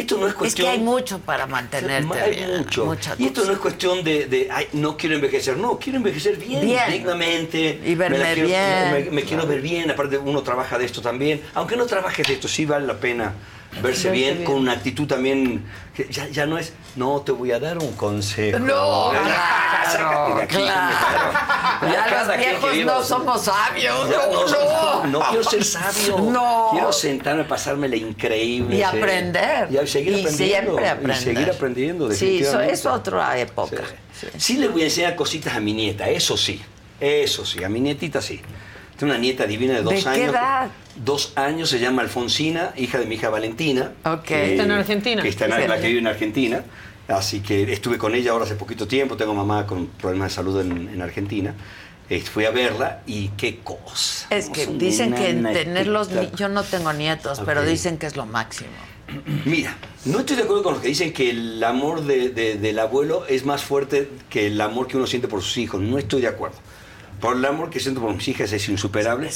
esto no es Es cuestión. que hay mucho para mantenerte hay bien. mucho. mucha Y esto no es cuestión de, de, "Ay, no quiero envejecer. No, quiero envejecer bien, Bien. dignamente. Y verme Me quiero- bien. Me, me quiero ver bien. Aparte, uno trabaja de esto también. Aunque no trabajes de esto, sí vale la pena verse Verse bien, bien. con una actitud también. que ya, ya no es, no te voy a dar un consejo. No, de aquí, claro. Ya Cada los viejos que no somos sabios. No, no, no. quiero ser sabio. No. Quiero sentarme, pasármela increíble. Y sí. aprender. Y seguir Y aprendiendo. siempre Y aprender. seguir aprendiendo, Sí, eso es otra época. Sí. le voy a enseñar cositas a mi nieta, eso sí. Eso sí, a mi nietita sí. Tengo una nieta divina de dos ¿De qué años. edad? Dos años, se llama Alfonsina, hija de mi hija Valentina. Ok. Está en Argentina. Que está en, Sí. la que vive en Argentina. Así que estuve con ella ahora hace poquito tiempo. Tengo mamá con problemas de salud en, en Argentina. Eh, fui a verla y qué cosa. Es que dicen que nena tener los... ni- espectacular. Yo no tengo nietos, pero dicen que es lo máximo. Mira, no estoy de acuerdo con los que dicen que el amor de- de- del abuelo es más fuerte que el amor que uno siente por sus hijos. No estoy de acuerdo. Por el amor que siento por mis hijas es insuperable.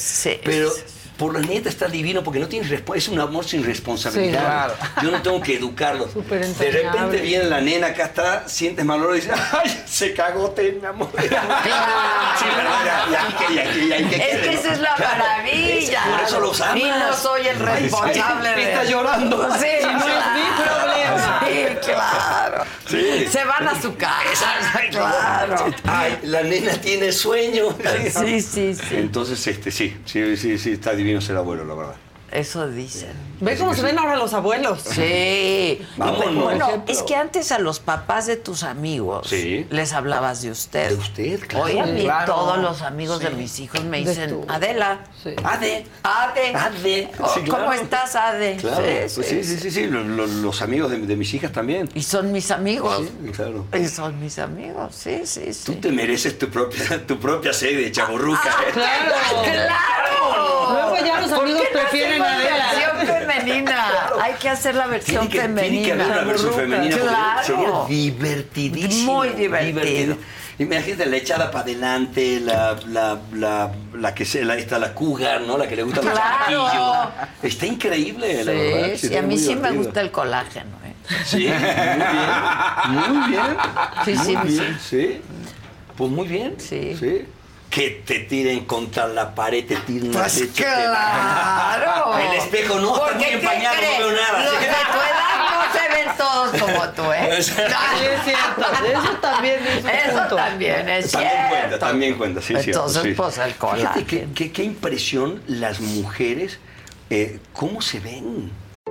Pero por las nietas está divino porque no tienes Es un amor sin responsabilidad. Sí, claro. Yo no tengo que educarlo. Súper De repente viene la nena, acá está, sientes mal olor y dices, ¡ay, se cagote, mi amor! Sí. Ya- ya ya Es que esa es la maravilla. Por eso los amas. Y no soy el sí, responsable. Está llorando. Sí, Sí, no es mi problema. Claro. Sí. Se van a su casa, claro. Ay, la nena tiene sueño. Sí, sí, sí. Entonces, este, sí, sí, sí, sí, está divino ser abuelo, la verdad. Eso dicen. ¿Ves cómo se ven ahora los abuelos? Sí. Vámonos. Bueno, es que antes a los papás de tus amigos Sí. les hablabas de usted. De usted, claro. Hoy a mí Claro. todos los amigos de Sí. mis hijos me dicen. Adela. Ade. Ade. Ade. Oh, Sí, claro. ¿Cómo estás, Ade? Claro, pues sí, sí, sí, sí, lo- los amigos de, de mis hijas también. Y son mis amigos. Sí, claro. Y son mis amigos, sí, sí, sí. Tú te mereces tu propia, tu propia sede, chaburruca. ¿eh? ¡Claro! ¡Claro! Luego ya los ¿Por amigos prefieren versión femenina. Hay que hacer la versión Tiene que, femenina. tiene que haber una versión femenina Claro. sería divertidísimo. Muy divertido. Imagínate la echada para adelante, la, la, la, la que se, la, esta, la cougar, ¿no? La que le gusta más Claro. chiquillo. Está increíble, la verdad. Sí, sí, a mí sí me gusta el colágeno. ¿eh? Sí, muy bien. Muy bien. Sí, sí, muy sí. bien, sí. Pues muy bien. Sí. Que te tiren contra la pared, te tiren Pues te- claro. El espejo no, está Porque, muy ¿qué empañado, crees? no veo nada. Los de tu edad no se ven todos como tú, ¿eh? Sí, es cierto. Eso también es Eso punto. también es También cierto. cuenta, también cuenta, sí, cierto, Entonces, sí. pues el Fíjate colágeno. qué, qué- qué impresión las mujeres, eh, cómo se ven.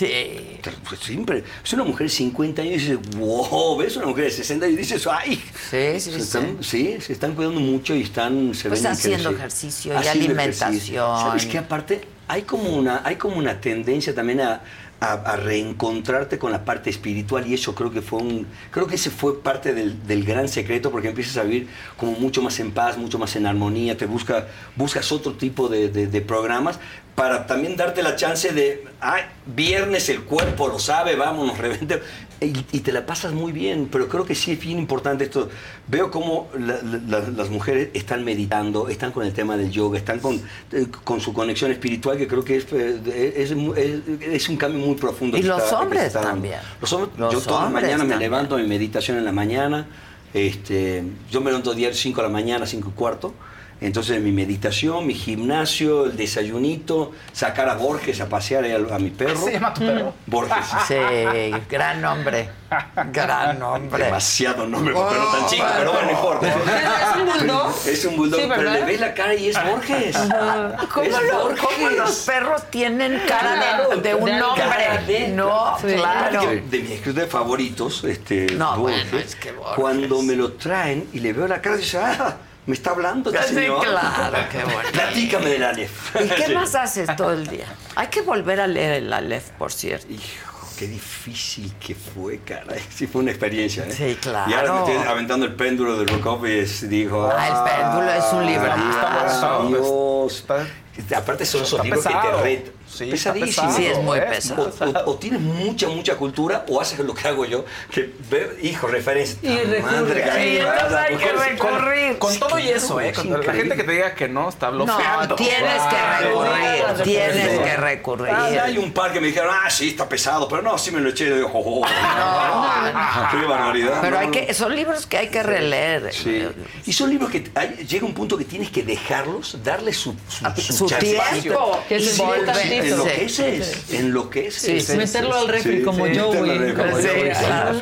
Sí. Pues siempre, es una mujer de 50 años y dices, wow, ves una mujer de 60 y dices, ay. Sí, sí, se sí. están, sí, se están cuidando mucho y están, se Pues ven haciendo ejercicio y Haciendo alimentación. ejercicio. ¿Sabes qué? Aparte, hay como una, hay como una tendencia también a, a, a reencontrarte con la parte espiritual y eso creo que fue un creo que ese fue parte del, del gran secreto porque empiezas a vivir como mucho más en paz mucho más en armonía te busca buscas otro tipo de, de- de programas para también darte la chance de ay, viernes el cuerpo lo sabe vámonos revente y, y te la pasas muy bien pero creo que sí es bien importante esto veo cómo la- la- la- las mujeres están meditando están con el tema del yoga están con, eh, con su conexión espiritual que creo que es, eh, es, es- es un cambio muy profundo Y los está- hombres también. Los hombres, Los yo todas las hombres mañanas me también. levanto mi meditación en la mañana. Este, yo me levanto diario 5 de la mañana, 5 y cuarto. Entonces mi meditación, mi gimnasio, el desayunito, sacar a Borges a pasear a, a mi perro. ¿Se llama tu perro? Borges. Sí, gran nombre. Gran nombre. Demasiado nombre, para un perro tan chico, Oh, pero bueno, no importa. ¿Es un bulldog? Es un bulldog, Sí, pero le ves la cara y es Borges. ¿Cómo, Es lo- Borges. cómo los perros tienen cara de, un de- no, Sí. claro. De, de mis escritores favoritos, este, No, Borges, bueno, es que Borges. cuando me lo traen y le veo la cara, dice, ah, me está hablando este Sí, señor. claro, qué bueno. Platícame del Aleph. ¿Y qué más haces todo el día? Hay que volver a leer el Aleph, por cierto. Hijo, qué difícil que fue, caray. Sí, fue una experiencia, ¿eh? Sí, claro. Y ahora me estoy aventando el péndulo de Rukov y es, digo... Ah, el péndulo es un librazo. Dios. Aparte son esos Está libros que te retan. Sí, Pesadísimo. Sí, es muy ¿eh? pesado. O, o- o tienes mucha, mucha cultura o haces lo que hago yo, que veo, hijo, referencia. Y recurre. Madre, Sí, caray, entonces hay que recurrir. Con todo y eso, ¿eh? Con la gente que te diga que no, está blofeando. No, tienes que recurrir, tienes que recurrir. Ah, hay un par que me dijeron, ah, sí, está pesado, pero no, sí me lo eché. Y digo, oh, oh, qué barbaridad. Pero No, hay no. que, son libros que hay que releer. Sí. Y son libros que hay- llega un punto que tienes que dejarlos, darles su, su, Su chancecito. tiempo. Que se enloqueces, enloqueces. Sí, meterlo al refri como Joey, claro.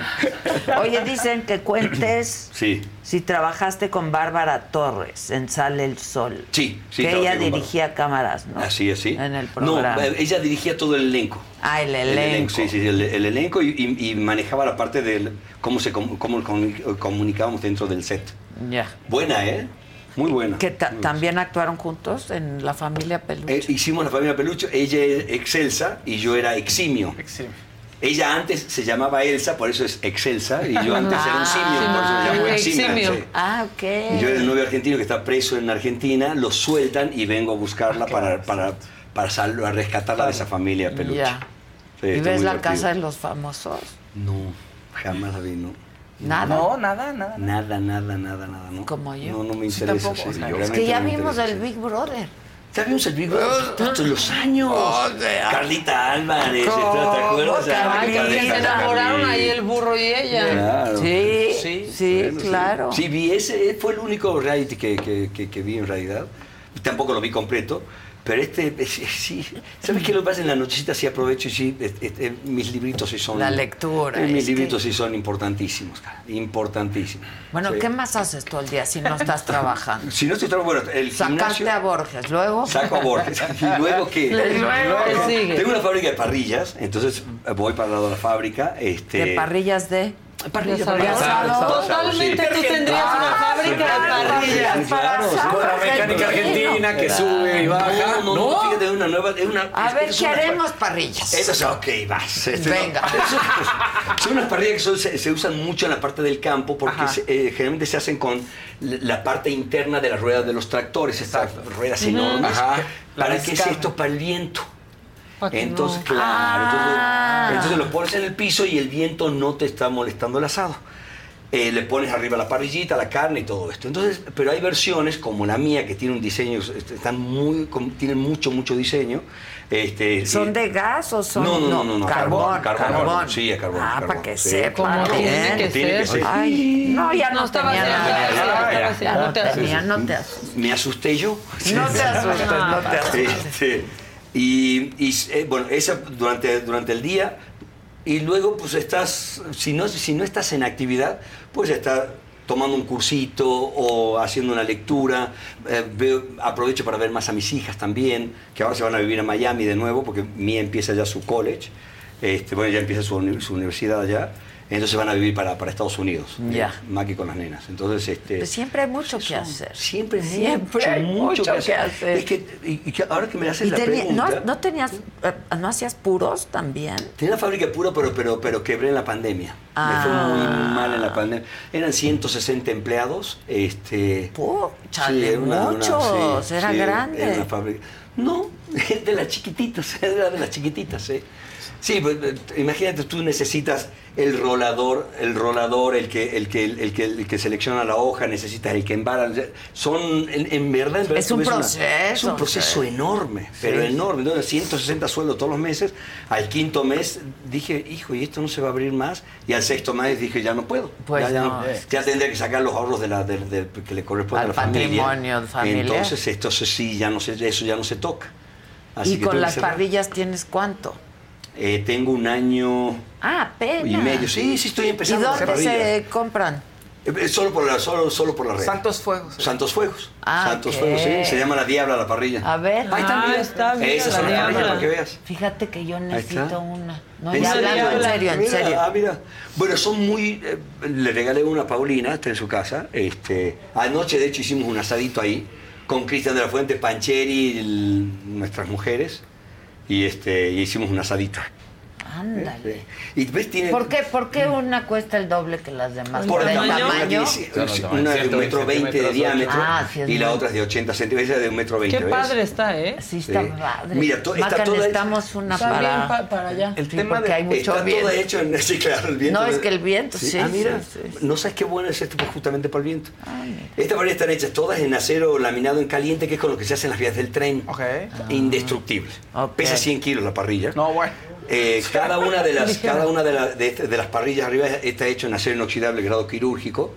Oye, dicen que cuentes Sí, si trabajaste con Bárbara Torres en Sale el Sol. sí, sí. que ella dirigía cámaras, ¿no? Así, así. En el programa. No, eh, ella dirigía todo el elenco. Ah, el El elenco. Sí, sí, el, el elenco y, y- y manejaba la parte de cómo, se, com- cómo comuni- comunicábamos dentro del set. Ya. Buena, ¿eh? Muy buena. Que ta- también actuaron juntos en La Familia Peluche. Eh, hicimos la familia Peluche, ella es excelsa y yo era eximio. Ella antes se llamaba Elsa, por eso es excelsa, y yo antes era un simio, por eso me llamo eximio. eximio. sí. Ah, ok. Y yo era el novio argentino que está preso en Argentina, lo sueltan y vengo a buscarla para, para, para sal- a rescatarla de esa familia Peluche. Ya. Sí, ¿Y ves la divertido. casa de los famosos? No, jamás la vi, no. Nada. No, nada, nada. Nada, nada, nada, nada, no. Como yo. No, no me Sí, interesa. tampoco, sí, o sea, yo Es que ya no vimos interesa, el sí. Big Brother. Ya vimos el Big Brother todos los años. O sea, Carlita Álvarez, ¿cómo, ¿te acuerdas? Carlita? Ay, se enamoraron ahí el burro y ella. Claro. Sí, Sí, sí, Bueno, claro. Sí, vi ese, fue el único reality que, que, que- que vi en realidad. Tampoco lo vi completo, pero este, sí. ¿sabes qué lo que pasa en la nochecita? Sí aprovecho y sí, mis libritos sí son... La lectura, eh, mis es que- libritos sí son importantísimos, cara, importantísimos. Bueno, Sí. ¿qué más haces todo el día si no estás trabajando? Si no estoy trabajando, bueno, el Sacaste gimnasio... a Borges, luego. Saco a Borges. ¿Y luego qué? Tengo una fábrica de parrillas, entonces voy para el lado de la fábrica. Este, De parrillas de. Parrillas, de parrillas, asado. asado, Totalmente sí. tú tendrías una fábrica de parrillas. Claro. Con la mecánica argentina que sube y baja. No, no, no, fíjate, es una nueva. Una, A es- ver, es ¿qué una- haremos parrillas? Eso es ok, vas. Este, Venga. no. Son, son unas parrillas que son- se, se usan mucho en la parte del campo porque se- eh, generalmente se hacen con la parte interna de las ruedas de los tractores, estas ruedas enormes. Ajá. ¿Para qué es esto? Para el viento. Entonces, no. claro, Ah. entonces, entonces lo pones en el piso y el viento no te está molestando el asado. Eh, le pones arriba la parrillita, la carne y todo esto. Entonces, pero hay versiones como la mía que tiene un diseño, este, están muy, tienen mucho, mucho diseño. Este, ¿Son eh, de gas o son.? no, no, no, no, no, Carbón. carbón, carbón, sí, a carbón, Ah, carbón, para que sí. sepa. Tiene que Tiene que ser. Ay, no, ya no, No estaba Ya, estaba ya, haciendo, ya no no te tenía, asustes. no te asustes. ¿Me asusté yo? No te asustes, no te asustes. Y eh, bueno, esa durante, durante el día. Y luego, pues estás, si no, si no estás en actividad, pues estás tomando un cursito o haciendo una lectura. Eh, aprovecho para ver más a mis hijas también, que ahora se van a vivir a Miami de nuevo, porque Mía empieza ya su college. Este, bueno, ya empieza su, su universidad allá. Entonces van a vivir para, para Estados Unidos. Ya. eh, Maki con las nenas. Entonces, este. Pues siempre hay mucho que hacer. Siempre, Siempre mucho, hay mucho que que hacer. Es que, y- y que ahora que me haces Y la tenía- pregunta. ¿no, no tenías, eh, no hacías puros también? Tenía una fábrica pura, pero, pero, pero quebré en la pandemia. Ah. Me fue muy mal en la pandemia. Eran 160 empleados. Este, chale, era muchos, era grande. Era una fábrica. No, es de las chiquititas, era de las chiquititas, ¿eh? Sí, pues, eh, imagínate, tú necesitas el rolador, el rolador, el que, el que, el que, el que selecciona la hoja, necesitas el que embara. Son, en, en verdad, en verdad, Es un una- proceso, es un proceso sí. enorme, pero Sí. enorme. Entonces, 160 sueldos todos los meses. Al quinto mes dije, hijo, ¿y esto no se va a abrir más? Y al sexto mes dije, ya no puedo. Pues ya, ya no. ya tendré que sacar los ahorros de la, del- que le corresponde Al a la familia. patrimonio familiar. Entonces, esto sí, ya no se, eso ya no se toca. Así ¿Y con las parrillas tienes cuánto? Eh, tengo un año Ah, y medio. Sí, sí, estoy empezando ¿Y dónde se compran? Eh, eh, Solo por la, solo, solo por la red. Santos Fuegos. Santos Fuegos. Ah, Santos. Fuegos, sí. Se llama la Diabla la parrilla. A ver. Ahí está, Ah, está bien, Esas la son las parrillas Diabla. para que veas. Fíjate que yo necesito una. No, ¿En ya serio? hablando en serio, en Mira, serio. Ah, mira. Bueno, son muy. eh, le regalé una a Paulina, está en su casa. Este, anoche, de hecho, hicimos un asadito ahí con Cristian de la Fuente, Pancheri, el- nuestras mujeres. Y, este, y hicimos un asadito. Ándale. Y ves, tiene. ¿Por qué, ¿Por qué una cuesta el doble que las demás? Por ¿Por el tamaño, tamaño? una de un metro veinte de diámetro Ah, sí, y la otra es de 80 centímetros, de un metro veinte. Qué ¿ves? padre está, ¿eh? Sí, está Sí. padre. Mira, to- está Maca, toda- necesitamos una Está para... bien pa- para allá. El Sí, tema porque de, hay mucho está viento. todo hecho en sí, claro, el viento. No, es que el viento, sí, Ah, mira, sí, sí, no sabes qué bueno es esto pues, justamente para el viento. Estas varillas están hechas todas en acero laminado en caliente, que es con lo que se hacen las vías del tren. Indestructible. Pesa 100 kilos la parrilla. No, bueno. Eh, cada una de las, cada una de, la- de este- de las parrillas arriba está hecho en acero inoxidable grado quirúrgico,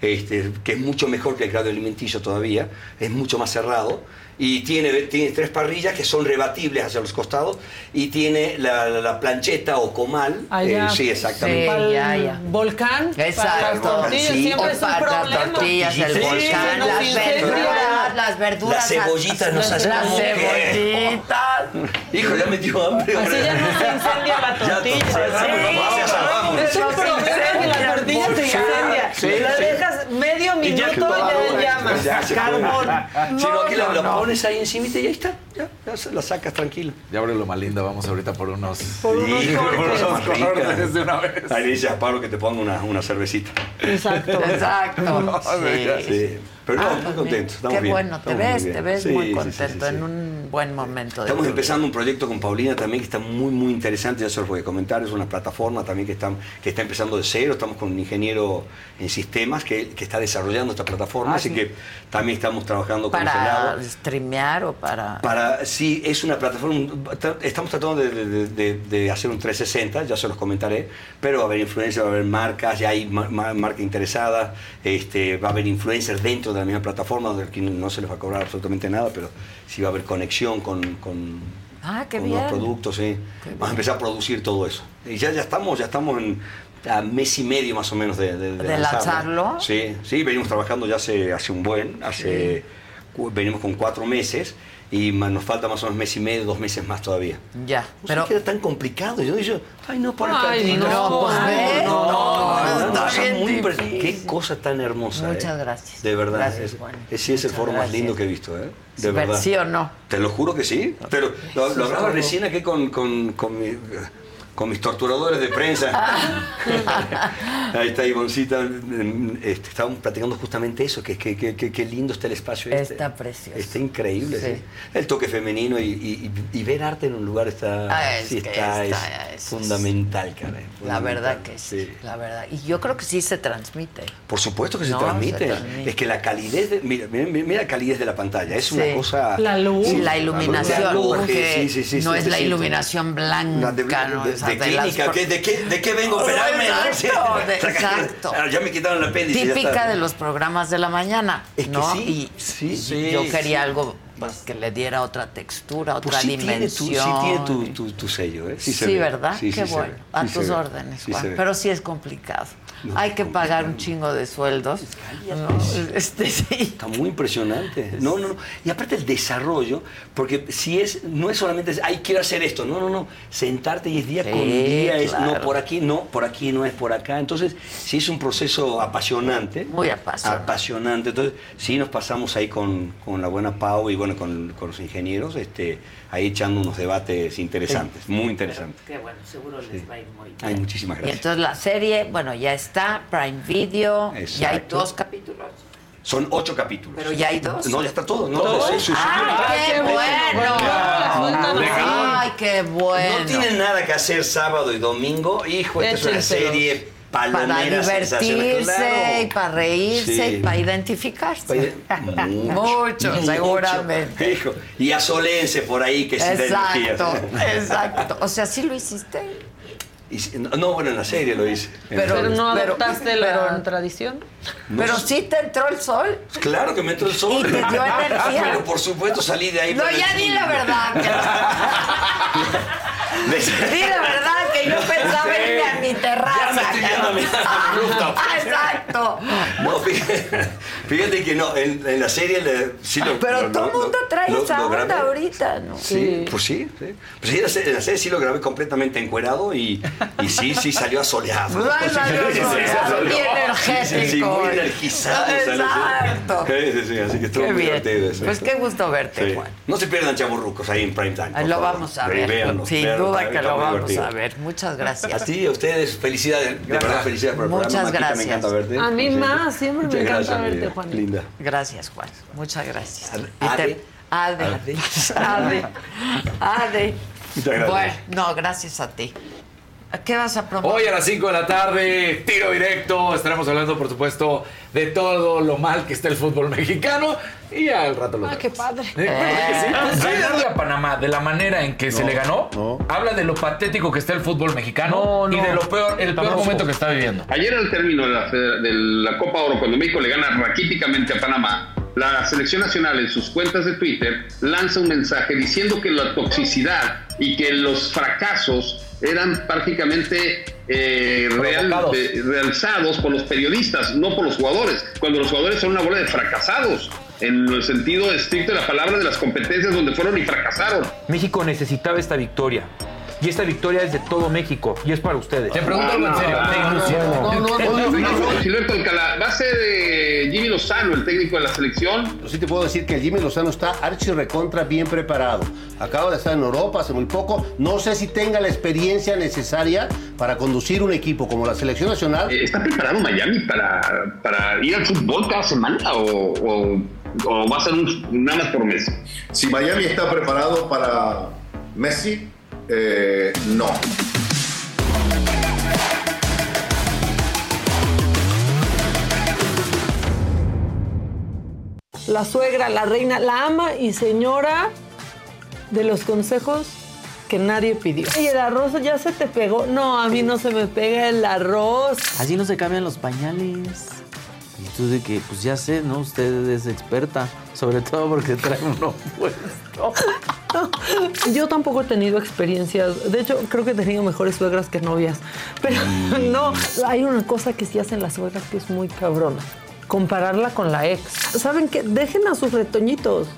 este, que es mucho mejor que el grado alimenticio todavía, es mucho más cerrado. Y tiene, tiene tres parrillas que son rebatibles hacia los costados y tiene la, la- la plancheta o comal. Allá. eh, sí, exactamente. El ya, ya. volcán. Para las Exacto. tortillas. Sí, Siempre O es un para las problema. tortillas, el Sí, volcán, nos las verduras, las verduras. Las cebollitas no sabes Las cebollitas. Hijo, ya me dio hambre. Así ya no se incendia la Ya, tortilla. ya. Es un problema que la tortilla se Sí, incendia. sí, la sí. dejas medio Y minuto todo, ya en llamas. Carbón. Si no, pones ahí encima y ahí está. Ya, ya se la sacas tranquilo. Ya abre lo más linda, vamos ahorita por unos. Por unos Sí, cortes. de una vez. Ahí le dice a Pablo que te ponga una, una cervecita. Exacto. Exacto. Sí. Sí. Pero no, Ah, muy contentos. mira, Estamos Qué bien, bueno, te estamos ves, te ves Sí, muy sí, sí, contento sí, sí. en un buen momento. Estamos empezando un proyecto con Paulina también que está muy, muy interesante, ya se los voy a comentar, es una plataforma también que está, que está empezando de cero, estamos con un ingeniero en sistemas que, que está desarrollando esta plataforma, Ah, así sí. que también estamos trabajando con ese Para lado. streamear o para... Para, sí, es una plataforma, estamos tratando de, de- de- de hacer un 360, ya se los comentaré, pero va a haber influencers, va a haber marcas, ya hay ma- ma- marca interesada, este, va a haber influencers dentro de la misma plataforma, donde aquí no se les va a cobrar absolutamente nada, pero sí va a haber conexión con, con, Ah, qué con bien. los productos, sí. Vamos a empezar a producir todo eso. Y ya, ya estamos, ya estamos en a mes y medio más o menos de, ¿De lanzarlo? Sí, sí, venimos trabajando ya hace, hace un buen, hace, venimos con cuatro meses y nos falta más o menos mes y medio, dos meses más todavía. Ya, No pero... sé que era tan complicado. Yo digo, ay, no, por Ay, el no, pues, ve. no, no, no, no, muy. Qué cosa tan hermosa. Muchas eh. gracias. De verdad. Gracias, es- ese es el foro más lindo que he visto, ¿eh? De verdad. ¿Sí o no? Te lo juro que sí. Pero lo, lo hablaba recién aquí con, con, con, mi- con mis torturadores de prensa. Ahí está Ivoncita. este, estábamos platicando justamente eso, que, que, que, lindo está el espacio este. Está precioso. Está increíble, Sí. sí. El toque femenino y, y- y- y ver arte en un lugar está, Ah, es sí que está, está- es es- fundamental, caray. La verdad que sí, la verdad. Y yo creo que sí se transmite. Por supuesto que se, No, transmite. se transmite. Es que la calidez, de, mira, mira, mira la calidez de la pantalla, es Sí. una cosa... La luz. La iluminación, La luz, que sí, sí, sí, no sí, es la iluminación blanca, La de, ¿no? de- De clínica, ¿qué- de, qué, ¿de qué vengo a operarme? Exacto, de- Saca- exacto. Ya me quitaron el apéndice. Típica de los programas de la mañana, Es que ¿no? sí, y sí, y sí, yo sí. quería algo pues, que le diera otra textura, otra Pues sí tiene, tu, dimensión. sí tiene tu, tu- tu sello, ¿eh? Sí, se ve. ¿verdad? Sí, Qué sí se bueno. A Sí se tus órdenes, Sí Juan. se. Pero sí es complicado. Hay que pagar un chingo de sueldos. No, este, sí. Está muy impresionante. No, no, no. Y aparte el desarrollo, porque si es, no es solamente, ay, quiero hacer esto. No, no, no. Sentarte y es día Sí, con día, es claro. no por aquí, no, por aquí no es por acá. Entonces, sí es un proceso apasionante. Muy apasionante. Apasionante. Entonces, sí nos pasamos ahí con, con la buena Pau y bueno, con, con los ingenieros, este, ahí echando unos debates interesantes, muy interesantes. Qué bueno, seguro les va a ir muy bien. Ay, muchísimas Y gracias. entonces la serie, bueno, ya está, Prime Video, ya hay Exacto. dos capítulos. Son ocho capítulos. Pero ya hay dos. No, ya está todo. No, ¿Todo? Sí, sí, sí. ¡Ay, qué bueno! ¡Ay, qué bueno! No tienen nada que hacer sábado y domingo. Hijo, esta es una serie Para divertirse y para reírse Sí. y para identificarse. Mucho, Mucho, mucho. seguramente. Hijo, y asolense por ahí que da Exacto, exacto. O sea, sí lo hiciste. Y no, no, bueno, en la serie lo hice. Pero, no pero- adoptaste la tradición. No Pero sí te entró el sol. Claro que me entró el sol. Y te dio energía. Pero por supuesto salí de ahí. No, ya di la verdad. Di la verdad que yo pensaba Sí. irme a mi terraza. Ya me estoy yendo a mi- rooftop. Ah, Exacto. No, fíjate, fíjate que no, en, en la serie le- sí lo Pero lo- todo el mundo trae lo- esa grabé. onda ahorita, ¿no? Sí, pues sí, sí. Pues sí, en la serie- en la serie sí lo grabé completamente encuerado y, y sí, sí salió asoleado. Salió Sí, sí, sí, asoleado, salió. bien Sí, sí, sí, muy energizado. salió. Exacto. Sí, sí, sí, así que estuvo Qué muy bien. divertido eso. Pues qué gusto verte, Sí. Juan. No se pierdan chaburrucos ahí en prime time. por lo vamos a ver. véanlo, Sin duda que lo vamos divertido. a ver. Muchas gracias. A ti, a ustedes, felicidades. De verdad, felicidades por el Muchas programa. Maquita, gracias. Me encanta verte. A mí Sí. más, siempre me encanta gracias, verte. Juan. Linda. Gracias, Juan. Muchas gracias. Ade. Ade. Ade. Ade. Muchas gracias. Bueno, no, gracias a ti. ¿Qué vas a promover? Hoy a las 5 de la tarde, tiro directo. Estaremos hablando, por supuesto, de todo lo mal que está el fútbol mexicano. Y al rato lo Ah, qué padre. Ganarle a Panamá de la manera en que se le ganó, habla de lo patético que está el fútbol mexicano y de lo peor, el peor Tampoco. momento que está viviendo. Ayer al término de la, de la Copa Oro, cuando México le gana raquíticamente a Panamá, la selección nacional en sus cuentas de Twitter lanza un mensaje diciendo que la toxicidad y que los fracasos eran prácticamente eh, real- de- realzados por los periodistas, no por los jugadores, cuando los jugadores son una bola de fracasados, en el sentido estricto de la palabra de las competencias donde fueron y fracasaron. México necesitaba esta victoria. Y esta victoria es de todo México y es para ustedes. Te pregunto algo en serio. Gilberto Alcalá, ¿va a ser eh, Jimmy Lozano el técnico de la selección? Sí te puedo decir que el Jimmy Lozano está archi recontra bien preparado. Acaba de estar en Europa hace muy poco. No sé si tenga la experiencia necesaria para conducir un equipo como la selección nacional. Eh, ¿Está preparado Miami para, para ir al fútbol cada semana o, o- o va a ser un, nada más por mes? Si Miami está preparado para Messi, eh, no. La suegra, la reina, la ama y señora de los consejos que nadie pidió. Y el arroz ya se te pegó. No, a mí no se me pega el arroz. Así no se cambian los pañales. Y tú de que, pues ya sé, ¿no? Usted es experta. Sobre todo porque trae uno puesto. Yo tampoco he tenido experiencias. De hecho, creo que he tenido mejores suegras que novias. Pero no, hay una cosa que sí hacen las suegras que es muy cabrona. Compararla con la ex. ¿Saben qué? Dejen a sus retoñitos.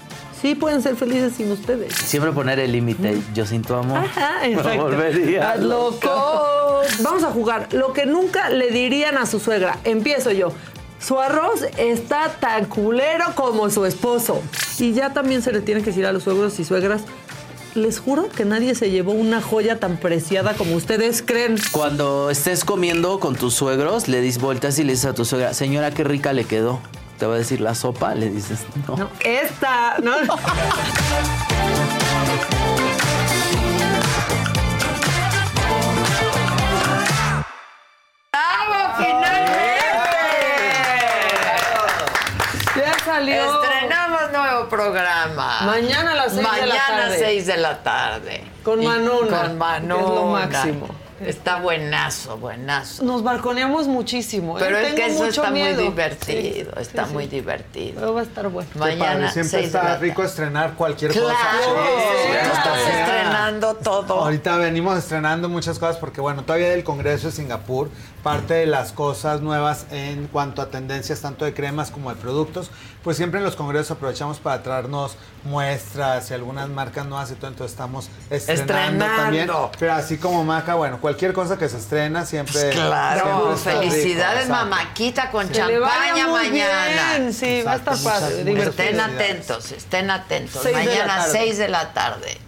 Sí pueden ser felices sin ustedes. Siempre poner el límite. Yo sin tu amor. Ajá, exacto. volvería Haz loco. Vamos a jugar. Lo que nunca le dirían a su suegra. Empiezo yo. Su arroz está tan culero como su esposo. Y ya también se le tiene que decir a los suegros y suegras. Les juro que nadie se llevó una joya tan preciada como ustedes creen. Cuando estés comiendo con tus suegros, le dis vueltas y le dices a tu suegra, señora, qué rica le quedó. Te va a decir la sopa, le dices, no. Esta, ¿no? salió. Estrenamos nuevo programa. Mañana a las seis de la Mañana tarde. 6 de la tarde. Con Manuna, Con Manuna. que es lo máximo. Está buenazo, buenazo. Nos balconeamos muchísimo. ¿eh? Pero es Tengo que eso está miedo. muy divertido, Sí, está sí, muy sí. divertido. Pero va a estar bueno. Mañana, siempre está rico estrenar cualquier Claro, cosa. tú estás sea, estrenando todo. Ahorita venimos estrenando muchas cosas porque, bueno, todavía del Congreso de Singapur, parte de las cosas nuevas en cuanto a tendencias tanto de cremas como de productos, pues siempre en los congresos aprovechamos para traernos muestras y algunas marcas nuevas y todo, entonces estamos estrenando, Estrenando. también. Pero así como Maca, bueno, cualquier cosa que se estrena siempre... Claro, siempre está rico, felicidades mamáquita con champaña mañana. bien, sí, va a estar divertido. Estén atentos, estén atentos. Seis de la mañana tarde. 6 de la tarde.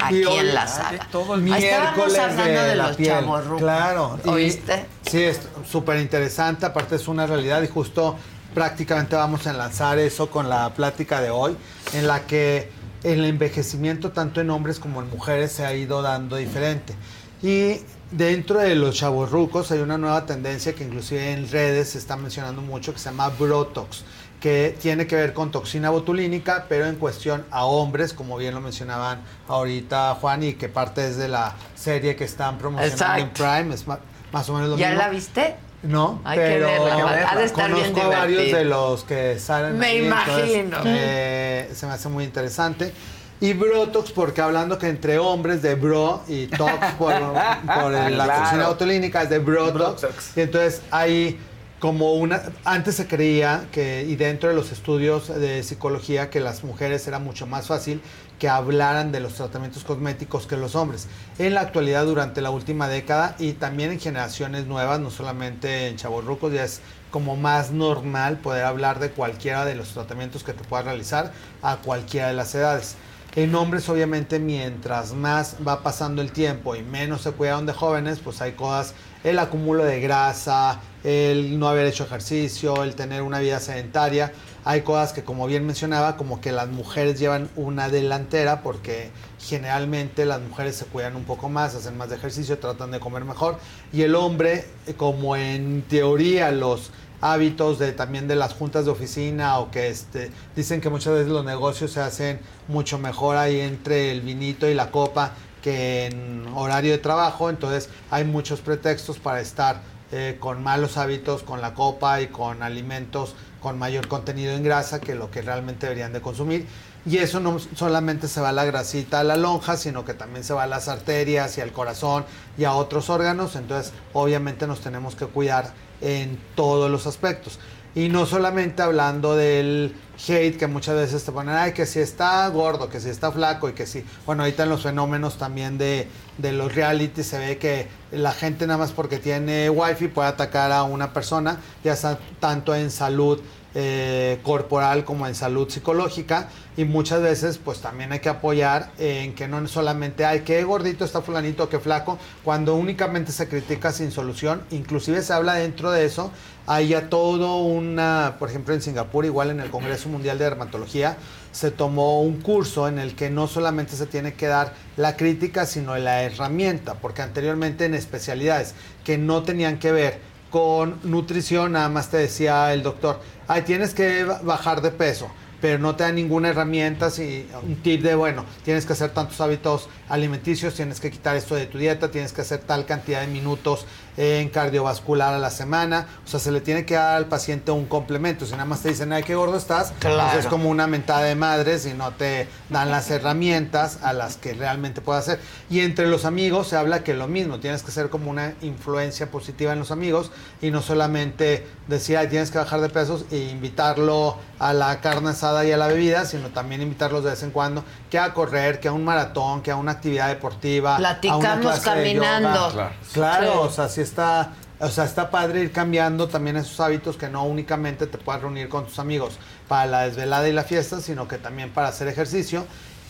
Aquí Y hoy- en la sala. Todo el miércoles hablando de, la los piel. chavorrucos. Claro. y- ¿Oíste? sí, es súper interesante. Aparte es una realidad y justo prácticamente vamos a enlazar eso con la plática de hoy, en la que el envejecimiento tanto en hombres como en mujeres se ha ido dando diferente. Y dentro de los chavorrucos hay una nueva tendencia que inclusive en redes se está mencionando mucho que se llama Brotox que tiene que ver con toxina botulínica, pero en cuestión a hombres, como bien lo mencionaban ahorita Juan, y que parte es de la serie que están promocionando Exacto. en Prime, es ma- más o menos lo ¿Ya mismo. la viste? No, Hay que pero verla, ha de estar bien conozco a varios de los que salen Me ahí, entonces, imagino. eh, se me hace muy interesante. Y Brotox, porque hablando que entre hombres de bro y tox por, por la Claro. toxina botulínica es de Brotox. Y entonces hay como una... Antes se creía que, y dentro de los estudios de psicología, que las mujeres era mucho más fácil que hablaran de los tratamientos cosméticos que los hombres. En la actualidad, durante la última década y también en generaciones nuevas, no solamente en chavorrucos, ya es como más normal poder hablar de cualquiera de los tratamientos que te puedas realizar a cualquiera de las edades. En hombres, obviamente, mientras más va pasando el tiempo y menos se cuidan de jóvenes, pues hay cosas, el acumulo de grasa, el no haber hecho ejercicio, el tener una vida sedentaria. Hay cosas que, como bien mencionaba, como que las mujeres llevan una delantera porque generalmente las mujeres se cuidan un poco más, hacen más de ejercicio, tratan de comer mejor. Y el hombre, como en teoría los hábitos de también de las juntas de oficina o que este dicen que muchas veces los negocios se hacen mucho mejor ahí entre el vinito y la copa que en horario de trabajo, entonces hay muchos pretextos para estar eh, con malos hábitos, con la copa y con alimentos con mayor contenido en grasa que lo que realmente deberían de consumir. Y eso no solamente se va a la grasita a la lonja, sino que también se va a las arterias y al corazón y a otros órganos. Entonces, obviamente nos tenemos que cuidar en todos los aspectos. Y no solamente hablando del hate que muchas veces te ponen, ay, que si está gordo, que si está flaco y que si, bueno, ahorita en los fenómenos también de, de los reality se ve que la gente nada más porque tiene wifi puede atacar a una persona, ya sea tanto en salud eh, corporal como en salud psicológica y muchas veces pues también hay que apoyar en que no solamente hay que gordito está fulanito que flaco cuando únicamente se critica sin solución inclusive se habla dentro de eso hay ya todo una por ejemplo en Singapur igual en el Congreso Mundial de Dermatología se tomó un curso en el que no solamente se tiene que dar la crítica sino la herramienta porque anteriormente en especialidades que no tenían que ver con nutrición, nada más te decía el doctor, ay, tienes que ba- bajar de peso, pero no te da ninguna herramienta, si, un tip de, bueno, tienes que hacer tantos hábitos alimenticios, tienes que quitar esto de tu dieta, tienes que hacer tal cantidad de minutos en cardiovascular a la semana, o sea, se le tiene que dar al paciente un complemento, si nada más te dicen, ay, qué gordo estás, pues Claro. es como una mentada de madres y no te dan las herramientas a las que realmente puedes hacer. Y entre los amigos se habla que lo mismo, tienes que ser como una influencia positiva en los amigos y no solamente decir, ay, tienes que bajar de pesos e invitarlo a la carne asada y a la bebida, sino también invitarlos de vez en cuando que a correr, que a un maratón, que a una actividad deportiva, a una Platicamos de caminando. yoga. Claro. Claro, Sí. o sea, sí está, o sea, está padre ir cambiando también esos hábitos que no únicamente te puedas reunir con tus amigos para la desvelada y la fiesta, sino que también para hacer ejercicio.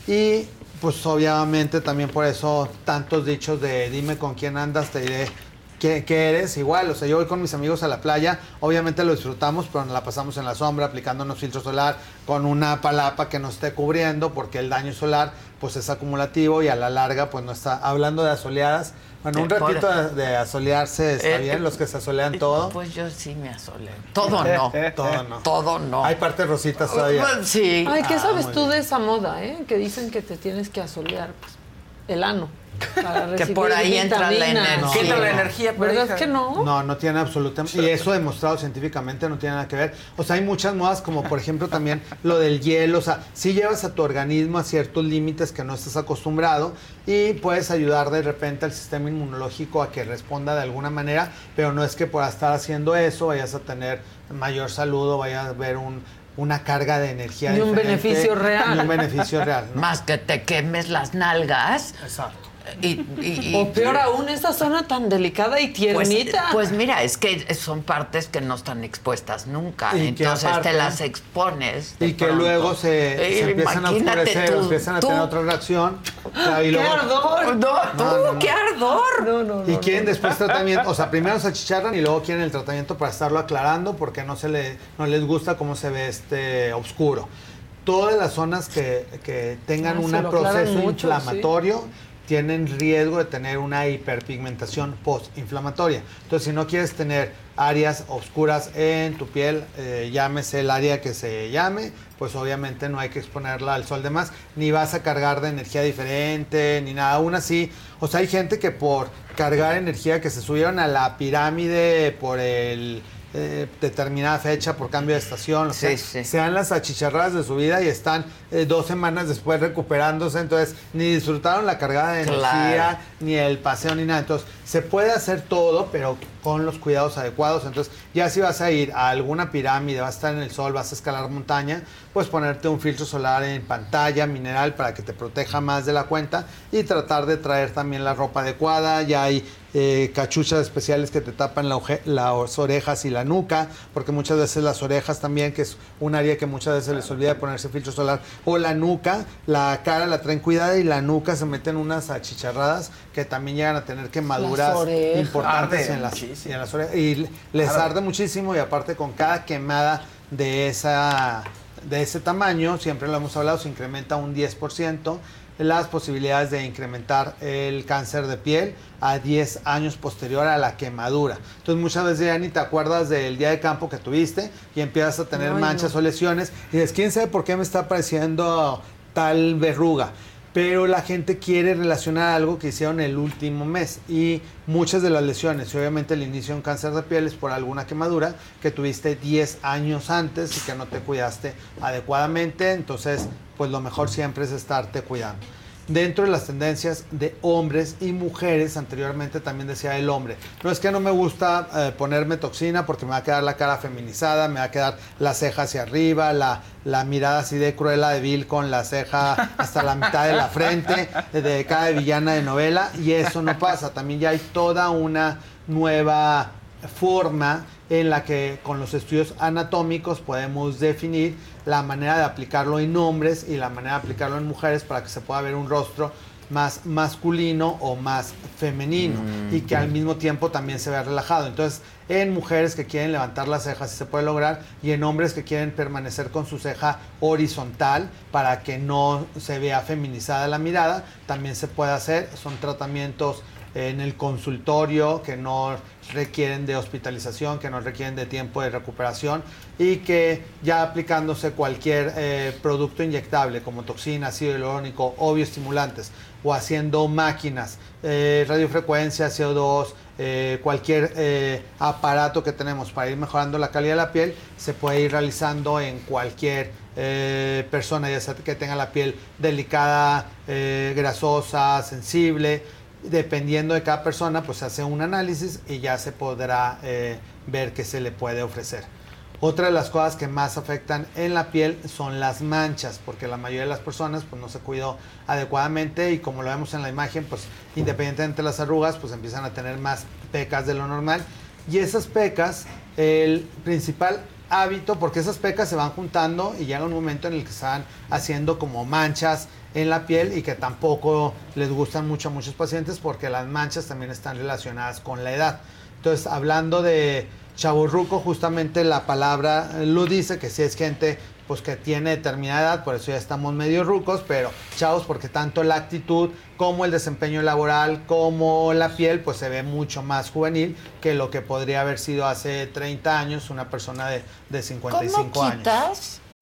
Y pues obviamente también por eso tantos dichos de dime con quién andas, te diré qué, qué eres. Igual, o sea, yo voy con mis amigos a la playa, obviamente lo disfrutamos, pero nos la pasamos en la sombra, aplicándonos filtro solar con una palapa que nos esté cubriendo, porque el daño solar pues es acumulativo y a la larga pues no está. Hablando de asoleadas, bueno, un Eh, ratito de, de asolearse está Eh, bien, los que se asolean todo. Pues yo sí me asolé. Todo no. Todo no. Todo no. Hay partes rositas todavía. Pues sí. Ay, ¿qué Ah, sabes tú bien. de esa moda, eh? Que dicen que te tienes que asolear, pues, el ano. Que por ahí entra la energía. ¿Qué entra la energía? ¿Verdad que no? No, no tiene absolutamente. Y eso demostrado científicamente no tiene nada que ver. O sea, hay muchas modas, como por ejemplo también lo del hielo. O sea, si llevas a tu organismo a ciertos límites que no estás acostumbrado y puedes ayudar de repente al sistema inmunológico a que responda de alguna manera, pero no es que por estar haciendo eso vayas a tener mayor salud o vayas a ver un, una carga de energía. Ni un beneficio real. Ni un beneficio real. ¿no? Más que te quemes las nalgas. Exacto. Y, y- y- O peor aún, esa zona tan delicada y Pues, tiernita. pues mira, es que son partes que no están expuestas nunca. Entonces aparte- te las expones. Y que pronto. luego se, Eh, se empiezan a oscurecer, tú, empiezan a tú. tener otra reacción. Y ¡Qué luego- ardor! No, tú, ¡qué ardor! y quieren después tratamiento, o sea, primero se achicharran y luego quieren el tratamiento para estarlo aclarando porque no se le, no les gusta cómo se ve este oscuro. Todas las zonas que, que tengan Ah, un proceso mucho, inflamatorio tienen riesgo de tener una hiperpigmentación postinflamatoria. Entonces, si no quieres tener áreas oscuras en tu piel, eh, llámese el área que se llame, pues obviamente no hay que exponerla al sol de más, ni vas a cargar de energía diferente, ni nada. Aún así, o sea, hay gente que por cargar energía que se subieron a la pirámide por el eh, determinada fecha por cambio de estación, o sea, se dan las achicharradas de su vida y están eh, dos semanas después recuperándose, entonces ni disfrutaron la cargada de Claro. energía, ni el paseo, ni nada. Entonces, se puede hacer todo, pero con los cuidados adecuados. Entonces, ya si vas a ir a alguna pirámide, vas a estar en el sol, vas a escalar montaña, pues ponerte un filtro solar en pantalla, mineral, para que te proteja más de la cuenta y tratar de traer también la ropa adecuada. Ya hay eh, cachuchas especiales que te tapan las orejas y la nuca, porque muchas veces las orejas también, que es un área que muchas veces les olvida ponerse filtro solar, o la nuca, la cara la traen cuidada y la nuca se meten unas achicharradas que también llegan a tener quemaduras orejas. importantes Arde en las, en las orejas. Y les Arde. arde muchísimo y aparte con cada quemada de esa de ese tamaño, siempre lo hemos hablado, se incrementa un 10% las posibilidades de incrementar el cáncer de piel a 10 años posterior a la quemadura. Entonces muchas veces ya ni te acuerdas del día de campo que tuviste y empiezas a tener Ay, manchas no. o lesiones y dices, ¿quién sabe por qué me está apareciendo tal verruga? Pero la gente quiere relacionar algo que hicieron el último mes y muchas de las lesiones, y obviamente el inicio de un cáncer de piel es por alguna quemadura que tuviste 10 años antes y que no te cuidaste adecuadamente, entonces pues lo mejor siempre es estarte cuidando. Dentro de las tendencias de hombres y mujeres, anteriormente también decía el hombre, no es que no me gusta eh, ponerme toxina porque me va a quedar la cara feminizada, me va a quedar la ceja hacia arriba, la, la mirada así de cruela de Bill con la ceja hasta la mitad de la frente, de cada villana de novela, y eso no pasa, también ya hay toda una nueva forma en la que con los estudios anatómicos podemos definir la manera de aplicarlo en hombres y la manera de aplicarlo en mujeres para que se pueda ver un rostro más masculino o más femenino y que al mismo tiempo también se vea relajado. Entonces, en mujeres que quieren levantar las cejas sí se puede lograr y en hombres que quieren permanecer con su ceja horizontal para que no se vea feminizada la mirada, también se puede hacer. Son tratamientos en el consultorio que no requieren de hospitalización, que no requieren de tiempo de recuperación y que ya aplicándose cualquier eh, producto inyectable como toxina, ácido hialurónico o bioestimulantes o haciendo máquinas, eh, radiofrecuencia, CO2, eh, cualquier aparato que tenemos para ir mejorando la calidad de la piel, se puede ir realizando en cualquier persona, ya sea que tenga la piel delicada, grasosa, sensible, dependiendo de cada persona, pues se hace un análisis y ya se podrá eh, ver qué se le puede ofrecer. Otra de las cosas que más afectan en la piel son las manchas, porque la mayoría de las personas pues no se cuidó adecuadamente y como lo vemos en la imagen, pues independientemente de las arrugas, pues empiezan a tener más pecas de lo normal. Y esas pecas, el principal hábito, porque esas pecas se van juntando y llega un momento en el que se van haciendo como manchas en la piel y que tampoco les gustan mucho a muchos pacientes porque las manchas también están relacionadas con la edad. Entonces, hablando de chaburruco, justamente la palabra lo dice, que si es gente pues que tiene determinada edad, por eso ya estamos medio rucos, pero chavos, porque tanto la actitud como el desempeño laboral, como la piel, pues se ve mucho más juvenil que lo que podría haber sido hace 30 años una persona de, de 55 ¿Cómo años.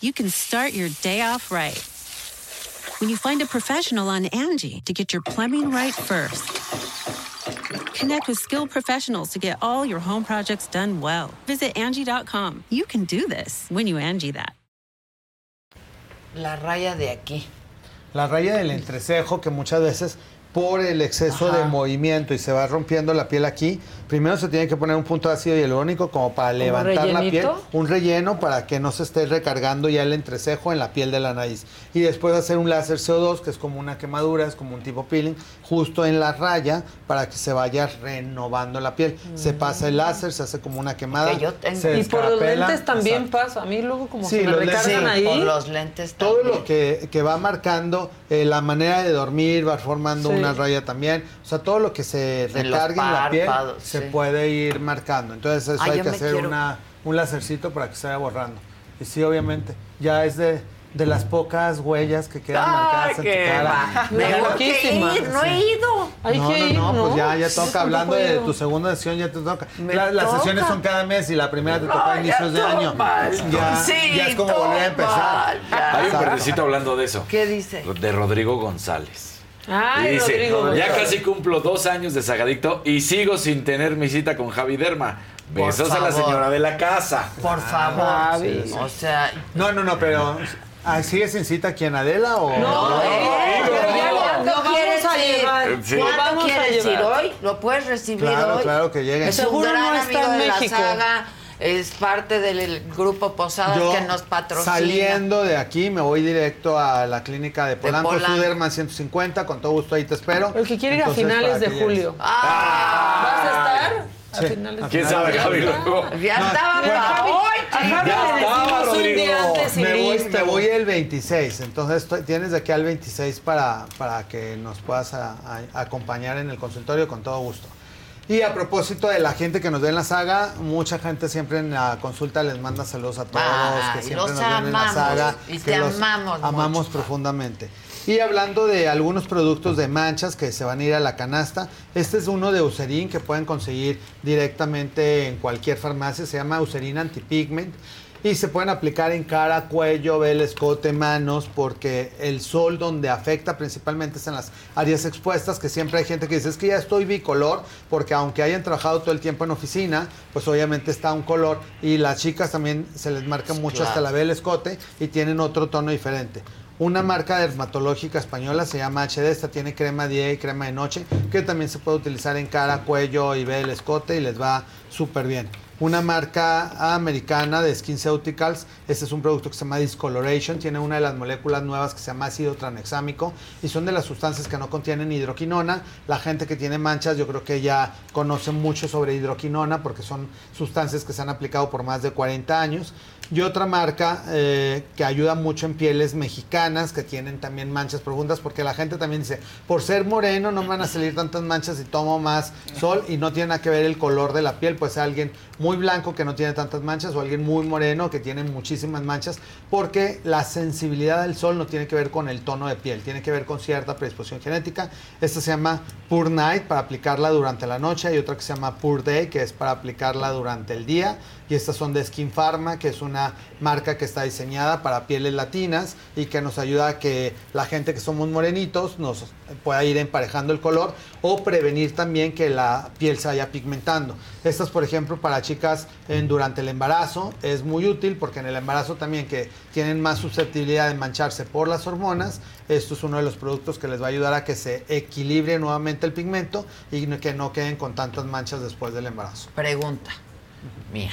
You can start your day off right. When you find a professional on Angie to get your plumbing right first. Connect with skilled professionals to get all your home projects done well. Visit Angie.com. You can do this when you Angie that. La raya de aquí. La raya del entrecejo que muchas veces por el exceso de movimiento y se va rompiendo la piel aquí, primero se tiene que poner un punto de ácido hialurónico como para levantar la piel, un relleno para que no se esté recargando ya el entrecejo en la piel de la nariz. Y después hacer un láser CO2, que es como una quemadura, es como un tipo peeling, justo en la raya para que se vaya renovando la piel. Se pasa el láser, se hace como una quemada. Que yo tengo. se Y por los lentes también Exacto. pasa. A mí luego como Sí, se me recargan sí, ahí. Por los lentes Todo también. lo que, que va marcando eh, la manera de dormir, va formando Sí. una raya también. O sea, todo lo que se En los recargue en la piel se puede ir marcando. Entonces eso Ah, hay que hacer quiero- una, un lacercito para que se vaya borrando. Y sí, obviamente, ya es de, de las pocas huellas que quedan marcadas en tu cara. Me Tengo que ir, no he ido. Hay no, que no, ir, no, ¿no? pues ya, ya toca. Hablando de tu segunda sesión, ya te toca. La- las toca. sesiones son cada mes y la primera te toca a inicios de año. Ya, sí, ya es como volver a empezar. ya. Hay un verdecito hablando de eso. ¿Qué dice? De Rodrigo González. Ay, y dice, Rodrigo. ya casi cumplo dos años de Sagadicto y sigo sin tener mi cita con Javi Derma. Besos a la señora de la casa. Por favor. Javi. Sí, O sea, No, no, no, pero ah, ¿sigue sin cita quién, Adela o...? No, eh, ¿Cuándo lo vamos quieres a ir? llevar. Sí. Lo ¿Cuándo quieres ir hoy? ¿Lo puedes recibir Claro, hoy? claro que. Es un gran no está amigo en de la México. saga. Es parte del grupo Posadas Yo, que nos patrocina. Saliendo de aquí, me voy directo a la clínica de Polanco, Polanco. Suderman 150. Con todo gusto ahí te espero. El que quiere ir a Entonces, finales para de julio. Ah, ¿Vas a estar? A Sí. finales de ¿Quién sabe, ya Javi? Luego. ya No, estaba bueno, para hoy, a Ya estaba, Rodrigo. Me voy, me voy el 26, entonces estoy- tienes de aquí al 26 para, para que nos puedas a- a- acompañar en el consultorio con todo gusto. Y a propósito de la gente que nos ve en la saga, mucha gente siempre en la consulta les manda saludos a todos, que siempre nos ven en la amamos, saga. y que te los amamos Amamos mucho. profundamente. Y hablando de algunos productos de manchas que se van a ir a la canasta, este es uno de Eucerin que pueden conseguir directamente en cualquier farmacia, se llama Eucerin Antipigment. Y se pueden aplicar en cara, cuello, vel, escote, manos, porque el sol donde afecta principalmente es en las áreas expuestas, que siempre hay gente que dice, es que ya estoy bicolor, porque aunque hayan trabajado todo el tiempo en oficina, pues obviamente está un color, y las chicas también se les marca mucho hasta la vel, escote, y tienen otro tono diferente. Una marca dermatológica española se llama HD, esta tiene crema día y crema de noche, que también se puede utilizar en cara, cuello y vel, escote, y les va súper bien una marca americana de SkinCeuticals. Este es un producto que se llama Discoloration. Tiene una de las moléculas nuevas que se llama ácido tranexámico y son de las sustancias que no contienen hidroquinona. La gente que tiene manchas, yo creo que ya conoce mucho sobre hidroquinona porque son sustancias que se han aplicado por más de 40 años. Y otra marca eh, que ayuda mucho en pieles mexicanas que tienen también manchas profundas, porque la gente también dice, por ser moreno no me van a salir tantas manchas si tomo más sol y no tiene nada que ver el color de la piel, pues alguien muy blanco que no tiene tantas manchas o alguien muy moreno que tiene muchísimas manchas, porque la sensibilidad del sol no tiene que ver con el tono de piel, tiene que ver con cierta predisposición genética. Esta se llama Pure Night para aplicarla durante la noche, hay otra que se llama Pure Day que es para aplicarla durante el día y estas son de Skin Pharma, que es una marca que está diseñada para pieles latinas y que nos ayuda a que la gente que somos morenitos nos pueda ir emparejando el color o prevenir también que la piel se vaya pigmentando. Estas, por ejemplo, para chicas durante el embarazo es muy útil porque en el embarazo también que tienen más susceptibilidad de mancharse por las hormonas, esto es uno de los productos que les va a ayudar a que se equilibre nuevamente el pigmento y que no queden con tantas manchas después del embarazo. Pregunta mía.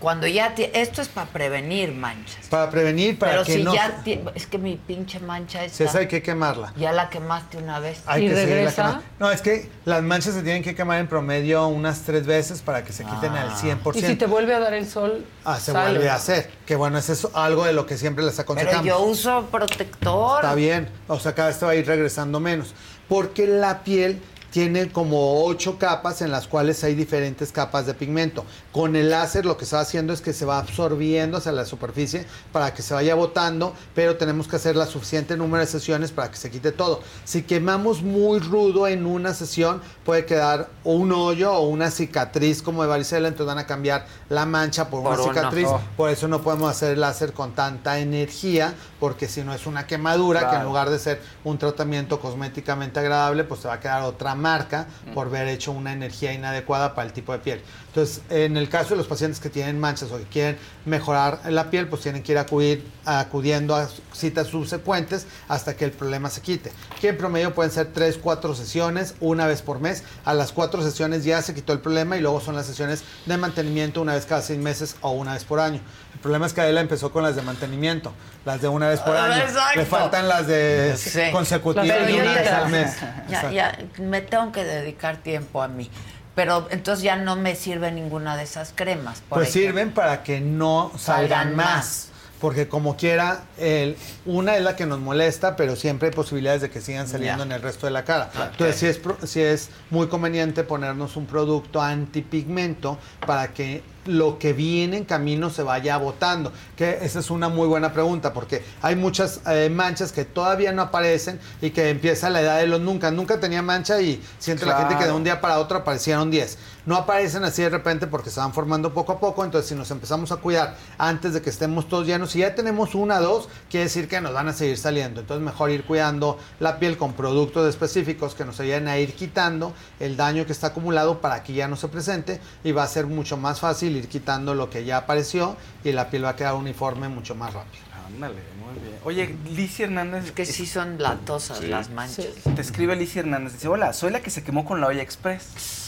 Cuando ya ti- esto es para prevenir manchas. Para prevenir, para Pero que si no... ya ti- es que mi pinche mancha Si está esa hay que quemarla. ya la quemaste una vez. Hay que seguirla quemando. No, es que las manchas se tienen que quemar en promedio unas tres veces para que se quiten al 100%. Y si te vuelve a dar el sol, Ah, se sale. vuelve a hacer. Que bueno, es eso, algo de lo que siempre les aconsejamos. Pero yo uso protector. Está bien, o sea, cada vez te va a ir regresando menos. Porque la piel tiene como ocho capas en las cuales hay diferentes capas de pigmento. Con el láser lo que se va haciendo es que se va absorbiendo hacia la superficie para que se vaya botando, pero tenemos que hacer la suficiente número de sesiones para que se quite todo. Si quemamos muy rudo en una sesión, puede quedar o un hoyo o una cicatriz como de varicela, entonces van a cambiar la mancha por, Por una una. cicatriz. Oh. Por eso no podemos hacer el láser con tanta energía, porque si no es una quemadura, que en lugar de ser un tratamiento cosméticamente agradable, pues te va a quedar otra marca Mm. por haber hecho una energía inadecuada para el tipo de piel. Entonces, en el caso de los pacientes que tienen manchas o que quieren mejorar la piel, pues tienen que ir a acudir, acudiendo a citas subsecuentes hasta que el problema se quite. Que en promedio pueden ser 3, 4 sesiones, una vez por mes. A las 4 sesiones ya se quitó el problema y luego son las sesiones de mantenimiento una vez cada 6 meses o una vez por año. El problema es que Adela empezó con las de mantenimiento, las de una vez por Ah, año. exacto. Le faltan las de Sí. consecutivas de una vez al mes. Ya, ya, me tengo que dedicar tiempo a mí. Pero entonces ya no me sirve ninguna de esas cremas. por Pues ejemplo. sirven para que no salgan, Salgan más. más. Porque como quiera, el, una es la que nos molesta, pero siempre hay posibilidades de que sigan saliendo en el resto de la cara. Entonces sí es, sí es muy conveniente ponernos un producto antipigmento para que lo que viene en camino se vaya botando. Que esa es una muy buena pregunta, porque hay muchas eh, manchas que todavía no aparecen y que empieza la edad de los nunca. Nunca tenía mancha y siente la gente que de un día para otro aparecieron 10. No aparecen así de repente porque se van formando poco a poco. Entonces, si nos empezamos a cuidar antes de que estemos todos llenos, si ya tenemos una, dos, quiere decir que nos van a seguir saliendo. Entonces, mejor ir cuidando la piel con productos específicos que nos ayuden a ir quitando el daño que está acumulado para que ya no se presente y va a ser mucho más fácil ir quitando lo que ya apareció y la piel va a quedar uniforme mucho más rápido. Ándale, muy bien. Oye, Lizy Hernández. que sí son latosas las manchas. Te escribe Lizy Hernández. Dice: Hola, soy la que se quemó con la olla express.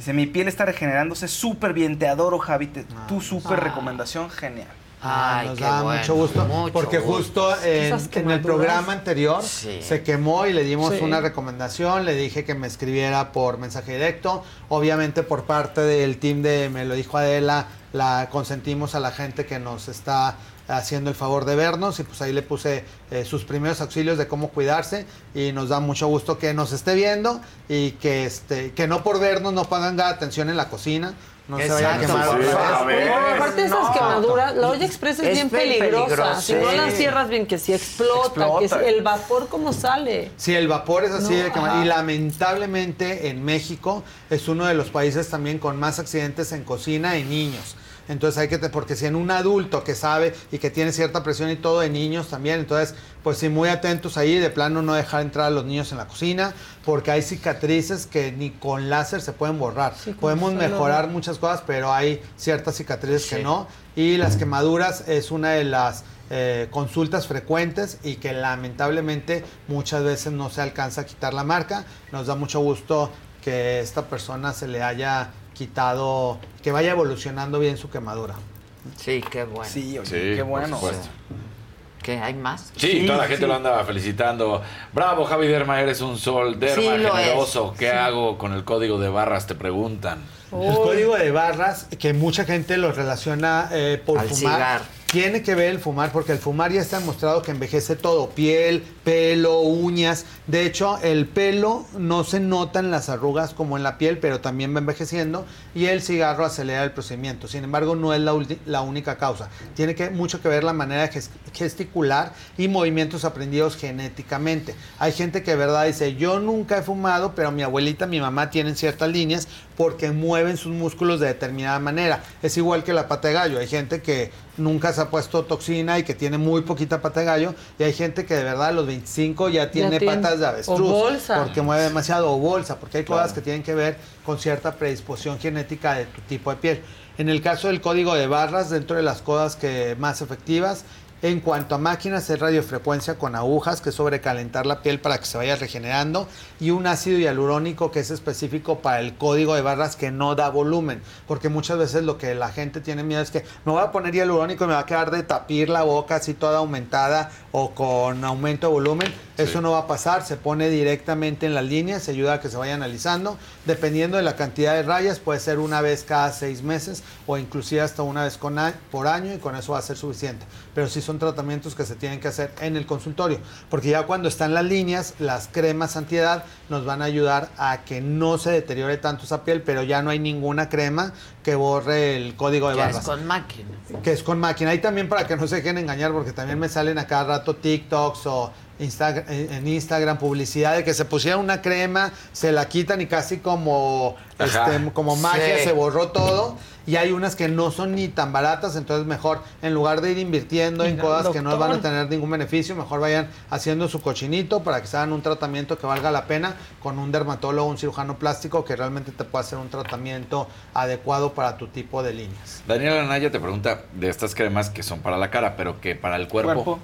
Dice: Mi piel está regenerándose súper bien. Te adoro, Javi. Te- tu súper Ah. recomendación genial. Ay, nos qué da bueno, mucho gusto mucho porque gusto. justo en, el programa anterior Sí. se quemó y le dimos Sí. una recomendación, le dije que me escribiera por mensaje directo, obviamente por parte del team de Me lo dijo Adela, la consentimos a la gente que nos está haciendo el favor de vernos y pues ahí le puse eh, sus primeros auxilios de cómo cuidarse y nos da mucho gusto que nos esté viendo y que este que no por vernos no pongan atención en la cocina, no se vaya a Exacto, quemar. pero aparte de esas No. quemaduras, la olla express es, Es bien peligrosa. peligrosa. Si no Sí. la cierras bien, que si explota, que Explota. si el vapor cómo sale. Sí, el vapor es así No, de quemar. Y lamentablemente en México es uno de los países también con más accidentes en cocina en niños. Entonces hay que, te- porque si en un adulto que sabe y que tiene cierta presión y todo de niños también, entonces pues sí, muy atentos ahí, de plano no dejar entrar a los niños en la cocina, porque hay cicatrices que ni con láser se pueden borrar. Sí, Podemos mejorar muchas cosas, pero hay ciertas cicatrices que no. Y las quemaduras es una de las eh, consultas frecuentes y que lamentablemente muchas veces no se alcanza a quitar la marca. Nos da mucho gusto que esta persona se le haya quitado, que vaya evolucionando bien su quemadura. Sí, qué bueno. Sí, oye, Sí, qué por bueno. supuesto. ¿Qué? ¿Hay más? Sí, Sí, toda la gente sí. lo anda felicitando. Bravo, Javi Derma, eres un sol. Derma, Sí, generoso. ¿Qué hago con el código de barras? Te preguntan. El código de barras, que mucha gente lo relaciona eh, por Al fumar, cigarro. Tiene que ver el fumar, porque el fumar ya está demostrado que envejece todo, piel, pelo, uñas. De hecho, el pelo no se notan las arrugas como en la piel, pero también va envejeciendo y el cigarro acelera el procedimiento. Sin embargo, no es la, la única causa. Tiene que, mucho que ver la manera de ges- gesticular y movimientos aprendidos genéticamente. Hay gente que de verdad dice, yo nunca he fumado, pero mi abuelita, mi mamá tienen ciertas líneas porque mueven sus músculos de determinada manera. Es igual que la pata de gallo. Hay gente que nunca se ha puesto toxina y que tiene muy poquita pata de gallo. Y hay gente que de verdad a los 25 ya tiene tiene- patas de avestruz. o bolsa. Porque mueve demasiado o bolsa. Porque hay cosas que tienen que ver con cierta predisposición genética de tu tipo de piel. En el caso del código de barras, dentro de las cosas que más efectivas, En cuanto a máquinas, es radiofrecuencia con agujas, que es sobrecalentar la piel para que se vaya regenerando, y un ácido hialurónico que es específico para el código de barras que no da volumen, porque muchas veces lo que la gente tiene miedo es que me voy a poner hialurónico y me va a quedar de tapir la boca así toda aumentada o con aumento de volumen. Eso no va a pasar, se pone directamente en las líneas, se ayuda a que se vaya analizando. Dependiendo de la cantidad de rayas, puede ser una vez cada seis meses o inclusive hasta una vez con a- por año y con eso va a ser suficiente. Pero sí son tratamientos que se tienen que hacer en el consultorio, porque ya cuando están las líneas, las cremas antiedad nos van a ayudar a que no se deteriore tanto esa piel, pero ya no hay ninguna crema que borre el código de barras es con máquina. que es con máquina. Y también para que no se dejen engañar, porque también me salen a cada rato TikToks o Insta- en en Instagram publicidad de que se pusiera una crema, se la quitan y casi como, este, como magia Sí. se borró todo. Y hay unas que no son ni tan baratas, entonces mejor, en lugar de ir invirtiendo en cosas que no van a tener ningún beneficio, mejor vayan haciendo su cochinito para que se hagan un tratamiento que valga la pena con un dermatólogo, un cirujano plástico que realmente te pueda hacer un tratamiento adecuado para tu tipo de líneas. Daniela Anaya te pregunta de estas cremas que son para la cara, pero que para el cuerpo.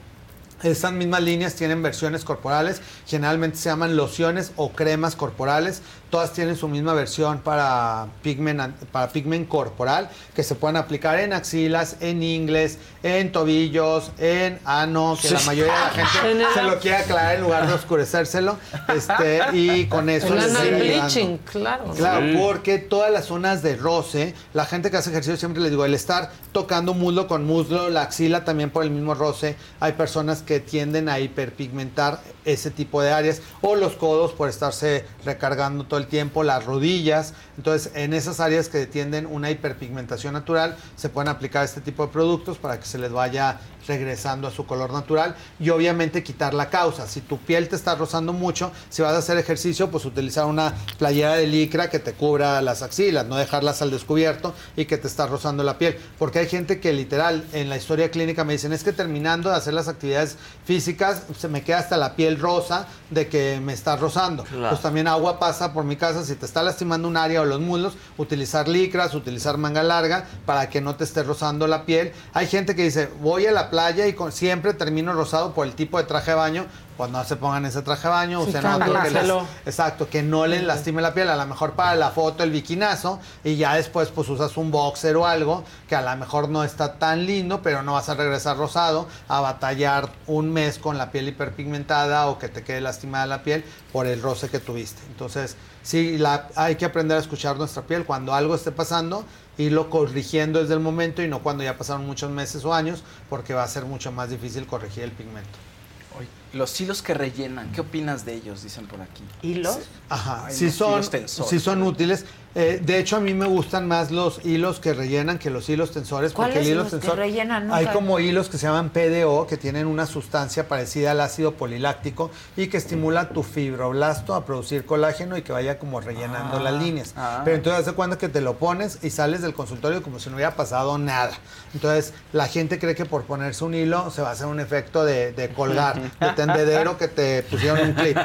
Estas mismas líneas tienen versiones corporales, generalmente se llaman lociones o cremas corporales. Todas tienen su misma versión para pigment, an- para pigment corporal, que se pueden aplicar en axilas, en ingles, en tobillos, en ano, que la mayoría de la En gente se lo quiere aclarar en lugar de oscurecérselo. Este, y con eso El les bleaching, claro. Claro, Sí. porque todas las zonas de roce, la gente que hace ejercicio siempre les digo, el estar tocando muslo con muslo, la axila también por el mismo roce, hay personas que tienden a hiperpigmentar ese tipo de áreas, o los codos por estarse recargando todo el tiempo, las rodillas, entonces en esas áreas que tienden una hiperpigmentación natural, se pueden aplicar este tipo de productos para que se les vaya regresando a su color natural y obviamente quitar la causa. Si tu piel te está rozando mucho, si vas a hacer ejercicio, pues utilizar una playera de licra que te cubra las axilas, no dejarlas al descubierto y que te está rozando la piel. Porque hay gente que literal en la historia clínica me dicen, es que terminando de hacer las actividades físicas, se me queda hasta la piel rosa de que me está rozando. Claro. Pues también agua pasa por mi casa, si te está lastimando un área o los muslos, utilizar licras, utilizar manga larga para que no te esté rozando la piel. Hay gente que dice, voy a la playa y con- siempre termino rosado por el tipo de traje de baño. Pues no se pongan ese traje de baño, Sí, usen otro que les, exacto, que no les lastime la piel. A lo mejor para la foto el bikinazo y ya después pues usas un boxer o algo que a lo mejor no está tan lindo, pero no vas a regresar rosado a batallar un mes con la piel hiperpigmentada o que te quede lastimada la piel por el roce que tuviste. Entonces, sí, la, hay que aprender a escuchar nuestra piel cuando algo esté pasando, irlo corrigiendo desde el momento y no cuando ya pasaron muchos meses o años, porque va a ser mucho más difícil corregir el pigmento. Los hilos que rellenan, ¿qué opinas de ellos? Dicen por aquí. ¿Hilos? Ajá, Ay, los son, hilos tensores. sí son útiles. Eh, de hecho, a mí me gustan más los hilos que rellenan que los hilos tensores. porque ¿Cuáles el hilo los que tensor, rellenan? Nunca- Hay como hilos que se llaman PDO, que tienen una sustancia parecida al ácido poliláctico y que estimula tu fibroblasto a producir colágeno y que vaya como rellenando Ah, las líneas. ah. Pero entonces hace cuenta que te lo pones y sales del consultorio como si no hubiera pasado nada. Entonces la gente cree que por ponerse un hilo se va a hacer un efecto de, de colgar, de tendedero que te pusieron un clip.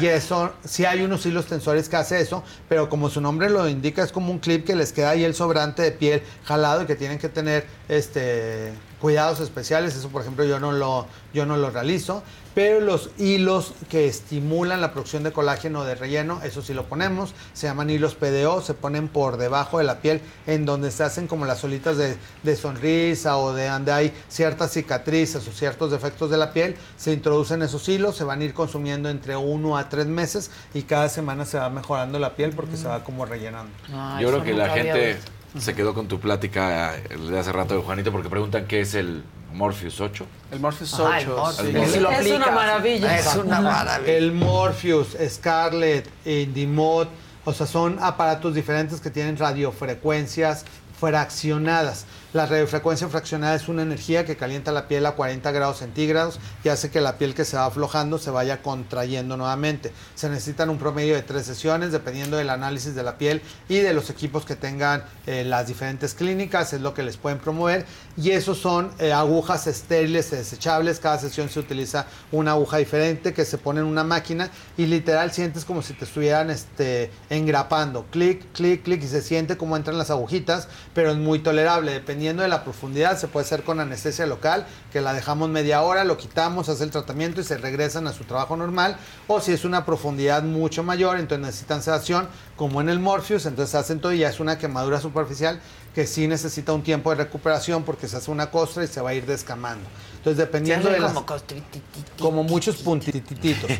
Y eso, sí hay unos hilos tensores que hace eso, pero como su nombre lo indica, es como un clip que les queda ahí el sobrante de piel jalado y que tienen que tener este cuidados especiales. Eso, por ejemplo, yo no lo, yo no lo realizo. Pero los hilos que estimulan la producción de colágeno de relleno, eso sí lo ponemos. Se llaman hilos PDO, se ponen por debajo de la piel, en donde se hacen como las solitas de, de sonrisa o de donde hay ciertas cicatrices o ciertos defectos de la piel. Se introducen esos hilos, se van a ir consumiendo entre uno a tres meses y cada semana se va mejorando la piel porque se va como rellenando. Yo creo que la gente se quedó con tu plática eh, de hace rato de Juanito porque preguntan qué es el Morpheus 8. El Morpheus Ah, 8. el Morpheus. sí, Es sí lo Es aplica. una maravilla. Es una maravilla. El Morpheus, Scarlett, Indimod, o sea, son aparatos diferentes que tienen radiofrecuencias fraccionadas. La radiofrecuencia fraccionada es una energía que calienta la piel a 40 grados centígrados y hace que la piel que se va aflojando se vaya contrayendo nuevamente. Se necesitan un promedio de tres sesiones dependiendo del análisis de la piel y de los equipos que tengan eh, las diferentes clínicas, es lo que les pueden promover. Y esos son eh, agujas estériles, desechables. Cada sesión se utiliza una aguja diferente que se pone en una máquina y literal sientes como si te estuvieran este, engrapando. Clic, clic, clic y se siente como entran las agujitas, pero es muy tolerable. Dependiendo de la profundidad, se puede hacer con anestesia local, que la dejamos media hora, lo quitamos, hace el tratamiento y se regresan a su trabajo normal. O si es una profundidad mucho mayor, entonces necesitan sedación, como en el Morpheus, entonces hacen todo y ya es una quemadura superficial que sí necesita un tiempo de recuperación porque se hace una costra y se va a ir descamando. Entonces, dependiendo de las- como como muchos puntititos.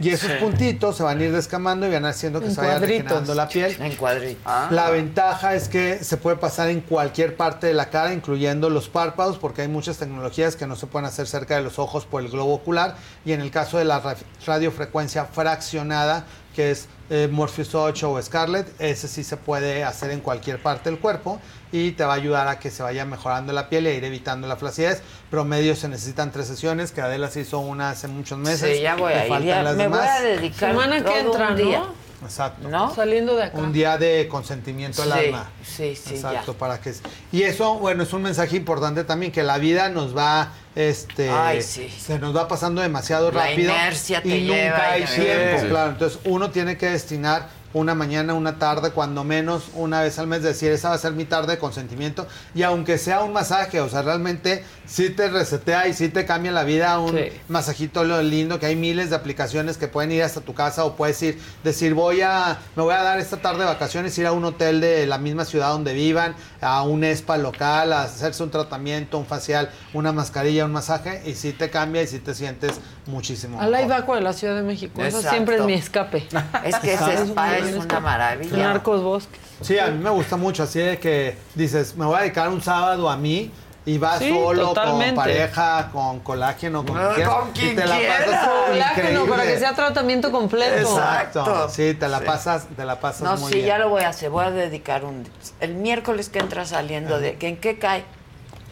Y esos puntitos se van a ir descamando y van haciendo que En se vaya regenerando la piel. En cuadritos. La ventaja es que se puede pasar en cualquier parte de la cara, incluyendo los párpados, porque hay muchas tecnologías que no se pueden hacer cerca de los ojos por el globo ocular. Y en el caso de la ra- radiofrecuencia fraccionada, que es eh, Morpheus 8 o Scarlett, ese sí se puede hacer en cualquier parte del cuerpo y te va a ayudar a que se vaya mejorando la piel y a ir evitando la flacidez. Promedio se necesitan tres sesiones, que Adela se hizo una hace muchos meses. Sí, ya voy a ir. ya las me voy a dedicar Semana que entra, un día. ¿no? Exacto. ¿No? Saliendo de acá. Un día de consentimiento al Sí, alma. sí, sí, Exacto, ya. para que y eso, bueno, es un mensaje importante también que la vida nos va este Ay, sí. se nos va pasando demasiado La rápido inercia te y nunca lleva hay y- tiempo, Sí. claro. Entonces, uno tiene que destinar una mañana, una tarde, cuando menos una vez al mes, decir, esa va a ser mi tarde de consentimiento. Y aunque sea un masaje, o sea, realmente sí te resetea y sí te cambia la vida un Sí. masajito lindo, que hay miles de aplicaciones que pueden ir hasta tu casa o puedes ir, decir, voy a, me voy a dar esta tarde de vacaciones, ir a un hotel de la misma ciudad donde vivan, a un spa local, a hacerse un tratamiento, un facial, una mascarilla, un masaje, y sí te cambia y sí te sientes muchísimo. A la Idaco de la Ciudad de México. Eso siempre es mi escape. Es que ese spa es una maravilla. Narcos Bosques. Sí, a mí me gusta mucho, así de que dices, me voy a dedicar un sábado a mí y vas Sí, solo, totalmente. con pareja, con colágeno, con, Ah, quien y quien te la pasas Colágeno, para que sea tratamiento completo. Exacto. Sí, te la Sí. pasas, te la pasas No, muy sí, bien. ya lo voy a hacer. Voy a dedicar un... El miércoles que entra saliendo de... ¿En qué cae?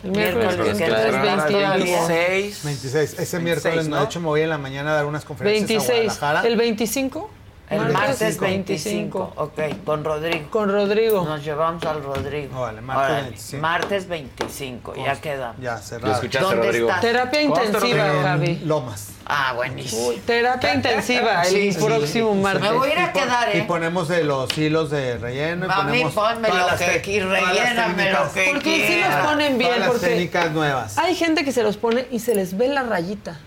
El miércoles que entra es 26. 26. Ese miércoles, no, de hecho me voy en la mañana a dar unas conferencias a 26. Guadalajara. ¿El 25? El martes 25. Ok, con Rodrigo. Con Rodrigo. Nos llevamos al Rodrigo. Vale, martes Órale, 25. martes 25, ya quedamos. Ya, cerrado. ¿Lo escuchaste, ¿Dónde Rodrigo? estás? Terapia intensiva, En Javi. Lomas. Ah, buenísimo. Terapia intensiva el Sí, sí. próximo martes. Me voy a ir a Y quedar, Y ¿eh? ponemos de los hilos de relleno. y A mí ponemos ponme lo que y relléname lo que Porque sí los ponen bien, Todas las porque técnicas nuevas. hay gente que se los pone y se les ve la rayita.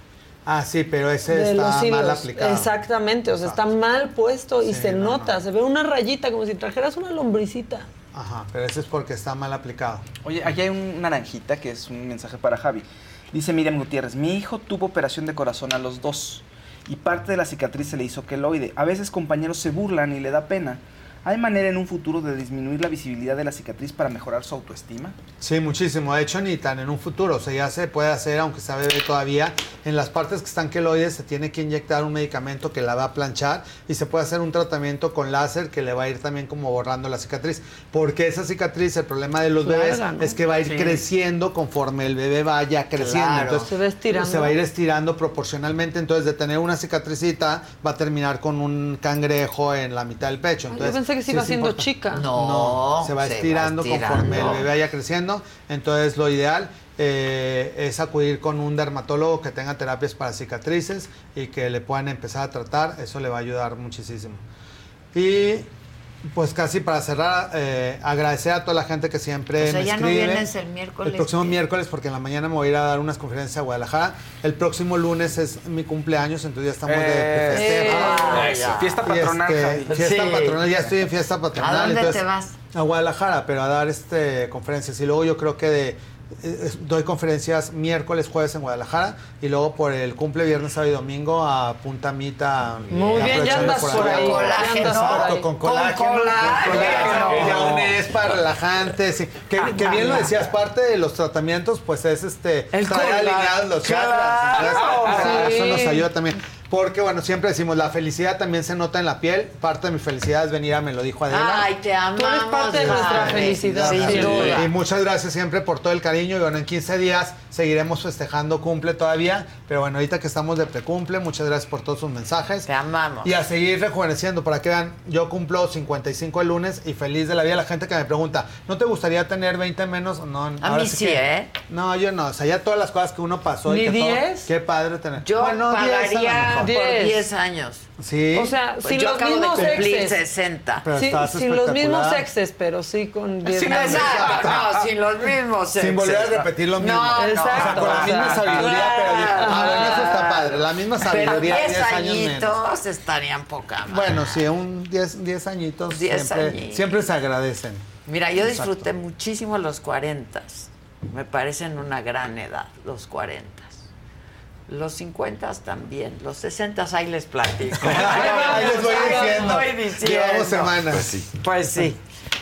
Ah, sí, pero ese está los mal aplicado. Exactamente, o sea, está mal puesto y se nota, se ve una rayita como si trajeras una lombricita. Ajá, pero ese es porque está mal aplicado. Oye, aquí hay un naranjita que es un mensaje para Javi. Dice Miriam Gutiérrez, mi hijo tuvo operación de corazón a los dos y parte de la cicatriz se le hizo queloide. A veces compañeros se burlan y le da pena. ¿Hay manera en un futuro de disminuir la visibilidad de la cicatriz para mejorar su autoestima? Sí, muchísimo. De hecho, ni tan en un futuro. O sea, ya se puede hacer, aunque sea bebé todavía. En las partes que están queloides se tiene que inyectar un medicamento que la va a planchar y se puede hacer un tratamiento con láser que le va a ir también como borrando la cicatriz. Porque esa cicatriz, el problema de los bebés ¿no? es que va a ir Sí. creciendo conforme el bebé vaya creciendo. Claro. Entonces, Se va estirando. Se va a ir estirando proporcionalmente. Entonces, de tener una cicatricita, va a terminar con un cangrejo en la mitad del pecho. Entonces, pensé que se sí iba haciendo importante. chica. No, se va se va estirando conforme el bebé vaya creciendo. Entonces, lo ideal eh, es acudir con un dermatólogo que tenga terapias para cicatrices y que le puedan empezar a tratar. Eso le va a ayudar muchísimo. Y pues casi para cerrar, eh, agradecer a toda la gente que siempre O sea, me ya no vienes el miércoles. El próximo miércoles, porque en la mañana me voy a ir a dar unas conferencias a Guadalajara. El próximo lunes es mi cumpleaños, entonces ya estamos de- de, festejo. Eh, eso. Fiesta patronal, este, Javi. Fiesta Sí. patronal, ya estoy en fiesta patronal. ¿A dónde entonces, te vas? A Guadalajara, pero a dar este conferencias. Y luego yo creo que de, eh, doy conferencias miércoles, jueves en Guadalajara. Y luego por el cumple viernes, sábado y domingo a Punta Mita. Muy bien, ya andas por ahí. por Exacto, ahí. con colágeno. Con colágeno. colágeno, Ya un spa relajante. Sí. Que, que bien lo decías, parte de los tratamientos, pues es este. El estar colágeno. alineados los chakras. Claro, Entonces, Eso sí. nos ayuda también. Porque, bueno, siempre decimos, la felicidad también se nota en la piel. Parte de mi felicidad es venir a Me lo dijo Adela. Ay, te amamos. Tú eres parte de nuestra felicidad, Sin sin duda. Y muchas gracias siempre por todo el cariño. Y bueno, en 15 días seguiremos festejando cumple todavía. Pero bueno, ahorita que estamos de precumple, muchas gracias por todos sus mensajes. Te amamos. Y a seguir rejuveneciendo para que vean, yo cumplo 55 el lunes y feliz de la vida. La gente que me pregunta, ¿no te gustaría tener 20 menos? No, A ahora mí sí, que- ¿eh? No, yo no. O sea, ya todas las cosas que uno pasó. y ¿Ni que todo- 10? qué padre tener. Yo Bueno, 10 pagaría por Diez. 10 años. Sí. O sea, Pues sin yo los acabo de mismos cumplir exes. 60. Pero Sí, sin los mismos exes, pero sí con 10 Sin años. exacto, no, sin los mismos Sin volver a exes. repetir lo mismo. No, no, Exacto. O sea, con la misma sabiduría, pero... Ah, bueno, eso está padre. La misma sabiduría, 10 10 años menos. añitos estarían poca más. Bueno, sí, un 10 10 añitos, 10 siempre, añitos. siempre se agradecen. Mira, yo Exacto. disfruté muchísimo los 40. Me parecen una gran edad, los 40. Los 50 también, los 60 ahí les platico. Ahí les voy diciendo. voy diciendo. Llevamos semanas. Pues sí. Pues sí.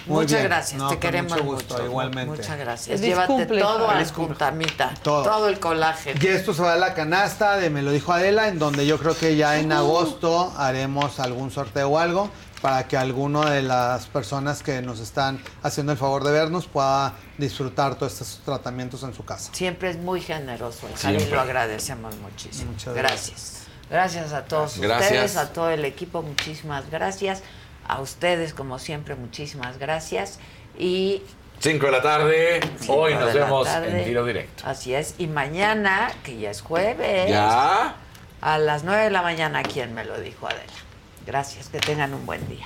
Muy Muchas bien. gracias, No, te queremos mucho mucho. gusto, igualmente. Muchas gracias. Feliz Llévate cumple, todo a feliz la juntamita, Todo. todo. el colágeno. Y esto se va a la canasta de Me lo dijo Adela, en donde yo creo que ya en agosto haremos algún sorteo o algo para que alguno de las personas que nos están haciendo el favor de vernos pueda disfrutar todos estos tratamientos en su casa. Siempre es muy generoso el Siempre. lo agradecemos muchísimo. Muchas gracias. Gracias a todos Gracias. ustedes, a todo el equipo, muchísimas gracias. A ustedes, como siempre, muchísimas gracias. Y 5 de la tarde. Hoy nos vemos tarde. en tiro directo. Así es. Y mañana, que ya es jueves. Ya. A las 9 de la mañana, ¿quién me lo dijo, Adela? Gracias, que tengan un buen día.